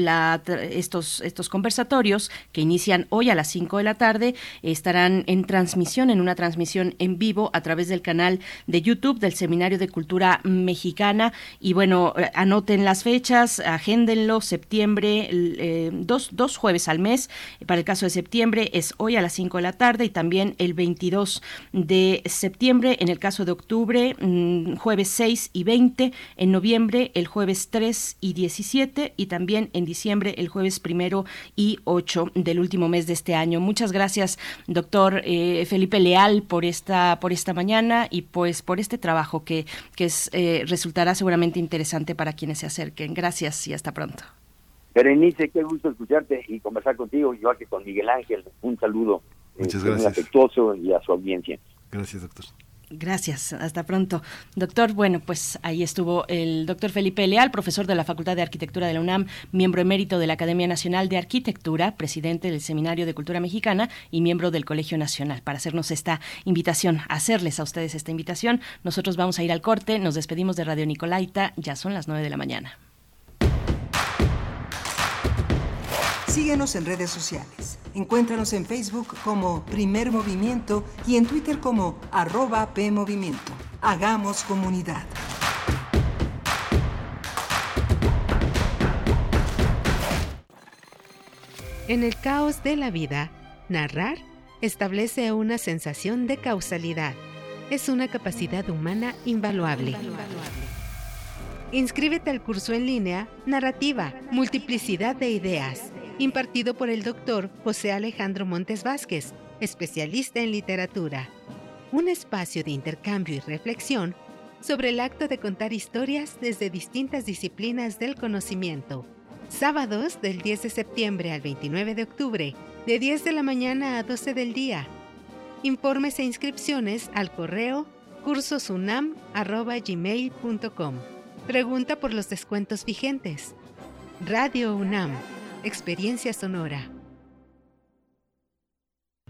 B: estos, estos conversatorios que inician hoy a las 5 de la tarde estarán en transmisión, en una transmisión en vivo a través del canal de YouTube del Seminario de Cultura Mexicana. Y bueno, anoten las fechas, agéndenlo, septiembre, eh, dos, dos jueves al mes. Para el caso de septiembre es hoy a las 5 de la tarde y también el 22 de septiembre, en el caso de octubre, mm, jueves 6 y 20, en noviembre el jueves 3 y 17 y también en diciembre el jueves primero y 8 del último mes de este año. Muchas gracias, doctor eh, Felipe Leal, por esta, por esta mañana y pues por este trabajo que, que es, eh, resultará seguramente interesante para quienes se acerquen. Gracias y hasta pronto.
M: Berenice, qué gusto escucharte y conversar contigo, igual que con Miguel Ángel. Un saludo
A: Muchas eh, gracias.
M: afectuoso y a su audiencia.
A: Gracias, doctor.
B: Gracias, hasta pronto. Doctor, bueno, pues ahí estuvo el doctor Felipe Leal, profesor de la Facultad de Arquitectura de la UNAM, miembro emérito de la Academia Nacional de Arquitectura, presidente del Seminario de Cultura Mexicana y miembro del Colegio Nacional, para hacernos esta invitación, hacerles a ustedes esta invitación. Nosotros vamos a ir al corte, nos despedimos de Radio Nicolaita, ya son las nueve de la mañana.
I: Síguenos en redes sociales. Encuéntranos en Facebook como Primer Movimiento y en Twitter como arroba PMovimiento. Hagamos comunidad.
N: En el caos de la vida, narrar establece una sensación de causalidad. Es una capacidad humana invaluable. Inscríbete al curso en línea Narrativa, Multiplicidad de Ideas impartido por el doctor José Alejandro Montes Vázquez, especialista en literatura. Un espacio de intercambio y reflexión sobre el acto de contar historias desde distintas disciplinas del conocimiento. Sábados del 10 de septiembre al 29 de octubre, de 10 de la mañana a 12 del día. Informes e inscripciones al correo cursosunam.gmail.com. Pregunta por los descuentos vigentes. Radio UNAM Experiencia Sonora.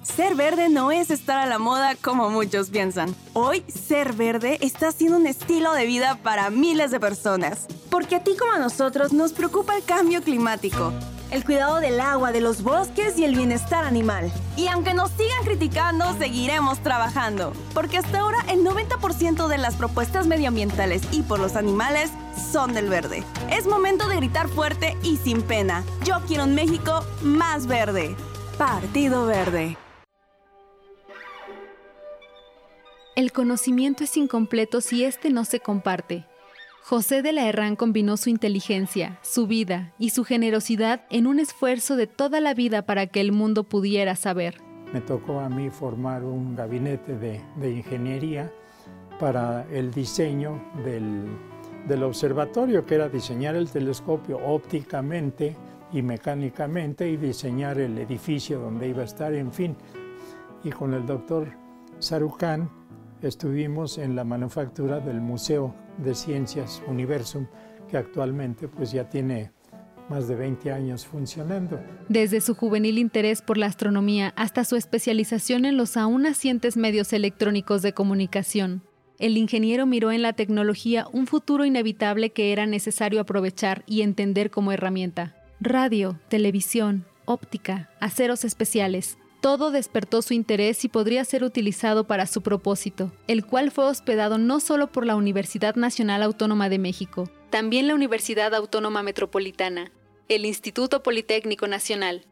O: Ser verde no es estar a la moda como muchos piensan. Hoy, ser verde está siendo un estilo de vida para miles de personas. Porque a ti como a nosotros nos preocupa el cambio climático, el cuidado del agua, de los bosques y el bienestar animal. Y aunque nos sigan criticando, seguiremos trabajando. Porque hasta ahora el 90% de las propuestas medioambientales y por los animales son del verde. Es momento de gritar fuerte y sin pena. Yo quiero un México más verde. Partido Verde.
P: El conocimiento es incompleto si éste no se comparte. José de la Herrán combinó su inteligencia, su vida y su generosidad en un esfuerzo de toda la vida para que el mundo pudiera saber.
Q: Me tocó a mí formar un gabinete de, ingeniería para el diseño del del observatorio, que era diseñar el telescopio ópticamente y mecánicamente y diseñar el edificio donde iba a estar, en fin. Y con el doctor Sarucán estuvimos en la manufactura del Museo de Ciencias Universum, que actualmente pues ya tiene más de 20 años funcionando.
P: Desde su juvenil interés por la astronomía hasta su especialización en los aún nacientes medios electrónicos de comunicación, el ingeniero miró en la tecnología un futuro inevitable que era necesario aprovechar y entender como herramienta. Radio, televisión, óptica, aceros especiales, todo despertó su interés y podría ser utilizado para su propósito, el cual fue hospedado no solo por la Universidad Nacional Autónoma de México, también la Universidad Autónoma Metropolitana, el Instituto Politécnico Nacional,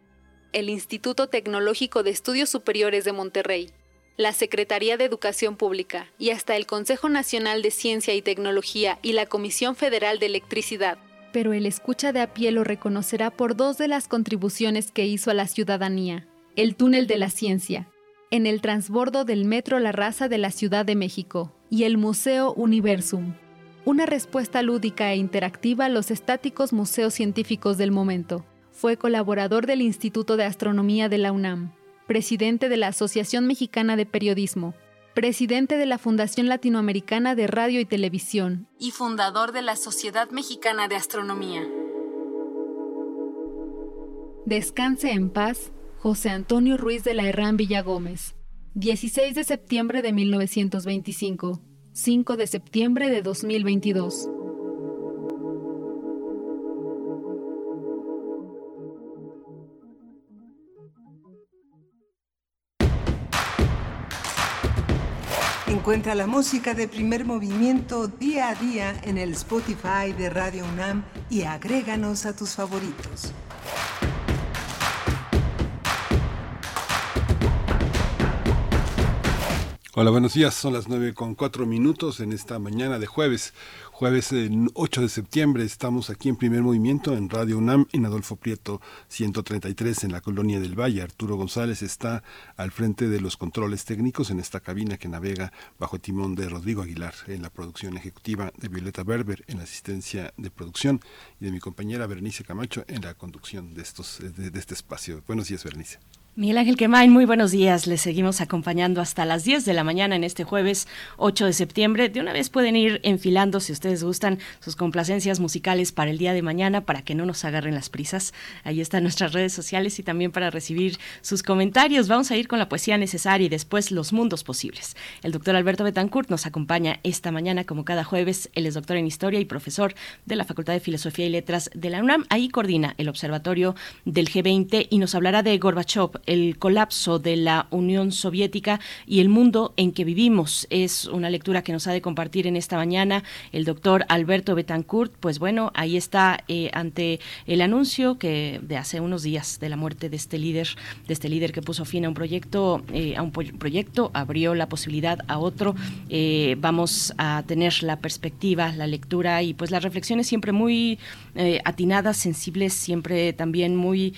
P: el Instituto Tecnológico de Estudios Superiores de Monterrey, la Secretaría de Educación Pública y hasta el Consejo Nacional de Ciencia y Tecnología y la Comisión Federal de Electricidad. Pero el escucha de a pie lo reconocerá por dos de las contribuciones que hizo a la ciudadanía. El túnel de la ciencia, en el transbordo del Metro La Raza de la Ciudad de México y el Museo Universum. Una respuesta lúdica e interactiva a los estáticos museos científicos del momento. Fue colaborador del Instituto de Astronomía de la UNAM presidente de la Asociación Mexicana de Periodismo, presidente de la Fundación Latinoamericana de Radio y Televisión y fundador de la Sociedad Mexicana de Astronomía. Descanse en paz, José Antonio Ruiz de la Herrán Villagómez. 16 de septiembre de 1925, 5 de septiembre de 2022.
I: Encuentra la música de primer movimiento día a día en el Spotify de Radio UNAM y agréganos a tus favoritos.
A: Hola, buenos días. Son las nueve con cuatro minutos en esta mañana de jueves. Jueves 8 de septiembre estamos aquí en primer movimiento en Radio UNAM en Adolfo Prieto 133 en la colonia del Valle. Arturo González está al frente de los controles técnicos en esta cabina que navega bajo timón de Rodrigo Aguilar en la producción ejecutiva de Violeta Berber en la asistencia de producción y de mi compañera Bernice Camacho en la conducción de, estos, de, de este espacio. Buenos días, Bernice.
B: Miguel Ángel Quemain, muy buenos días. Les seguimos acompañando hasta las 10 de la mañana en este jueves 8 de septiembre. De una vez pueden ir enfilando, si ustedes gustan, sus complacencias musicales para el día de mañana, para que no nos agarren las prisas. Ahí están nuestras redes sociales y también para recibir sus comentarios. Vamos a ir con la poesía necesaria y después los mundos posibles. El doctor Alberto Betancourt nos acompaña esta mañana, como cada jueves. Él es doctor en historia y profesor de la Facultad de Filosofía y Letras de la UNAM. Ahí coordina el observatorio del G20 y nos hablará de Gorbachev el colapso de la Unión Soviética y el mundo en que vivimos. Es una lectura que nos ha de compartir en esta mañana el doctor Alberto Betancourt. Pues bueno, ahí está eh, ante el anuncio que de hace unos días de la muerte de este líder, de este líder que puso fin a un proyecto, eh, a un proyecto, abrió la posibilidad a otro. Eh, vamos a tener la perspectiva, la lectura y pues las reflexiones siempre muy atinadas, sensibles, siempre también muy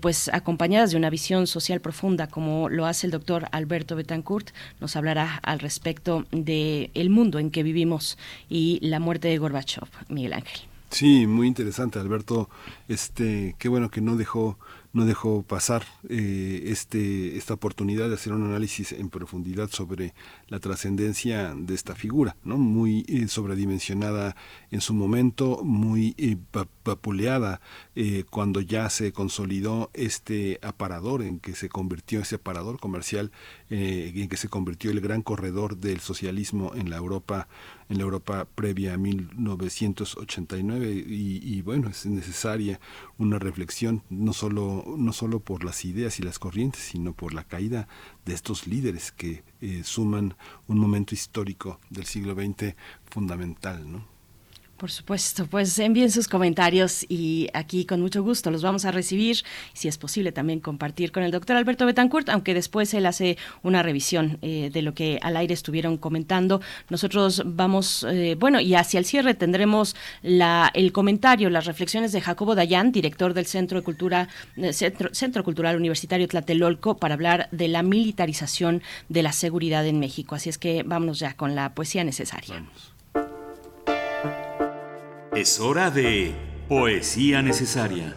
B: pues acompañadas de una visión social profunda, como lo hace el doctor Alberto Betancourt, nos hablará al respecto del el mundo en que vivimos y la muerte de Gorbachev, Miguel Ángel.
A: Sí, muy interesante, Alberto. Este, qué bueno que no dejó no dejó pasar eh, este, esta oportunidad de hacer un análisis en profundidad sobre la trascendencia de esta figura, ¿no? muy eh, sobredimensionada en su momento, muy eh, vapuleada eh, cuando ya se consolidó este aparador en que se convirtió ese aparador comercial eh, en que se convirtió el gran corredor del socialismo en la Europa en la Europa previa a 1989 y, y bueno es necesaria una reflexión no solo no solo por las ideas y las corrientes sino por la caída de estos líderes que eh, suman un momento histórico del siglo XX fundamental ¿no?
B: Por supuesto, pues envíen sus comentarios y aquí con mucho gusto los vamos a recibir, si es posible también compartir con el doctor Alberto Betancourt, aunque después él hace una revisión eh, de lo que al aire estuvieron comentando. Nosotros vamos, eh, bueno, y hacia el cierre tendremos la, el comentario, las reflexiones de Jacobo Dayan, director del Centro de Cultura, eh, Centro, Cultural Universitario Tlatelolco, para hablar de la militarización de la seguridad en México. Así es que vámonos ya con la poesía necesaria.
E: Es hora de Poesía Necesaria.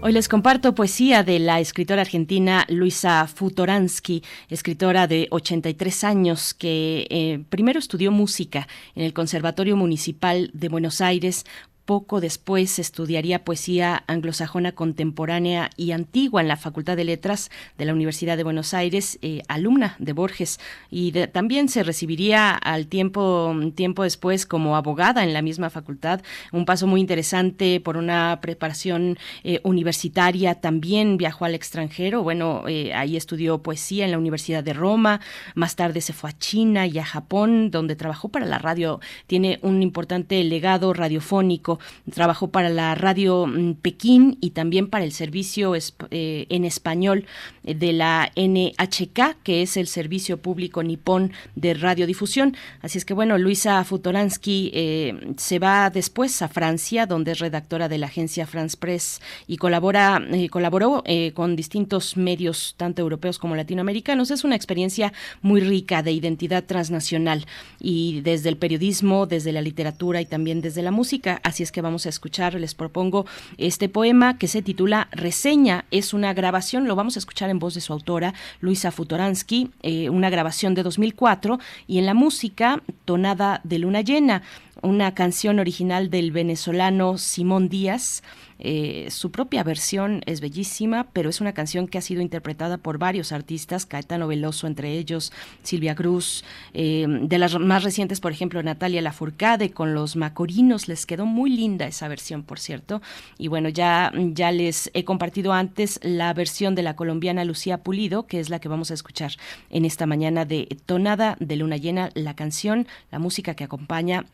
B: Hoy les comparto poesía de la escritora argentina Luisa Futoransky, escritora de 83 años que eh, primero estudió música en el Conservatorio Municipal de Buenos Aires, poco después estudiaría poesía anglosajona contemporánea y antigua en la Facultad de Letras de la Universidad de Buenos Aires, eh, alumna de Borges, y también se recibiría al tiempo, tiempo después como abogada en la misma facultad, un paso muy interesante por una preparación eh, universitaria, también viajó al extranjero, bueno, eh, ahí estudió poesía en la Universidad de Roma, más tarde se fue a China y a Japón, donde trabajó para la radio, tiene un importante legado radiofónico, trabajó para la radio mm, Pekín y también para el servicio eh, en español de la NHK, que es el Servicio Público Nipón de Radiodifusión. Así es que bueno, Luisa Futoransky eh, se va después a Francia, donde es redactora de la agencia France Press y colabora, eh, colaboró con distintos medios, tanto europeos como latinoamericanos. Es una experiencia muy rica de identidad transnacional y desde el periodismo, desde la literatura y también desde la música. Así que vamos a escuchar, les propongo este poema que se titula Reseña, es una grabación, lo vamos a escuchar en voz de su autora, Luisa Futoransky, eh, una grabación de 2004, y en la música, Tonada de Luna Llena, una canción original del venezolano Simón Díaz. Eh, su propia versión es bellísima, pero es una canción que ha sido interpretada por varios artistas, Caetano Veloso entre ellos, Silvia Cruz, eh, de las más recientes, por ejemplo, Natalia Lafourcade con los Macorinos, les quedó muy linda esa versión, por cierto. Y bueno, ya, ya les he compartido antes la versión de la colombiana Lucía Pulido, que es la que vamos a escuchar en esta mañana de Tonada de Luna Llena, la canción, la música que acompaña,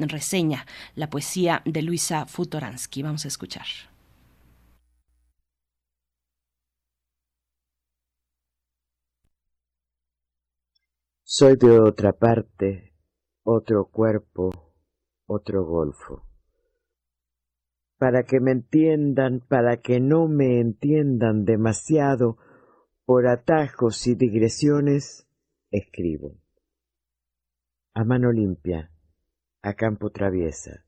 B: la poesía de Luisa Futoransky. Vamos a escuchar.
R: Soy de otra parte, otro cuerpo, otro golfo. Para que me entiendan, para que no me entiendan demasiado, por atajos y digresiones, escribo. A mano limpia, a campo traviesa.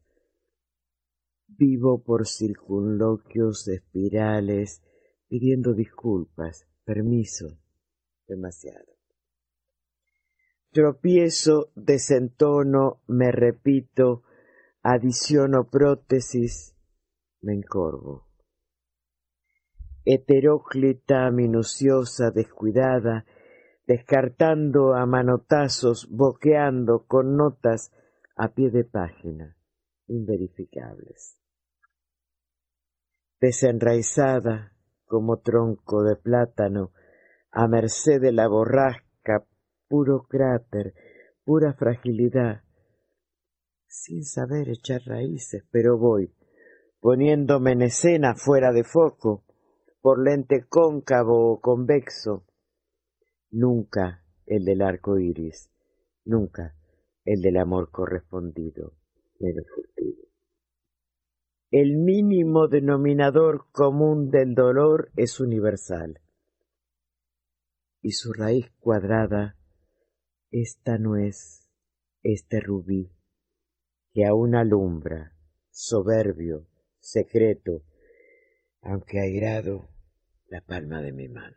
R: Vivo por circunloquios espirales, pidiendo disculpas, permiso, demasiado. Tropiezo, desentono, me repito, adiciono prótesis, me encorvo. Heteróclita, minuciosa, descuidada, descartando a manotazos, boqueando con notas a pie de página, inverificables. Desenraizada como tronco de plátano, a merced de la borrasca puro cráter, pura fragilidad, sin saber echar raíces, pero voy, poniéndome en escena fuera de foco, por lente cóncavo o convexo, nunca el del arco iris, nunca el del amor correspondido, menos furtivo. El mínimo denominador común del dolor es universal, y su raíz cuadrada esta nuez, este rubí, que aún alumbra, soberbio, secreto, aunque airado, la palma de mi mano.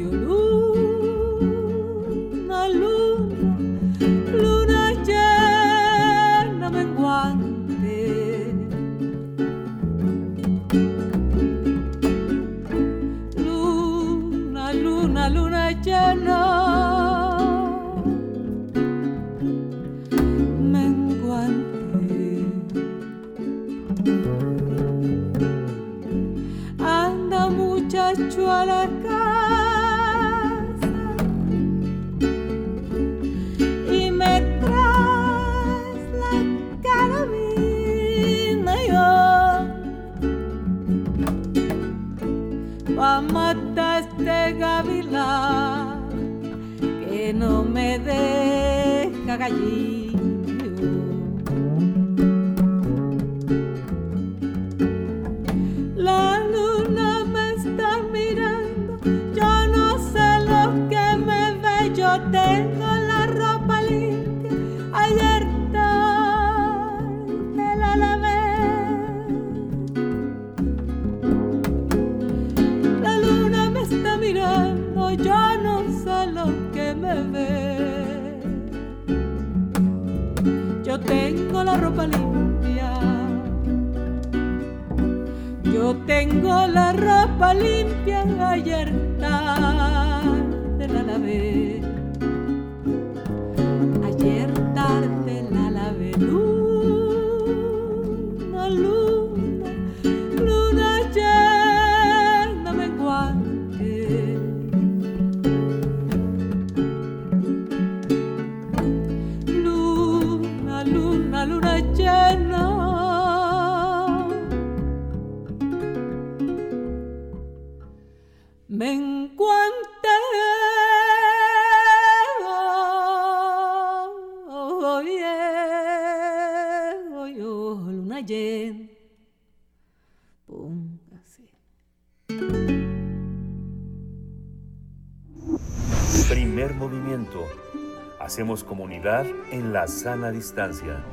E: Hacemos comunidad en la sana distancia.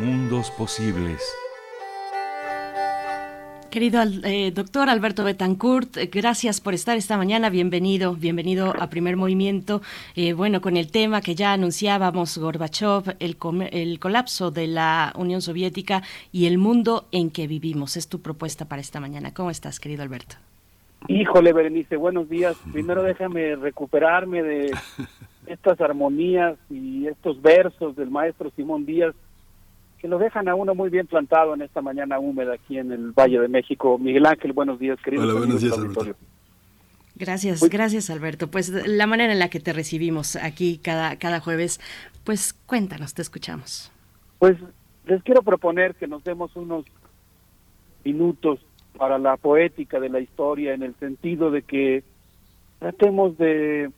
E: Mundos posibles.
B: Querido eh, doctor Alberto Betancourt, eh, gracias por estar esta mañana. Bienvenido, bienvenido a Primer Movimiento. Eh, bueno, con el tema que ya anunciábamos, Gorbachev, el, el colapso de la Unión Soviética y el mundo en que vivimos. Es tu propuesta para esta mañana. ¿Cómo estás, querido Alberto?
S: Híjole, Berenice, buenos días. Primero déjame recuperarme de estas armonías y estos versos del maestro Simón Díaz que lo dejan a uno muy bien plantado en esta mañana húmeda aquí en el Valle de México. Miguel Ángel, buenos días, querido.
A: Hola, buenos días, Alberto.
B: Gracias, gracias Alberto. Pues la manera en la que te recibimos aquí cada, cada jueves, pues cuéntanos, te escuchamos.
S: Pues les quiero proponer que nos demos unos minutos para la poética de la historia en el sentido de que tratemos de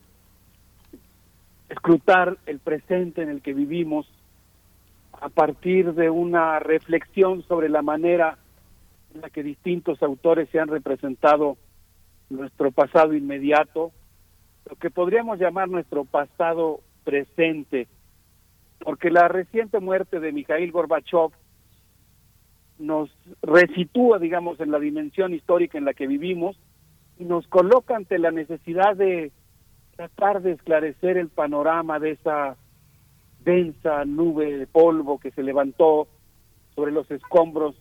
S: escrutar el presente en el que vivimos a partir de una reflexión sobre la manera en la que distintos autores se han representado nuestro pasado inmediato, lo que podríamos llamar nuestro pasado presente, porque la reciente muerte de Mikhail Gorbachev nos resitúa, digamos, en la dimensión histórica en la que vivimos y nos coloca ante la necesidad de tratar de esclarecer el panorama de esa densa nube de polvo que se levantó sobre los escombros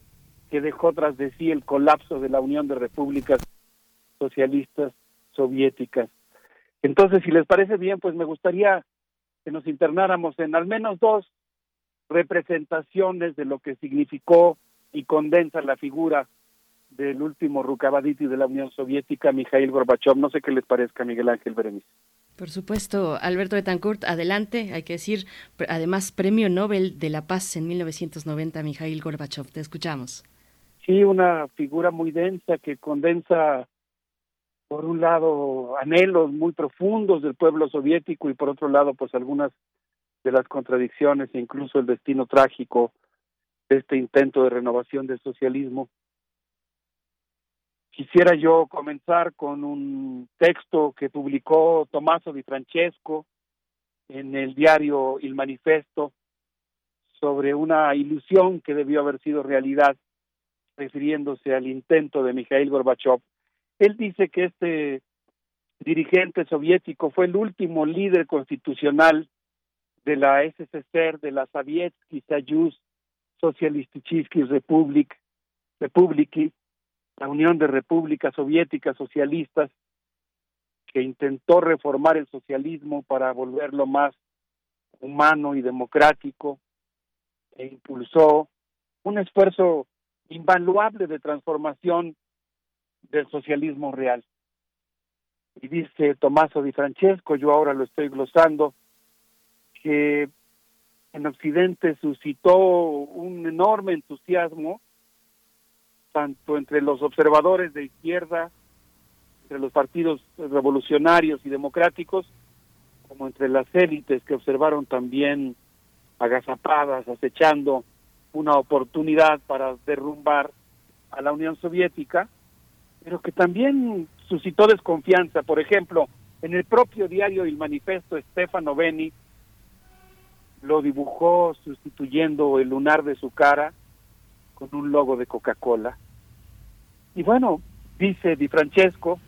S: que dejó tras de sí el colapso de la Unión de Repúblicas Socialistas Soviéticas. Entonces, si les parece bien, pues me gustaría que nos internáramos en al menos dos representaciones de lo que significó y condensa la figura del último Rukavaditi de la Unión Soviética, Mikhail Gorbachev. No sé qué les parezca, Miguel Ángel Berenice.
B: Por supuesto, Alberto Betancourt, adelante, hay que decir, además Premio Nobel de la Paz en 1990, Mikhail Gorbachev, te escuchamos.
S: Sí, una figura muy densa que condensa, por un lado, anhelos muy profundos del pueblo soviético y por otro lado, pues algunas de las contradicciones e incluso el destino trágico este intento de renovación del socialismo. Quisiera yo comenzar con un texto que publicó Tommaso Di Francesco en el diario Il Manifesto sobre una ilusión que debió haber sido realidad, refiriéndose al intento de Mikhail Gorbachev. Él dice que este dirigente soviético fue el último líder constitucional de la SSR, de la Sovietsky Soyuz Socialistichivsky Republic, Republiki, la Unión de Repúblicas Soviéticas Socialistas, que intentó reformar el socialismo para volverlo más humano y democrático, e impulsó un esfuerzo invaluable de transformación del socialismo real. Y dice Tommaso Di Francesco, yo ahora lo estoy glosando, que en Occidente suscitó un enorme entusiasmo tanto entre los observadores de izquierda, entre los partidos revolucionarios y democráticos, como entre las élites que observaron también agazapadas, acechando una oportunidad para derrumbar a la Unión Soviética, pero que también suscitó desconfianza. Por ejemplo, en el propio diario El Manifesto, Stefano Beni lo dibujó sustituyendo el lunar de su cara con un logo de Coca-Cola. Y bueno, dice Di Francesco,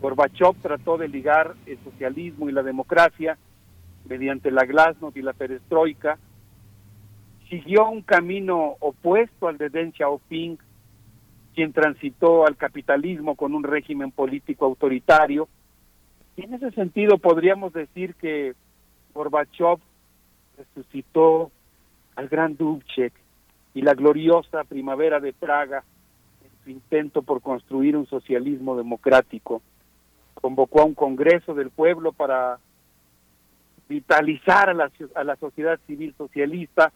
S: Gorbachev trató de ligar el socialismo y la democracia mediante la glasnost y la perestroika, siguió un camino opuesto al de Deng Xiaoping, quien transitó al capitalismo con un régimen político autoritario. Y en ese sentido podríamos decir que Gorbachev resucitó al gran Dubček y la gloriosa primavera de Praga en su intento por construir un socialismo democrático. Convocó a un Congreso del Pueblo para vitalizar a la, sociedad civil socialista,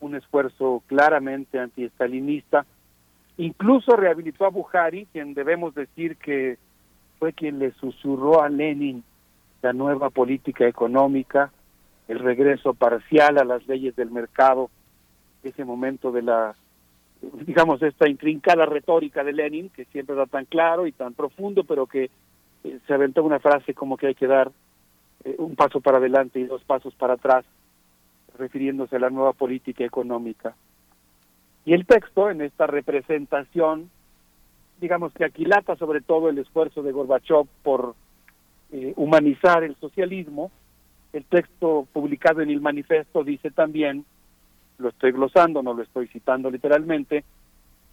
S: un esfuerzo claramente antiestalinista, Incluso rehabilitó a Buhari, quien debemos decir que fue quien le susurró a Lenin la nueva política económica, el regreso parcial a las leyes del mercado, ese momento de la, digamos, esta intrincada retórica de Lenin, que siempre era tan claro y tan profundo, pero que eh, se aventó una frase como que hay que dar eh, un paso para adelante y dos pasos para atrás, refiriéndose a la nueva política económica. Y el texto, en esta representación, digamos que aquilata sobre todo el esfuerzo de Gorbachev por eh, humanizar el socialismo, el texto publicado en el manifiesto dice también, lo estoy glosando, no lo estoy citando literalmente,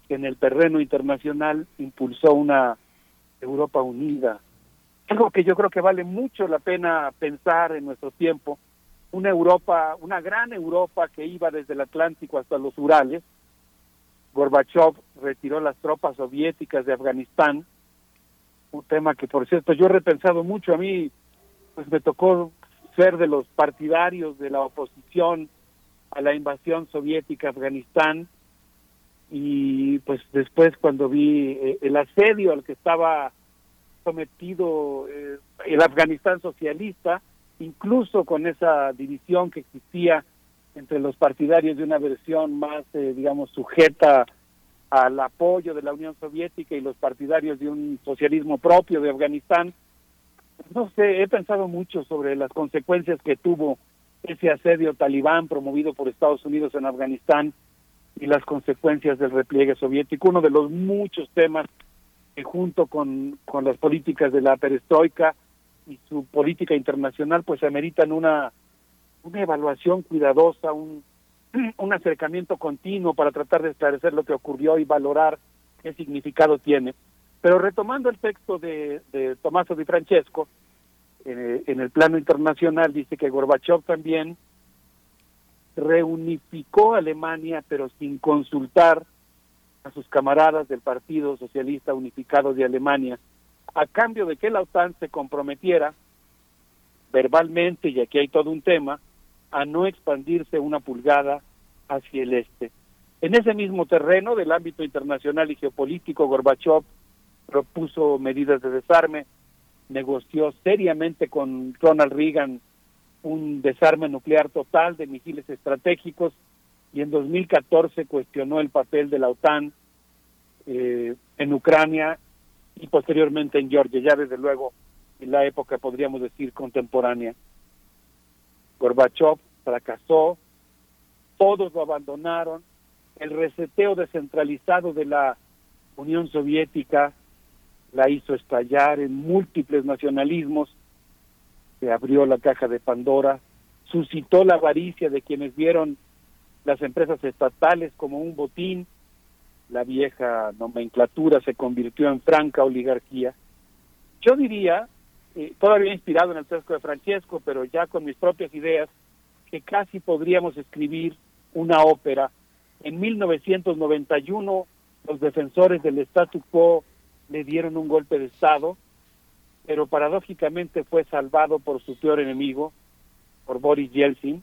S: que en el terreno internacional impulsó una Europa unida, algo que yo creo que vale mucho la pena pensar en nuestro tiempo, una Europa, una gran Europa que iba desde el Atlántico hasta los Urales. Gorbachev retiró las tropas soviéticas de Afganistán, un tema que por cierto yo he repensado mucho, a mí pues me tocó ser de los partidarios de la oposición a la invasión soviética a Afganistán y pues después cuando vi eh, el asedio al que estaba sometido eh, el Afganistán socialista, incluso con esa división que existía entre los partidarios de una versión más, eh, digamos, sujeta al apoyo de la Unión Soviética y los partidarios de un socialismo propio de Afganistán. No sé, he pensado mucho sobre las consecuencias que tuvo ese asedio talibán promovido por Estados Unidos en Afganistán y las consecuencias del repliegue soviético, uno de los muchos temas junto con, con las políticas de la perestroika y su política internacional, pues ameritan una, una evaluación cuidadosa, un, un acercamiento continuo para tratar de esclarecer lo que ocurrió y valorar qué significado tiene. Pero retomando el texto de, de Tommaso Di Francesco, eh, en el plano internacional dice que Gorbachev también reunificó a Alemania, pero sin consultar a sus camaradas del Partido Socialista Unificado de Alemania, a cambio de que la OTAN se comprometiera verbalmente, y aquí hay todo un tema, a no expandirse una pulgada hacia el este. En ese mismo terreno del ámbito internacional y geopolítico, Gorbachev propuso medidas de desarme, negoció seriamente con Ronald Reagan un desarme nuclear total de misiles estratégicos y en 2014 cuestionó el papel de la OTAN eh, en Ucrania y posteriormente en Georgia, ya desde luego en la época podríamos decir contemporánea. Gorbachev fracasó, todos lo abandonaron, el reseteo descentralizado de la Unión Soviética la hizo estallar en múltiples nacionalismos, se abrió la caja de Pandora, suscitó la avaricia de quienes vieron las empresas estatales como un botín, la vieja nomenclatura se convirtió en franca oligarquía. Yo diría, eh, todavía inspirado en el texto de Francesco, pero ya con mis propias ideas, que casi podríamos escribir una ópera. En 1991 los defensores del statu quo le dieron un golpe de Estado, pero paradójicamente fue salvado por su peor enemigo, por Boris Yeltsin,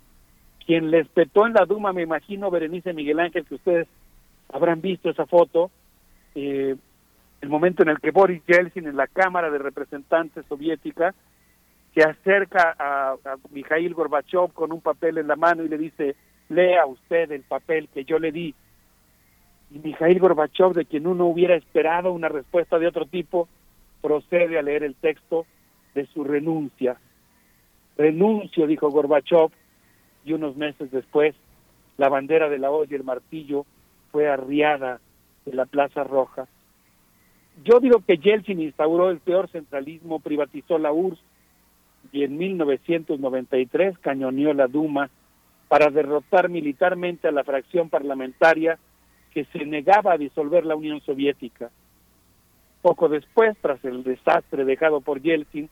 S: quien le espetó en la Duma, me imagino, Berenice Miguel Ángel, que ustedes habrán visto esa foto, eh, el momento en el que Boris Yeltsin en la Cámara de Representantes soviética se acerca a, a Mikhail Gorbachev con un papel en la mano y le dice, lea usted el papel que yo le di. Mikhail Gorbachev, de quien uno hubiera esperado una respuesta de otro tipo, procede a leer el texto de su renuncia. Renuncio, dijo Gorbachev, y unos meses después la bandera de la hoz y el martillo fue arriada de la Plaza Roja. Yo digo que Yeltsin instauró el peor centralismo, privatizó la URSS y en 1993 cañoneó la Duma para derrotar militarmente a la fracción parlamentaria que se negaba a disolver la Unión Soviética. Poco después, tras el desastre dejado por Yeltsin,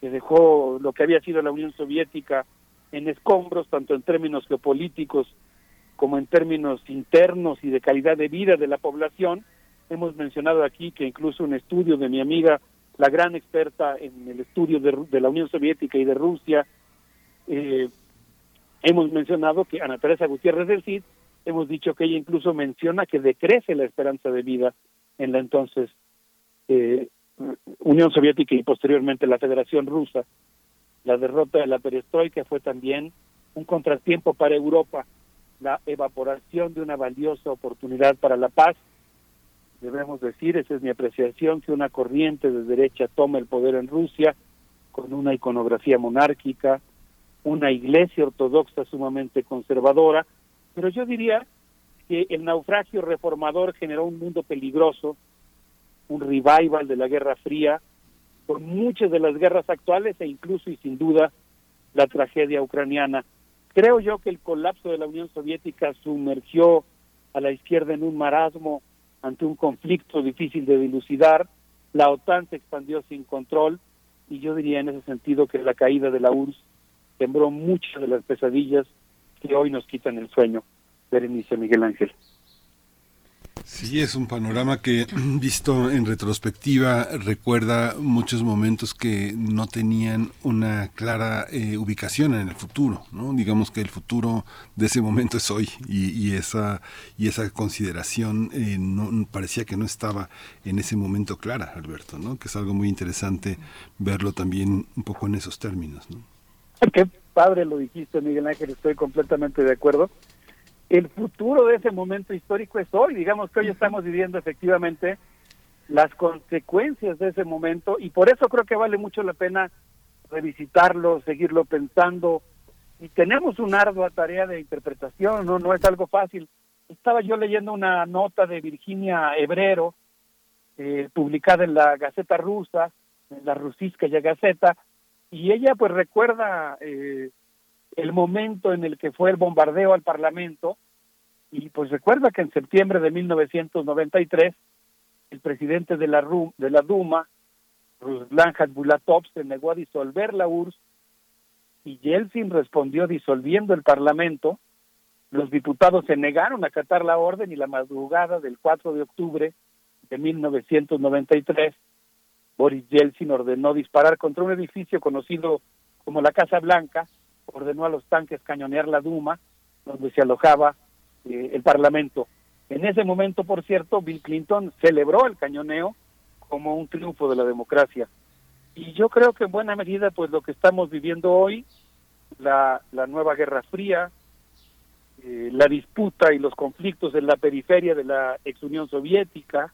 S: que dejó lo que había sido la Unión Soviética en escombros, tanto en términos geopolíticos como en términos internos y de calidad de vida de la población. Hemos mencionado aquí que incluso un estudio de mi amiga, la gran experta en el estudio de, la Unión Soviética y de Rusia, eh, hemos mencionado que Ana Teresa Gutiérrez del Cid hemos dicho que ella incluso menciona que decrece la esperanza de vida en la entonces eh, Unión Soviética y posteriormente la Federación Rusa. La derrota de la perestroika fue también un contratiempo para Europa, la evaporación de una valiosa oportunidad para la paz. Debemos decir, esa es mi apreciación, que una corriente de derecha toma el poder en Rusia con una iconografía monárquica, una iglesia ortodoxa sumamente conservadora, pero yo diría que el naufragio reformador generó un mundo peligroso, un revival de la Guerra Fría, con muchas de las guerras actuales e incluso y sin duda la tragedia ucraniana. Creo yo que el colapso de la Unión Soviética sumergió a la izquierda en un marasmo ante un conflicto difícil de dilucidar, la OTAN se expandió sin control y yo diría en ese sentido que la caída de la URSS sembró muchas de las pesadillas que hoy nos quitan el sueño. Berenice Miguel Ángel.
A: Sí, es un panorama que visto en retrospectiva recuerda muchos momentos que no tenían una clara eh, ubicación en el futuro, ¿no? Digamos que el futuro de ese momento es hoy y, esa y esa consideración eh, no parecía que no estaba en ese momento clara, Alberto, ¿no? Que es algo muy interesante verlo también un poco en esos términos, ¿no?
S: Qué padre lo dijiste, Miguel Ángel, estoy completamente de acuerdo el futuro de ese momento histórico es hoy. Digamos que hoy estamos viviendo efectivamente las consecuencias de ese momento y por eso creo que vale mucho la pena revisitarlo, seguirlo pensando y tenemos una ardua tarea de interpretación, no no es algo fácil. Estaba yo leyendo una nota de Virginia Hebrero eh, publicada en la Gaceta Rusa, en la Rusiskaya Gaceta, y ella pues recuerda eh, el momento en el que fue el bombardeo al Parlamento, y pues recuerda que en septiembre de 1993 el presidente de la, de la Duma, Ruslan Bulatov, se negó a disolver la URSS y Yeltsin respondió disolviendo el Parlamento. Los diputados se negaron a acatar la orden y la madrugada del 4 de octubre de 1993 Boris Yeltsin ordenó disparar contra un edificio conocido como la Casa Blanca ordenó a los tanques cañonear la Duma, donde se alojaba eh, el Parlamento. En ese momento, por cierto, Bill Clinton celebró el cañoneo como un triunfo de la democracia. Y yo creo que en buena medida, pues lo que estamos viviendo hoy, la, nueva Guerra Fría, eh, la disputa y los conflictos en la periferia de la ex Unión Soviética,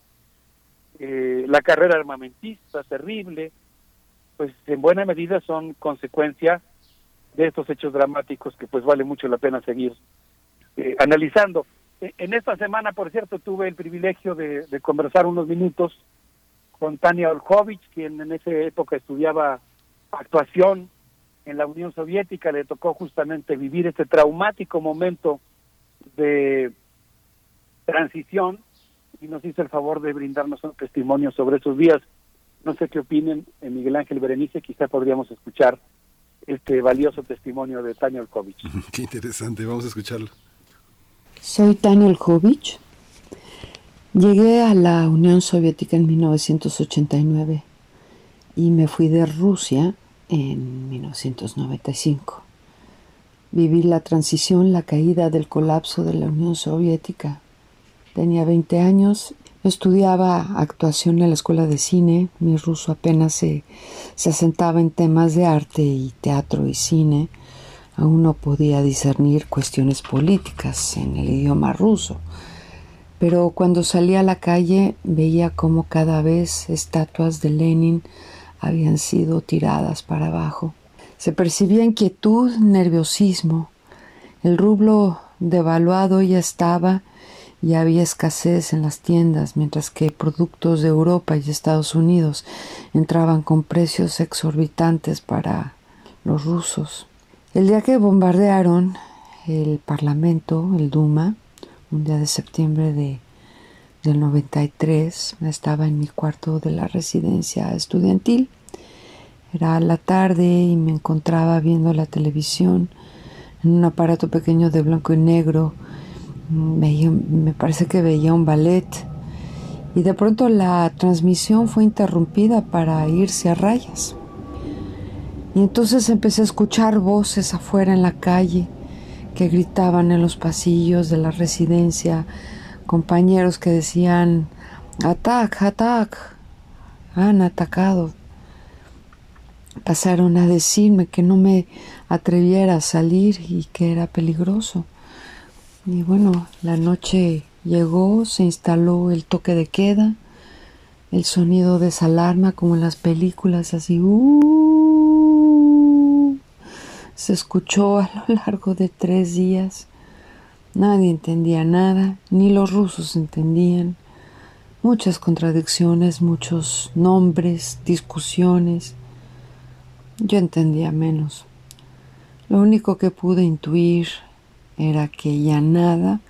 S: eh, la carrera armamentista terrible, pues en buena medida son consecuencia de estos hechos dramáticos que pues vale mucho la pena seguir eh, analizando. E, en esta semana, por cierto, tuve el privilegio de, conversar unos minutos con Tania Olkovich, quien en esa época estudiaba actuación en la Unión Soviética, le tocó justamente vivir este traumático momento de transición y nos hizo el favor de brindarnos un testimonio sobre esos días. No sé qué opinen, eh, Miguel Ángel Berenice, quizá podríamos escuchar este valioso testimonio de Tania Olkovich.
A: Qué interesante, vamos a escucharlo.
T: Soy Tania Olkovich. Llegué a la Unión Soviética en 1989 y me fui de Rusia en 1995. Viví la transición, la caída del colapso de la Unión Soviética. Tenía 20 años Estudiaba actuación en la escuela de cine, mi ruso apenas se, se asentaba en temas de arte y teatro y cine, aún no podía discernir cuestiones políticas en el idioma ruso. Pero cuando salí a la calle veía como cada vez estatuas de Lenin habían sido tiradas para abajo. Se percibía inquietud, nerviosismo. El rublo devaluado ya estaba y había escasez en las tiendas, mientras que productos de Europa y Estados Unidos entraban con precios exorbitantes para los rusos. El día que bombardearon el Parlamento, el Duma, un día de septiembre de, del 93, estaba en mi cuarto de la residencia estudiantil. Era la tarde y me encontraba viendo la televisión en un aparato pequeño de blanco y negro me parece que veía un ballet y de pronto la transmisión fue interrumpida para irse a rayas. Y entonces empecé a escuchar voces afuera en la calle que gritaban en los pasillos de la residencia, compañeros que decían, atac, atac, han atacado. Pasaron a decirme que no me atreviera a salir y que era peligroso. Y bueno, la noche llegó, se instaló el toque de queda, el sonido de esa alarma como en las películas, así, uh, se escuchó a lo largo de tres días. Nadie entendía nada, ni los rusos entendían. Muchas contradicciones, muchos nombres, discusiones. Yo entendía menos. Lo único que pude intuir era que ya nada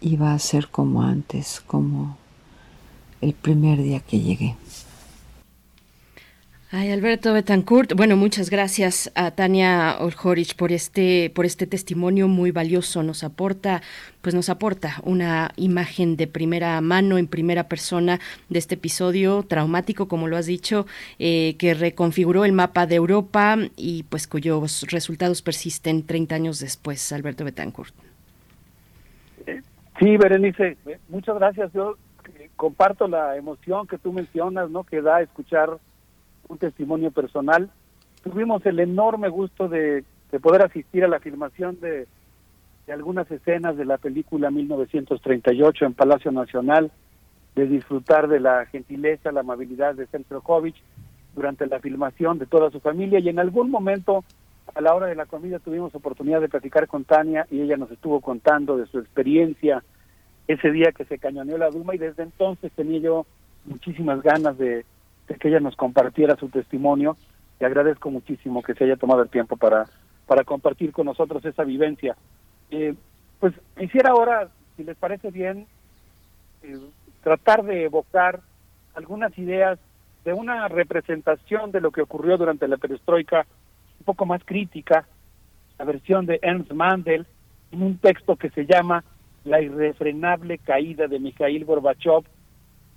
T: iba a ser como antes, como el primer día que llegué.
B: Ay, Alberto Betancourt, bueno, muchas gracias a Tania Oljorich por este, por este testimonio muy valioso. Nos aporta, pues nos aporta una imagen de primera mano, en primera persona, de este episodio traumático, como lo has dicho, eh, que reconfiguró el mapa de Europa y pues cuyos resultados persisten 30 años después. Alberto Betancourt.
S: Sí, Berenice, muchas gracias. Yo eh, comparto la emoción que tú mencionas, ¿no? Que da escuchar un testimonio personal. Tuvimos el enorme gusto de, poder asistir a la filmación de, algunas escenas de la película 1938 en Palacio Nacional, de disfrutar de la gentileza, la amabilidad de Sergio Kovic durante la filmación de toda su familia y en algún momento a la hora de la comida tuvimos oportunidad de platicar con Tania y ella nos estuvo contando de su experiencia ese día que se cañoneó la Duma y desde entonces tenía yo muchísimas ganas de, que ella nos compartiera su testimonio y agradezco muchísimo que se haya tomado el tiempo para, para compartir con nosotros esa vivencia. Eh, pues quisiera ahora, si les parece bien, eh, tratar de evocar algunas ideas de una representación de lo que ocurrió durante la perestroika un poco más crítica, la versión de Ernst Mandel, en un texto que se llama La irrefrenable caída de Mikhail Gorbachev,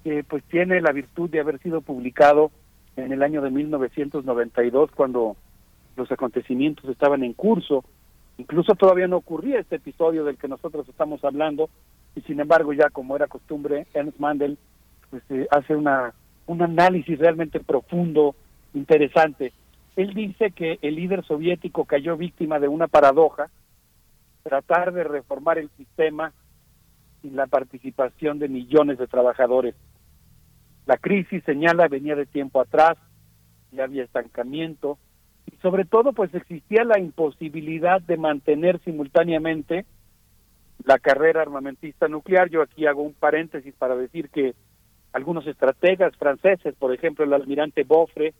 S: que pues tiene la virtud de haber sido publicado en el año de 1992 cuando los acontecimientos estaban en curso. Incluso todavía no ocurría este episodio del que nosotros estamos hablando y sin embargo ya como era costumbre Ernst Mandel pues eh, hace una un análisis realmente profundo, interesante. Él dice que el líder soviético cayó víctima de una paradoja, tratar de reformar el sistema sin la participación de millones de trabajadores. La crisis, señala, venía de tiempo atrás, ya había estancamiento y sobre todo pues existía la imposibilidad de mantener simultáneamente la carrera armamentista nuclear. Yo aquí hago un paréntesis para decir que algunos estrategas franceses, por ejemplo el almirante Boffre,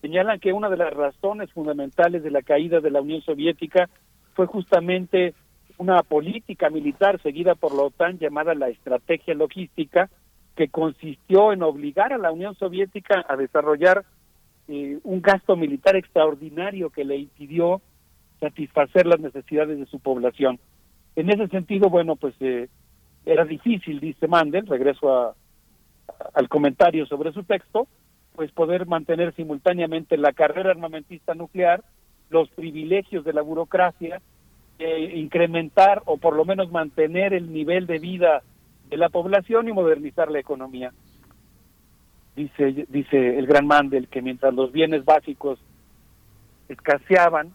S: señalan que una de las razones fundamentales de la caída de la Unión Soviética fue justamente una política militar seguida por la OTAN llamada la estrategia logística, que consistió en obligar a la Unión Soviética a desarrollar eh, un gasto militar extraordinario que le impidió satisfacer las necesidades de su población. En ese sentido, bueno, pues eh, era difícil, dice Mandel, regreso a, al comentario sobre su texto, pues poder mantener simultáneamente la carrera armamentista nuclear, los privilegios de la burocracia, eh, incrementar o por lo menos mantener el nivel de vida de la población y modernizar la economía. Dice, dice el gran Mandel que mientras los bienes básicos escaseaban,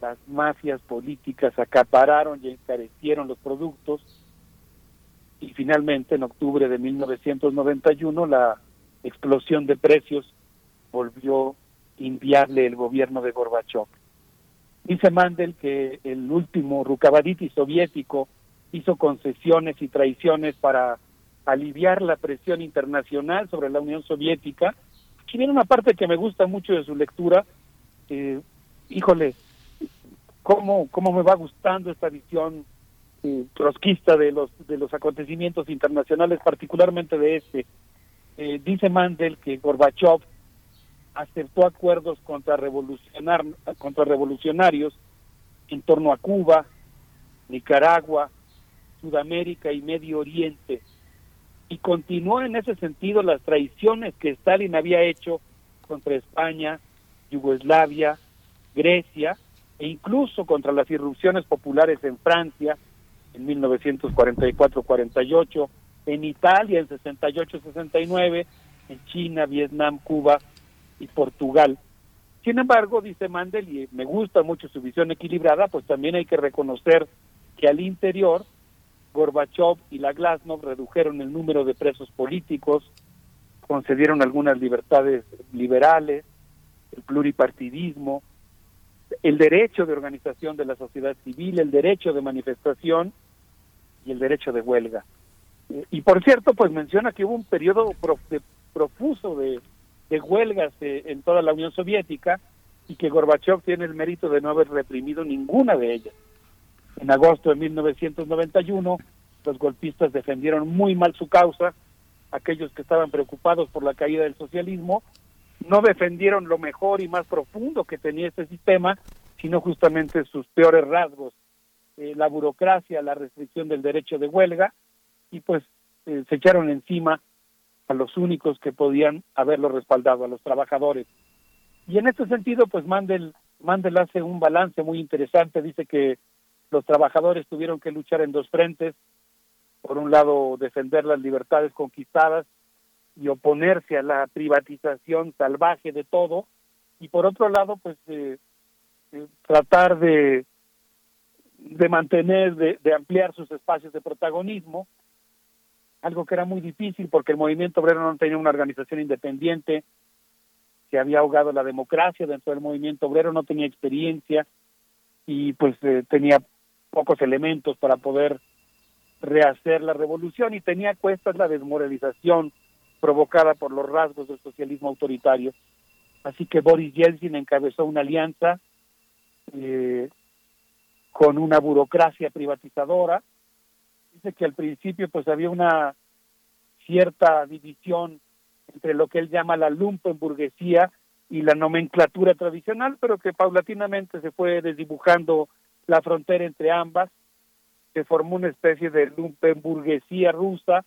S: las mafias políticas acapararon y encarecieron los productos y finalmente en octubre de 1991 la explosión de precios volvió inviable el gobierno de Gorbachev. Dice Mandel que el último Rukavaditi soviético hizo concesiones y traiciones para aliviar la presión internacional sobre la Unión Soviética. Y viene una parte que me gusta mucho de su lectura. Híjole, ¿cómo, ¿cómo me va gustando esta visión eh, trotskista de los, de los acontecimientos internacionales, particularmente de este? Eh, dice Mandel que Gorbachev aceptó acuerdos contra, revolucionar, contra revolucionarios en torno a Cuba, Nicaragua, Sudamérica y Medio Oriente. Y continuó en ese sentido las traiciones que Stalin había hecho contra España, Yugoslavia, Grecia e incluso contra las irrupciones populares en Francia en 1944-48, en Italia en 68-69, en China, Vietnam, Cuba y Portugal. Sin embargo, dice Mandel, y me gusta mucho su visión equilibrada, pues también hay que reconocer que al interior, Gorbachev y la Glasnost redujeron el número de presos políticos, concedieron algunas libertades liberales, el pluripartidismo, el derecho de organización de la sociedad civil, el derecho de manifestación y el derecho de huelga. Y por cierto, pues menciona que hubo un periodo profuso de, de huelgas eh, en toda la Unión Soviética y que Gorbachev tiene el mérito de no haber reprimido ninguna de ellas. En agosto de 1991, los golpistas defendieron muy mal su causa, aquellos que estaban preocupados por la caída del socialismo, no defendieron lo mejor y más profundo que tenía este sistema, sino justamente sus peores rasgos, eh, la burocracia, la restricción del derecho de huelga, y pues eh, se echaron encima a los únicos que podían haberlo respaldado, a los trabajadores. Y en este sentido, pues Mandel, Mandel hace un balance muy interesante, dice que los trabajadores tuvieron que luchar en dos frentes, por un lado defender las libertades conquistadas y oponerse a la privatización salvaje de todo, y por otro lado, pues eh, eh, tratar de, de mantener, de, de ampliar sus espacios de protagonismo, algo que era muy difícil porque el movimiento obrero no tenía una organización independiente, se había ahogado la democracia dentro del movimiento obrero, no tenía experiencia y pues eh, tenía pocos elementos para poder rehacer la revolución y tenía cuestas la desmoralización provocada por los rasgos del socialismo autoritario. Así que Boris Yeltsin encabezó una alianza eh, con una burocracia privatizadora dice que al principio pues había una cierta división entre lo que él llama la lumpenburguesía y la nomenclatura tradicional, pero que paulatinamente se fue desdibujando la frontera entre ambas, se formó una especie de lumpenburguesía rusa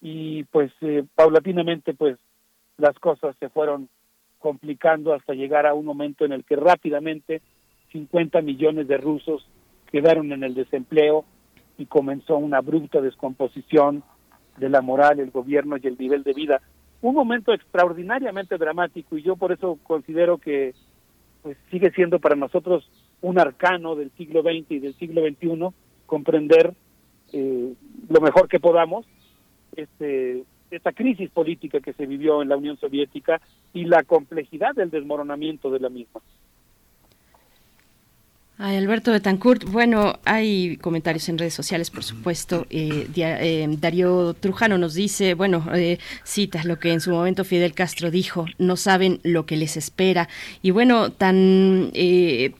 S: y pues eh, paulatinamente pues las cosas se fueron complicando hasta llegar a un momento en el que rápidamente 50 millones de rusos quedaron en el desempleo y comenzó una abrupta descomposición de la moral, el gobierno y el nivel de vida. Un momento extraordinariamente dramático y yo por eso considero que pues sigue siendo para nosotros un arcano del siglo XX y del siglo XXI comprender eh, lo mejor que podamos este, esta crisis política que se vivió en la Unión Soviética y la complejidad del desmoronamiento de la misma.
B: Ay, Alberto Betancourt, bueno, hay comentarios en redes sociales, por supuesto. Eh, eh, Darío Trujano nos dice, bueno, eh, cita lo que en su momento Fidel Castro dijo, no saben lo que les espera. Y bueno, tan,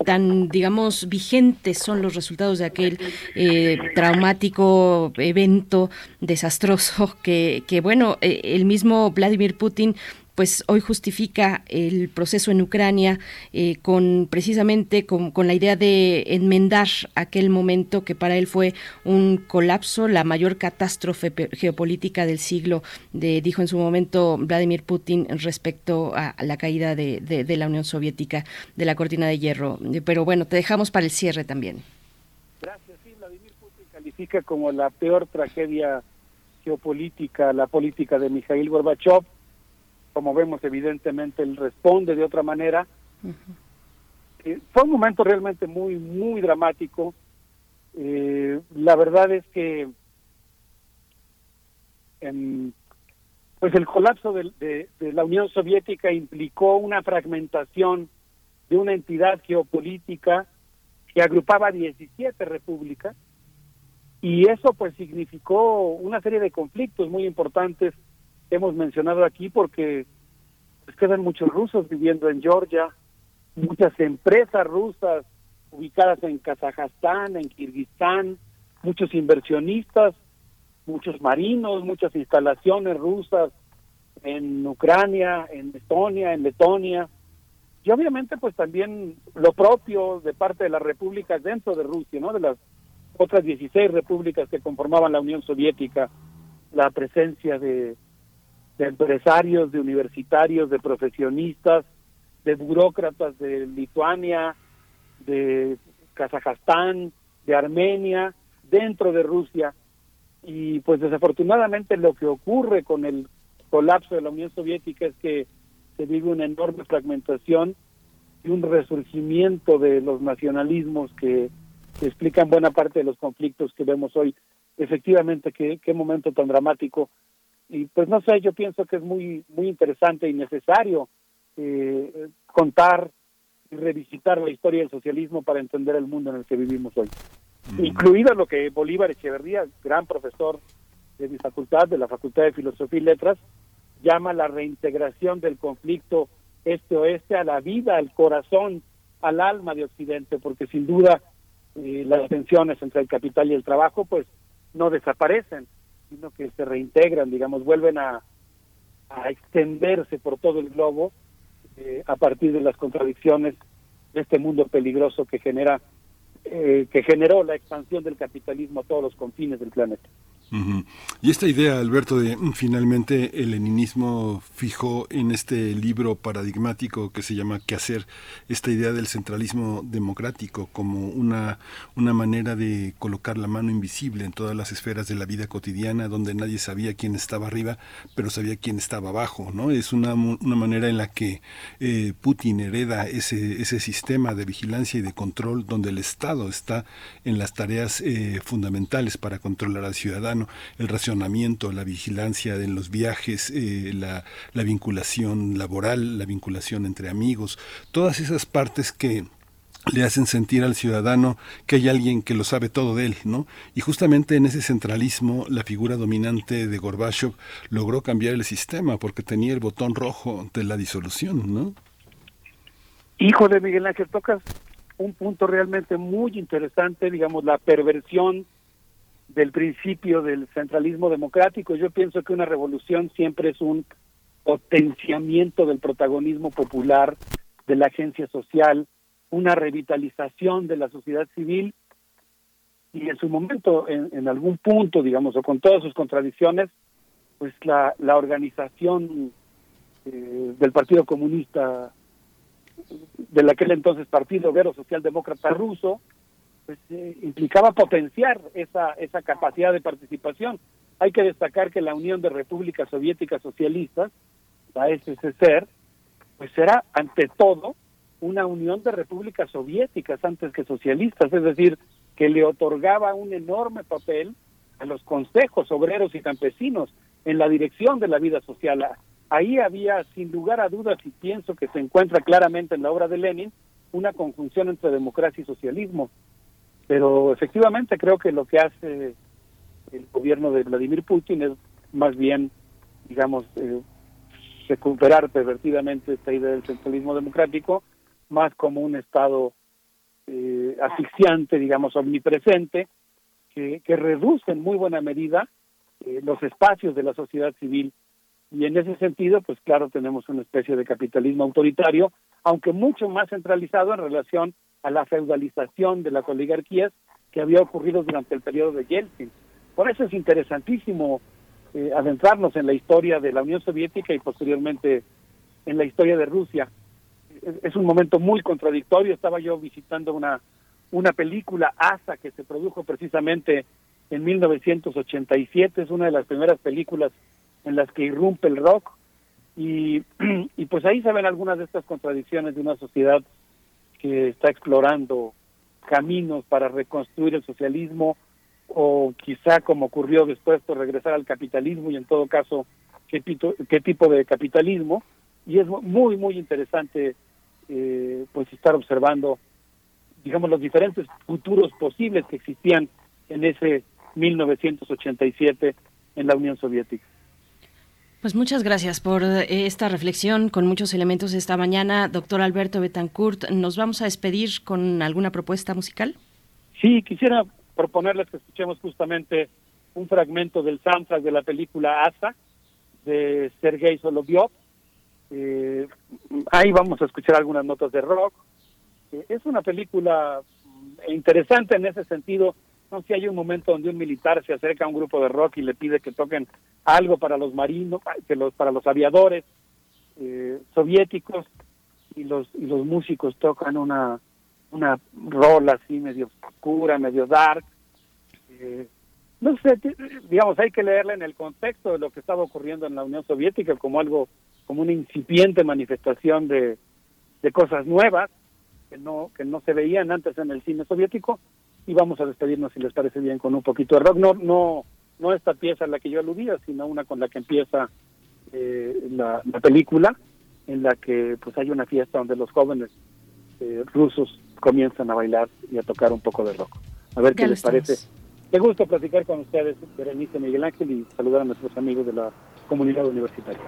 B: tan digamos, vigentes son los resultados de aquel traumático evento desastroso que, que bueno, el mismo Vladimir Putin pues hoy justifica el proceso en Ucrania eh, con precisamente con, la idea de enmendar aquel momento que para él fue un colapso, la mayor catástrofe geopolítica del siglo, de, dijo en su momento Vladimir Putin respecto a, la caída de, de, la Unión Soviética, de la cortina de hierro. Pero bueno, te dejamos para el cierre también.
S: Gracias. Sí, Vladimir Putin califica como la peor tragedia geopolítica la política de Mikhail Gorbachev como vemos evidentemente él responde de otra manera. Eh, fue un momento realmente muy, muy dramático. Eh, la verdad es que pues el colapso de, la Unión Soviética implicó una fragmentación de una entidad geopolítica que agrupaba 17 repúblicas y eso pues significó una serie de conflictos muy importantes hemos mencionado aquí porque pues, quedan muchos rusos viviendo en Georgia, muchas empresas rusas ubicadas en Kazajstán, en Kirguistán, muchos inversionistas, muchos marinos, muchas instalaciones rusas en Ucrania, en Estonia, en Letonia, y obviamente pues también lo propio de parte de las repúblicas dentro de Rusia, ¿no? De las otras 16 repúblicas que conformaban la Unión Soviética, la presencia de de empresarios, de universitarios, de profesionistas, de burócratas de Lituania, de Kazajstán, de Armenia, dentro de Rusia. Y pues desafortunadamente lo que ocurre con el colapso de la Unión Soviética es que se vive una enorme fragmentación y un resurgimiento de los nacionalismos que, explican buena parte de los conflictos que vemos hoy. Efectivamente, qué momento tan dramático. Y pues no sé, yo pienso que es muy, muy interesante y necesario eh, contar y revisitar la historia del socialismo para entender el mundo en el que vivimos hoy. Incluido lo que Bolívar Echeverría, gran profesor de mi facultad, de la Facultad de Filosofía y Letras, llama la reintegración del conflicto este-oeste a la vida, al corazón, al alma de Occidente, porque sin duda eh, las tensiones entre el capital y el trabajo pues no desaparecen, sino que se reintegran, digamos, vuelven a, a extenderse por todo el globo eh, a partir de las contradicciones de este mundo peligroso que genera eh, que generó la expansión del capitalismo a todos los confines del planeta.
A: Y esta idea, Alberto, de mm, finalmente el leninismo fijó en este libro paradigmático que se llama ¿Qué hacer? Esta idea del centralismo democrático como una, una manera de colocar la mano invisible en todas las esferas de la vida cotidiana, donde nadie sabía quién estaba arriba, pero sabía quién estaba abajo, ¿no? Es una, una manera en la que eh, Putin hereda ese, ese sistema de vigilancia y de control donde el Estado está en las tareas eh, fundamentales para controlar al ciudadano el racionamiento, la vigilancia en los viajes, eh, la, la vinculación laboral, la vinculación entre amigos, todas esas partes que le hacen sentir al ciudadano que hay alguien que lo sabe todo de él, ¿no? Y justamente en ese centralismo la figura dominante de Gorbachev logró cambiar el sistema porque tenía el botón rojo de la disolución, ¿no?
S: Hijo de Miguel Ángel, tocas un punto realmente muy interesante, digamos, la perversión del principio del centralismo democrático. Yo pienso que una revolución siempre es un potenciamiento del protagonismo popular, de la agencia social, una revitalización de la sociedad civil y en su momento, en, algún punto, digamos, o con todas sus contradicciones, pues la, la organización eh, del Partido Comunista, del aquel entonces Partido Obrero Socialdemócrata Ruso, pues, eh, implicaba potenciar esa, esa capacidad de participación. Hay que destacar que la Unión de Repúblicas Soviéticas Socialistas, la SSR, pues era ante todo una unión de repúblicas soviéticas antes que socialistas, es decir, que le otorgaba un enorme papel a los consejos obreros y campesinos en la dirección de la vida social. Ahí había, sin lugar a dudas, y pienso que se encuentra claramente en la obra de Lenin, una conjunción entre democracia y socialismo. Pero efectivamente creo que lo que hace el gobierno de Vladimir Putin es más bien, digamos, eh, recuperar pervertidamente esta idea del centralismo democrático, más como un Estado eh, asfixiante, digamos, omnipresente, que, que, reduce en muy buena medida eh, los espacios de la sociedad civil. Y en ese sentido, pues claro, tenemos una especie de capitalismo autoritario, aunque mucho más centralizado en relación a la feudalización de las oligarquías que había ocurrido durante el periodo de Yeltsin. Por eso es interesantísimo eh, adentrarnos en la historia de la Unión Soviética y posteriormente en la historia de Rusia. Es, un momento muy contradictorio. Estaba yo visitando una, una película, ASA, que se produjo precisamente en 1987. Es una de las primeras películas en las que irrumpe el rock. Y, y pues ahí se ven algunas de estas contradicciones de una sociedad que está explorando caminos para reconstruir el socialismo o quizá como ocurrió después por regresar al capitalismo y en todo caso qué, qué tipo de capitalismo y es muy muy interesante eh, pues estar observando digamos los diferentes futuros posibles que existían en ese 1987 en la Unión Soviética.
B: Pues muchas gracias por eh, esta reflexión con muchos elementos esta mañana. Doctor Alberto Betancourt, ¿nos vamos a despedir con alguna propuesta musical?
S: Sí, quisiera proponerles que escuchemos justamente un fragmento del soundtrack de la película Asa de Sergei Solovyov. Eh, ahí vamos a escuchar algunas notas de rock. Eh, es una película interesante en ese sentido no si hay un momento donde un militar se acerca a un grupo de rock y le pide que toquen algo para los marinos, que los para los aviadores eh, soviéticos y los y los músicos tocan una una rola así medio oscura, medio dark. Eh, no sé, digamos, hay que leerla en el contexto de lo que estaba ocurriendo en la Unión Soviética como algo, como una incipiente manifestación de, de cosas nuevas que no, que no se veían antes en el cine soviético y vamos a despedirnos si les parece bien con un poquito de rock. No, no, no esta pieza a la que yo aludía, sino una con la que empieza eh, la, película, en la que pues hay una fiesta donde los jóvenes eh, rusos comienzan a bailar y a tocar un poco de rock. A ver qué les parece. Me gusta platicar con ustedes, Berenice Miguel Ángel, y saludar a nuestros amigos de la comunidad universitaria.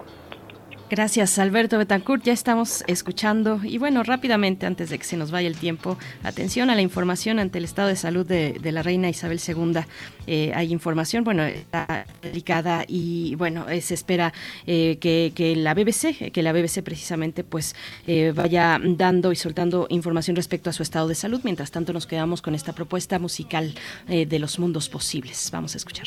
U: Gracias, Alberto Betancourt. Ya estamos escuchando. Y bueno, rápidamente, antes de que se nos vaya el tiempo, atención a la información ante el estado de salud de, la reina Isabel II. Eh, hay información, bueno, está delicada y bueno, se espera eh, que, la BBC, que la BBC precisamente, pues eh, vaya dando y soltando información respecto a su estado de salud. Mientras tanto, nos quedamos con esta propuesta musical de los mundos posibles. Vamos a escuchar.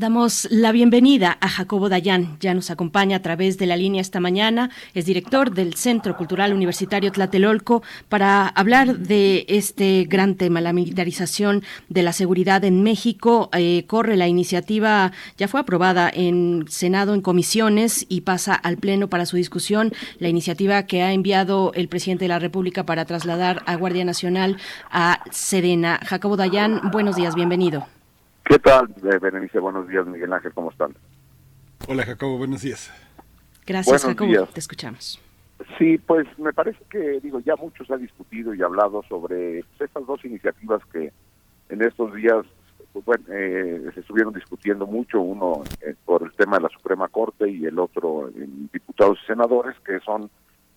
U: Damos la bienvenida a Jacobo Dayan. Ya nos acompaña a través de la línea esta mañana. Es director del Centro Cultural Universitario Tlatelolco para hablar de este gran tema, la militarización de la seguridad en México. Eh, corre la iniciativa, ya fue aprobada en Senado en comisiones y pasa al Pleno para su discusión. La iniciativa que ha enviado el presidente de la República para trasladar a Guardia Nacional a Sedena. Jacobo Dayan, buenos días, bienvenido.
V: ¿Qué tal, Berenice? Buenos días, Miguel Ángel, ¿cómo están?
A: Hola, Jacobo, buenos días.
U: Gracias, Jacobo, te escuchamos.
V: Sí, pues me parece que, digo, ya muchos ha discutido y hablado sobre pues, estas dos iniciativas que en estos días pues, bueno, eh, se estuvieron discutiendo mucho, uno eh, por el tema de la Suprema Corte y el otro en diputados y senadores, que son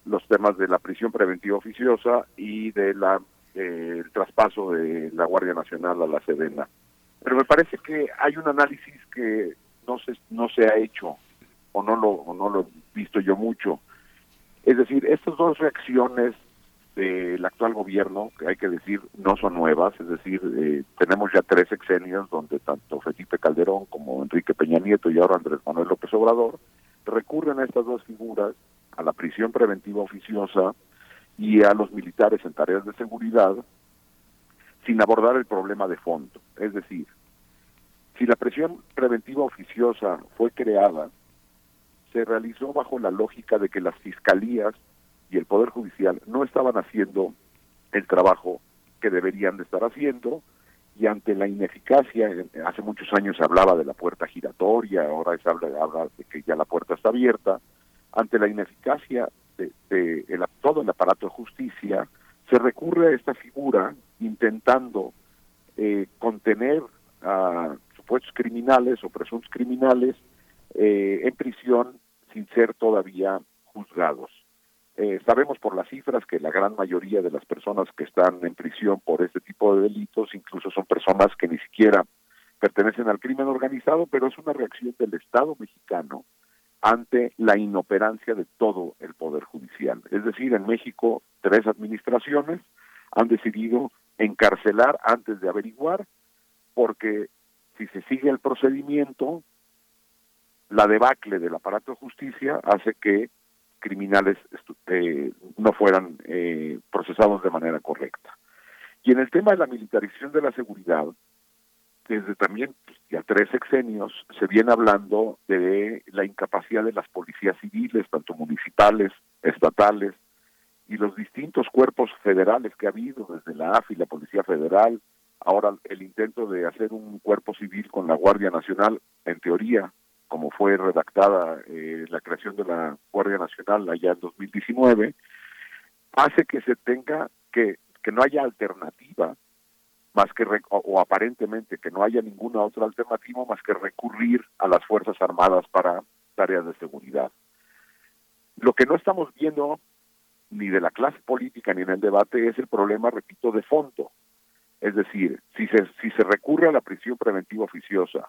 V: los temas de la prisión preventiva oficiosa y de la eh, el traspaso de la Guardia Nacional a la Sedena. Pero me parece que hay un análisis que no se, no se ha hecho o no lo, no lo he visto yo mucho. Es decir, estas dos reacciones del actual gobierno, que hay que decir, no son nuevas, es decir, eh, tenemos ya tres exenios donde tanto Felipe Calderón como Enrique Peña Nieto y ahora Andrés Manuel López Obrador recurren a estas dos figuras, a la prisión preventiva oficiosa y a los militares en tareas de seguridad, sin abordar el problema de fondo. Es decir, si la prisión preventiva oficiosa fue creada, se realizó bajo la lógica de que las fiscalías y el Poder Judicial no estaban haciendo el trabajo que deberían de estar haciendo y ante la ineficacia, hace muchos años se hablaba de la puerta giratoria, ahora se habla, habla de que ya la puerta está abierta, ante la ineficacia de, de el- todo el aparato de justicia, se recurre a esta figura intentando eh, contener a supuestos criminales o presuntos criminales eh, en prisión sin ser todavía juzgados. Eh, sabemos por las cifras que la gran mayoría de las personas que están en prisión por este tipo de delitos incluso son personas que ni siquiera pertenecen al crimen organizado, pero es una reacción del Estado mexicano ante la inoperancia de todo el Poder Judicial. Es decir, en México tres administraciones han decidido encarcelar antes de averiguar, porque si se sigue el procedimiento, la debacle del aparato de justicia hace que criminales eh, no fueran eh, procesados de manera correcta. Y en el tema de la militarización de la seguridad, desde también pues, ya tres sexenios se viene hablando de la incapacidad de las policías civiles, tanto municipales, estatales, y los distintos cuerpos federales que ha habido, desde la AFI, la Policía Federal, ahora el intento de hacer un cuerpo civil con la Guardia Nacional, en teoría, como fue redactada eh, la creación de la Guardia Nacional allá en 2019, hace que se tenga que, que no haya alternativa más que o, o aparentemente que no haya ninguna otra alternativa más que recurrir a las Fuerzas Armadas para tareas de seguridad. Lo que no estamos viendo ni de la clase política ni en el debate es el problema, repito, de fondo. Es decir, si se, si se recurre a la prisión preventiva oficiosa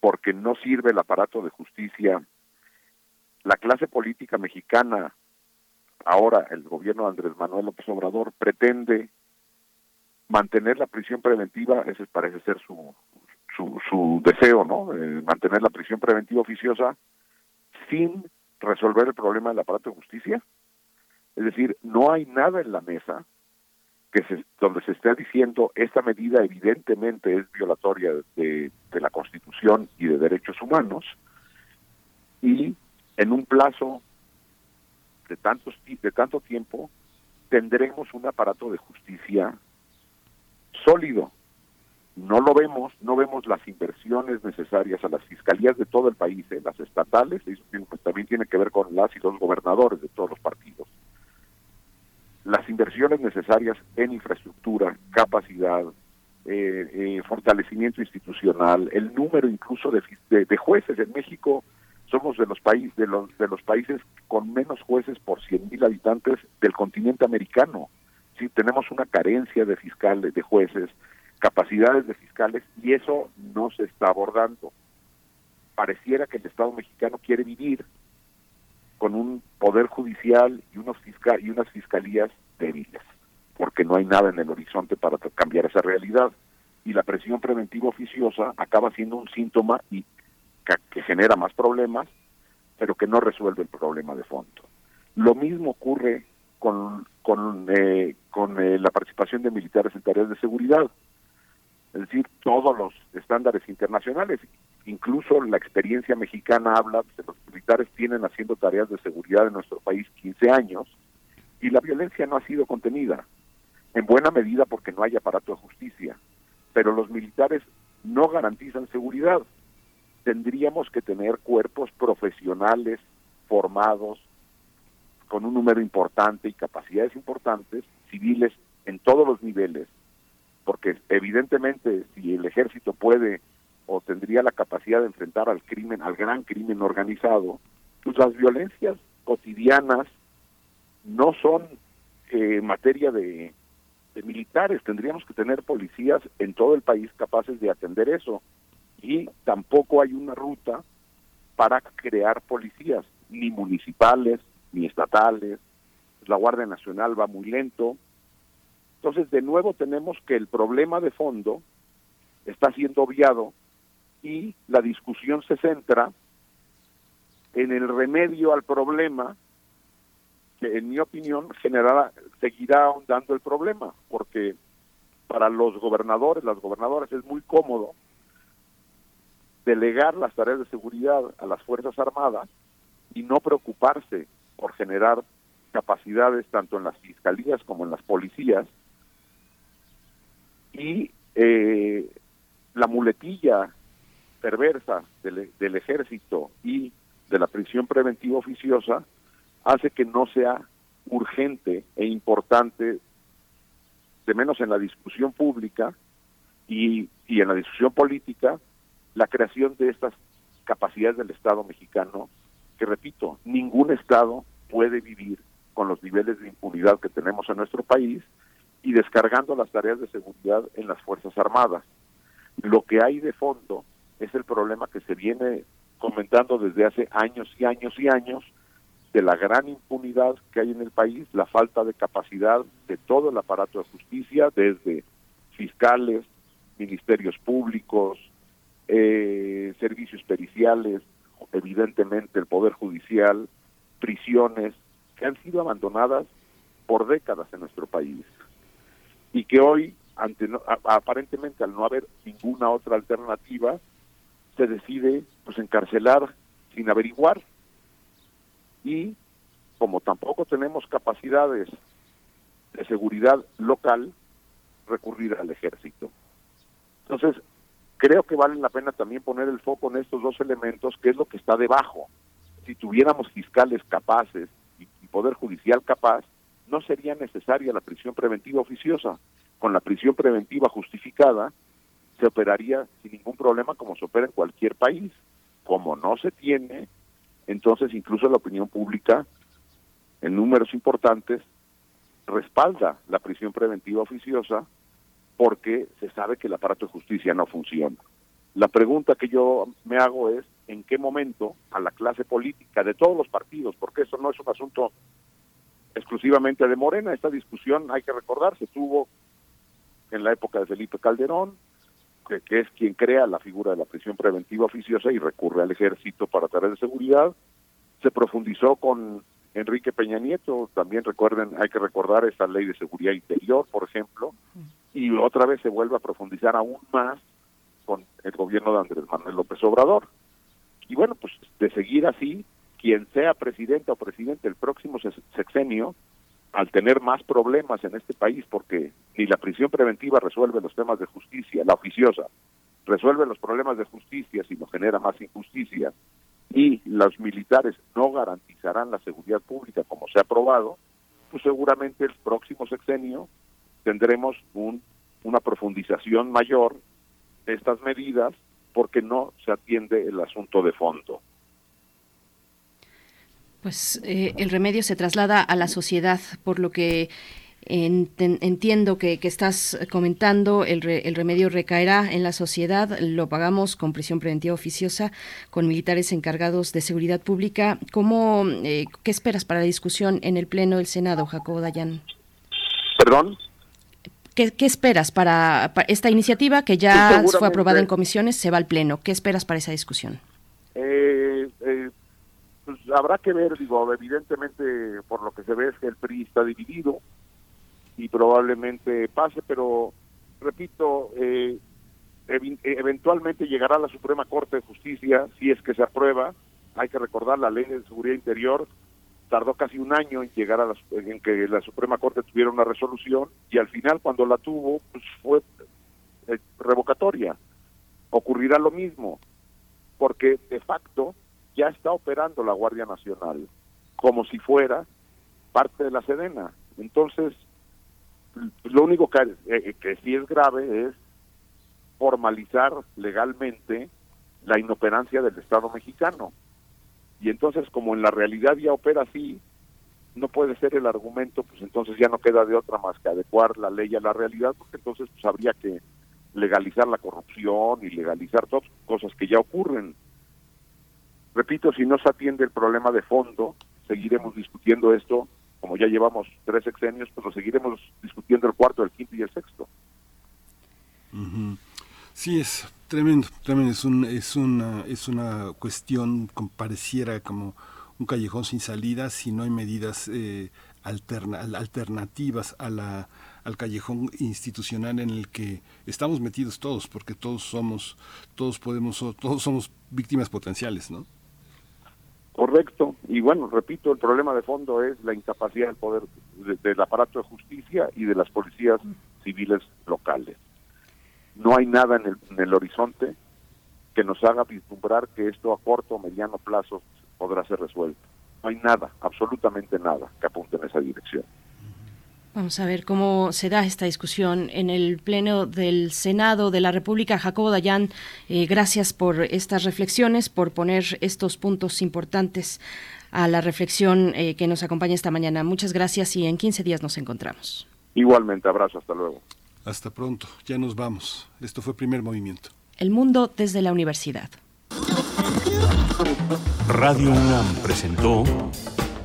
V: porque no sirve el aparato de justicia, la clase política mexicana, ahora el gobierno de Andrés Manuel López Obrador, pretende mantener la prisión preventiva, ese parece ser su, su, su deseo, ¿no? Eh, mantener la prisión preventiva oficiosa sin resolver el problema del aparato de justicia. Es decir, no hay nada en la mesa que se, donde se esté diciendo esta medida evidentemente es violatoria de, la Constitución y de derechos humanos y en un plazo de tantos de tanto tiempo tendremos un aparato de justicia sólido. No lo vemos, no vemos las inversiones necesarias a las fiscalías de todo el país, eh, las estatales, pues, también tiene que ver con las y los gobernadores de todos los partidos. Las inversiones necesarias en infraestructura, capacidad, eh, eh, fortalecimiento institucional, el número incluso de, jueces en México somos de los países de los de los países con menos jueces por 100.000 habitantes del continente americano. Sí, tenemos una carencia de fiscales, de jueces, capacidades de fiscales y eso no se está abordando. Pareciera que el Estado mexicano quiere vivir con un poder judicial y unos fisca y unas fiscalías débiles, porque no hay nada en el horizonte para cambiar esa realidad y la presión preventiva oficiosa acaba siendo un síntoma y que genera más problemas, pero que no resuelve el problema de fondo. Lo mismo ocurre con con, eh, con eh, la participación de militares en tareas de seguridad, es decir, todos los estándares internacionales, incluso la experiencia mexicana habla de que los militares tienen haciendo tareas de seguridad en nuestro país 15 años y la violencia no ha sido contenida, en buena medida porque no hay aparato de justicia, pero los militares no garantizan seguridad. Tendríamos que tener cuerpos profesionales formados con un número importante y capacidades importantes, civiles en todos los niveles, porque evidentemente si el ejército puede o tendría la capacidad de enfrentar al crimen, al gran crimen organizado, pues las violencias cotidianas no son eh, materia de, de militares, tendríamos que tener policías en todo el país capaces de atender eso. Y tampoco hay una ruta para crear policías, ni municipales, ni estatales. La Guardia Nacional va muy lento. Entonces, de nuevo tenemos que el problema de fondo está siendo obviado y la discusión se centra en el remedio al problema que en mi opinión generará, seguirá ahondando el problema, porque para los gobernadores, las gobernadoras es muy cómodo delegar las tareas de seguridad a las Fuerzas Armadas y no preocuparse por generar capacidades tanto en las fiscalías como en las policías y eh, la muletilla perversa del, del ejército y de la prisión preventiva oficiosa hace que no sea urgente e importante, de menos en la discusión pública y, y en la discusión política, la creación de estas capacidades del Estado mexicano, que repito, ningún Estado puede vivir con los niveles de impunidad que tenemos en nuestro país y descargando las tareas de seguridad en las Fuerzas Armadas. Lo que hay de fondo es el problema que se viene comentando desde hace años y años y años de la gran impunidad que hay en el país, la falta de capacidad de todo el aparato de justicia, desde fiscales, ministerios públicos, eh, servicios periciales, evidentemente el Poder Judicial, prisiones, que han sido abandonadas por décadas en nuestro país y que hoy, ante no- aparentemente al no haber ninguna otra alternativa, se decide pues encarcelar sin averiguar y como tampoco tenemos capacidades de seguridad local, recurrir al ejército. Entonces, creo que vale la pena también poner el foco en estos dos elementos, que es lo que está debajo. Si tuviéramos fiscales capaces y poder judicial capaz, no sería necesaria la prisión preventiva oficiosa. Con la prisión preventiva justificada, se operaría sin ningún problema como se opera en cualquier país. Como no se tiene, entonces incluso la opinión pública, en números importantes, respalda la prisión preventiva oficiosa porque se sabe que el aparato de justicia no funciona. La pregunta que yo me hago es, ¿en qué momento a la clase política de todos los partidos, porque eso no es un asunto exclusivamente de Morena, esta discusión, hay que recordar, se tuvo en la época de Felipe Calderón, que, que es quien crea la figura de la prisión preventiva oficiosa y recurre al ejército para tareas de seguridad. Se profundizó con Enrique Peña Nieto, también recuerden, hay que recordar esta ley de seguridad interior, por ejemplo, y otra vez se vuelve a profundizar aún más con el gobierno de Andrés Manuel López Obrador. Y bueno, pues de seguir así, quien sea presidente o presidente el próximo sex- sexenio, al tener más problemas en este país, porque ni la prisión preventiva resuelve los temas de justicia, la oficiosa, resuelve los problemas de justicia, sino genera más injusticia, y los militares no garantizarán la seguridad pública como se ha aprobado, pues seguramente el próximo sexenio tendremos un, una profundización mayor de estas medidas porque no se atiende el asunto de fondo.
B: Pues eh, el remedio se traslada a la sociedad, por lo que entiendo que, que estás comentando, el, re- el remedio recaerá en la sociedad, lo pagamos con prisión preventiva oficiosa, con militares encargados de seguridad pública. ¿Cómo, eh, ¿Qué esperas para la discusión en el Pleno del Senado, Jacobo Dayan?
V: ¿Perdón?
B: ¿Qué, qué esperas para, para esta iniciativa que ya fue aprobada en comisiones, se va al Pleno? ¿Qué esperas para esa discusión?
V: Eh, eh, pues habrá que ver, digo, evidentemente por lo que se ve es que el PRI está dividido y probablemente pase, pero repito, eh, eh, eventualmente llegará la Suprema Corte de Justicia si es que se aprueba. Hay que recordar la ley de seguridad interior tardó casi un año en llegar a la, en que la Suprema Corte tuviera una resolución y al final cuando la tuvo pues fue eh, revocatoria. Ocurrirá lo mismo porque de facto ya está operando la Guardia Nacional como si fuera parte de la Sedena. Entonces, lo único que, eh, que sí es grave es formalizar legalmente la inoperancia del Estado mexicano. Y entonces, como en la realidad ya opera así, no puede ser el argumento, pues entonces ya no queda de otra más que adecuar la ley a la realidad, porque entonces pues habría que legalizar la corrupción y legalizar todas cosas que ya ocurren. Repito, si no se atiende el problema de fondo, seguiremos discutiendo esto, como ya llevamos tres sexenios, pues lo seguiremos discutiendo el cuarto, el quinto y el sexto.
A: Sí, es tremendo, tremendo. Es, un, es, una, es una cuestión como pareciera como un callejón sin salida si no hay medidas eh, alterna- al- alternativas a la, al callejón institucional en el que estamos metidos todos, porque todos somos, todos podemos, todos somos víctimas potenciales, ¿no?
V: Correcto. Y bueno, repito, el problema de fondo es la incapacidad del poder de- del aparato de justicia y de las policías civiles locales. No hay nada en el, en el horizonte que nos haga vislumbrar que esto a corto o mediano plazo podrá ser resuelto. No hay nada, absolutamente nada que apunte en esa dirección.
B: Vamos a ver cómo se da esta discusión en el Pleno del Senado de la República. Jacobo Dayan, eh, gracias por estas reflexiones, por poner estos puntos importantes a la reflexión eh, que nos acompaña esta mañana. Muchas gracias y en 15 días nos encontramos.
V: Igualmente, abrazo, hasta luego.
A: Hasta pronto, ya nos vamos. Esto fue primer movimiento.
B: El mundo desde la universidad.
E: Radio UNAM presentó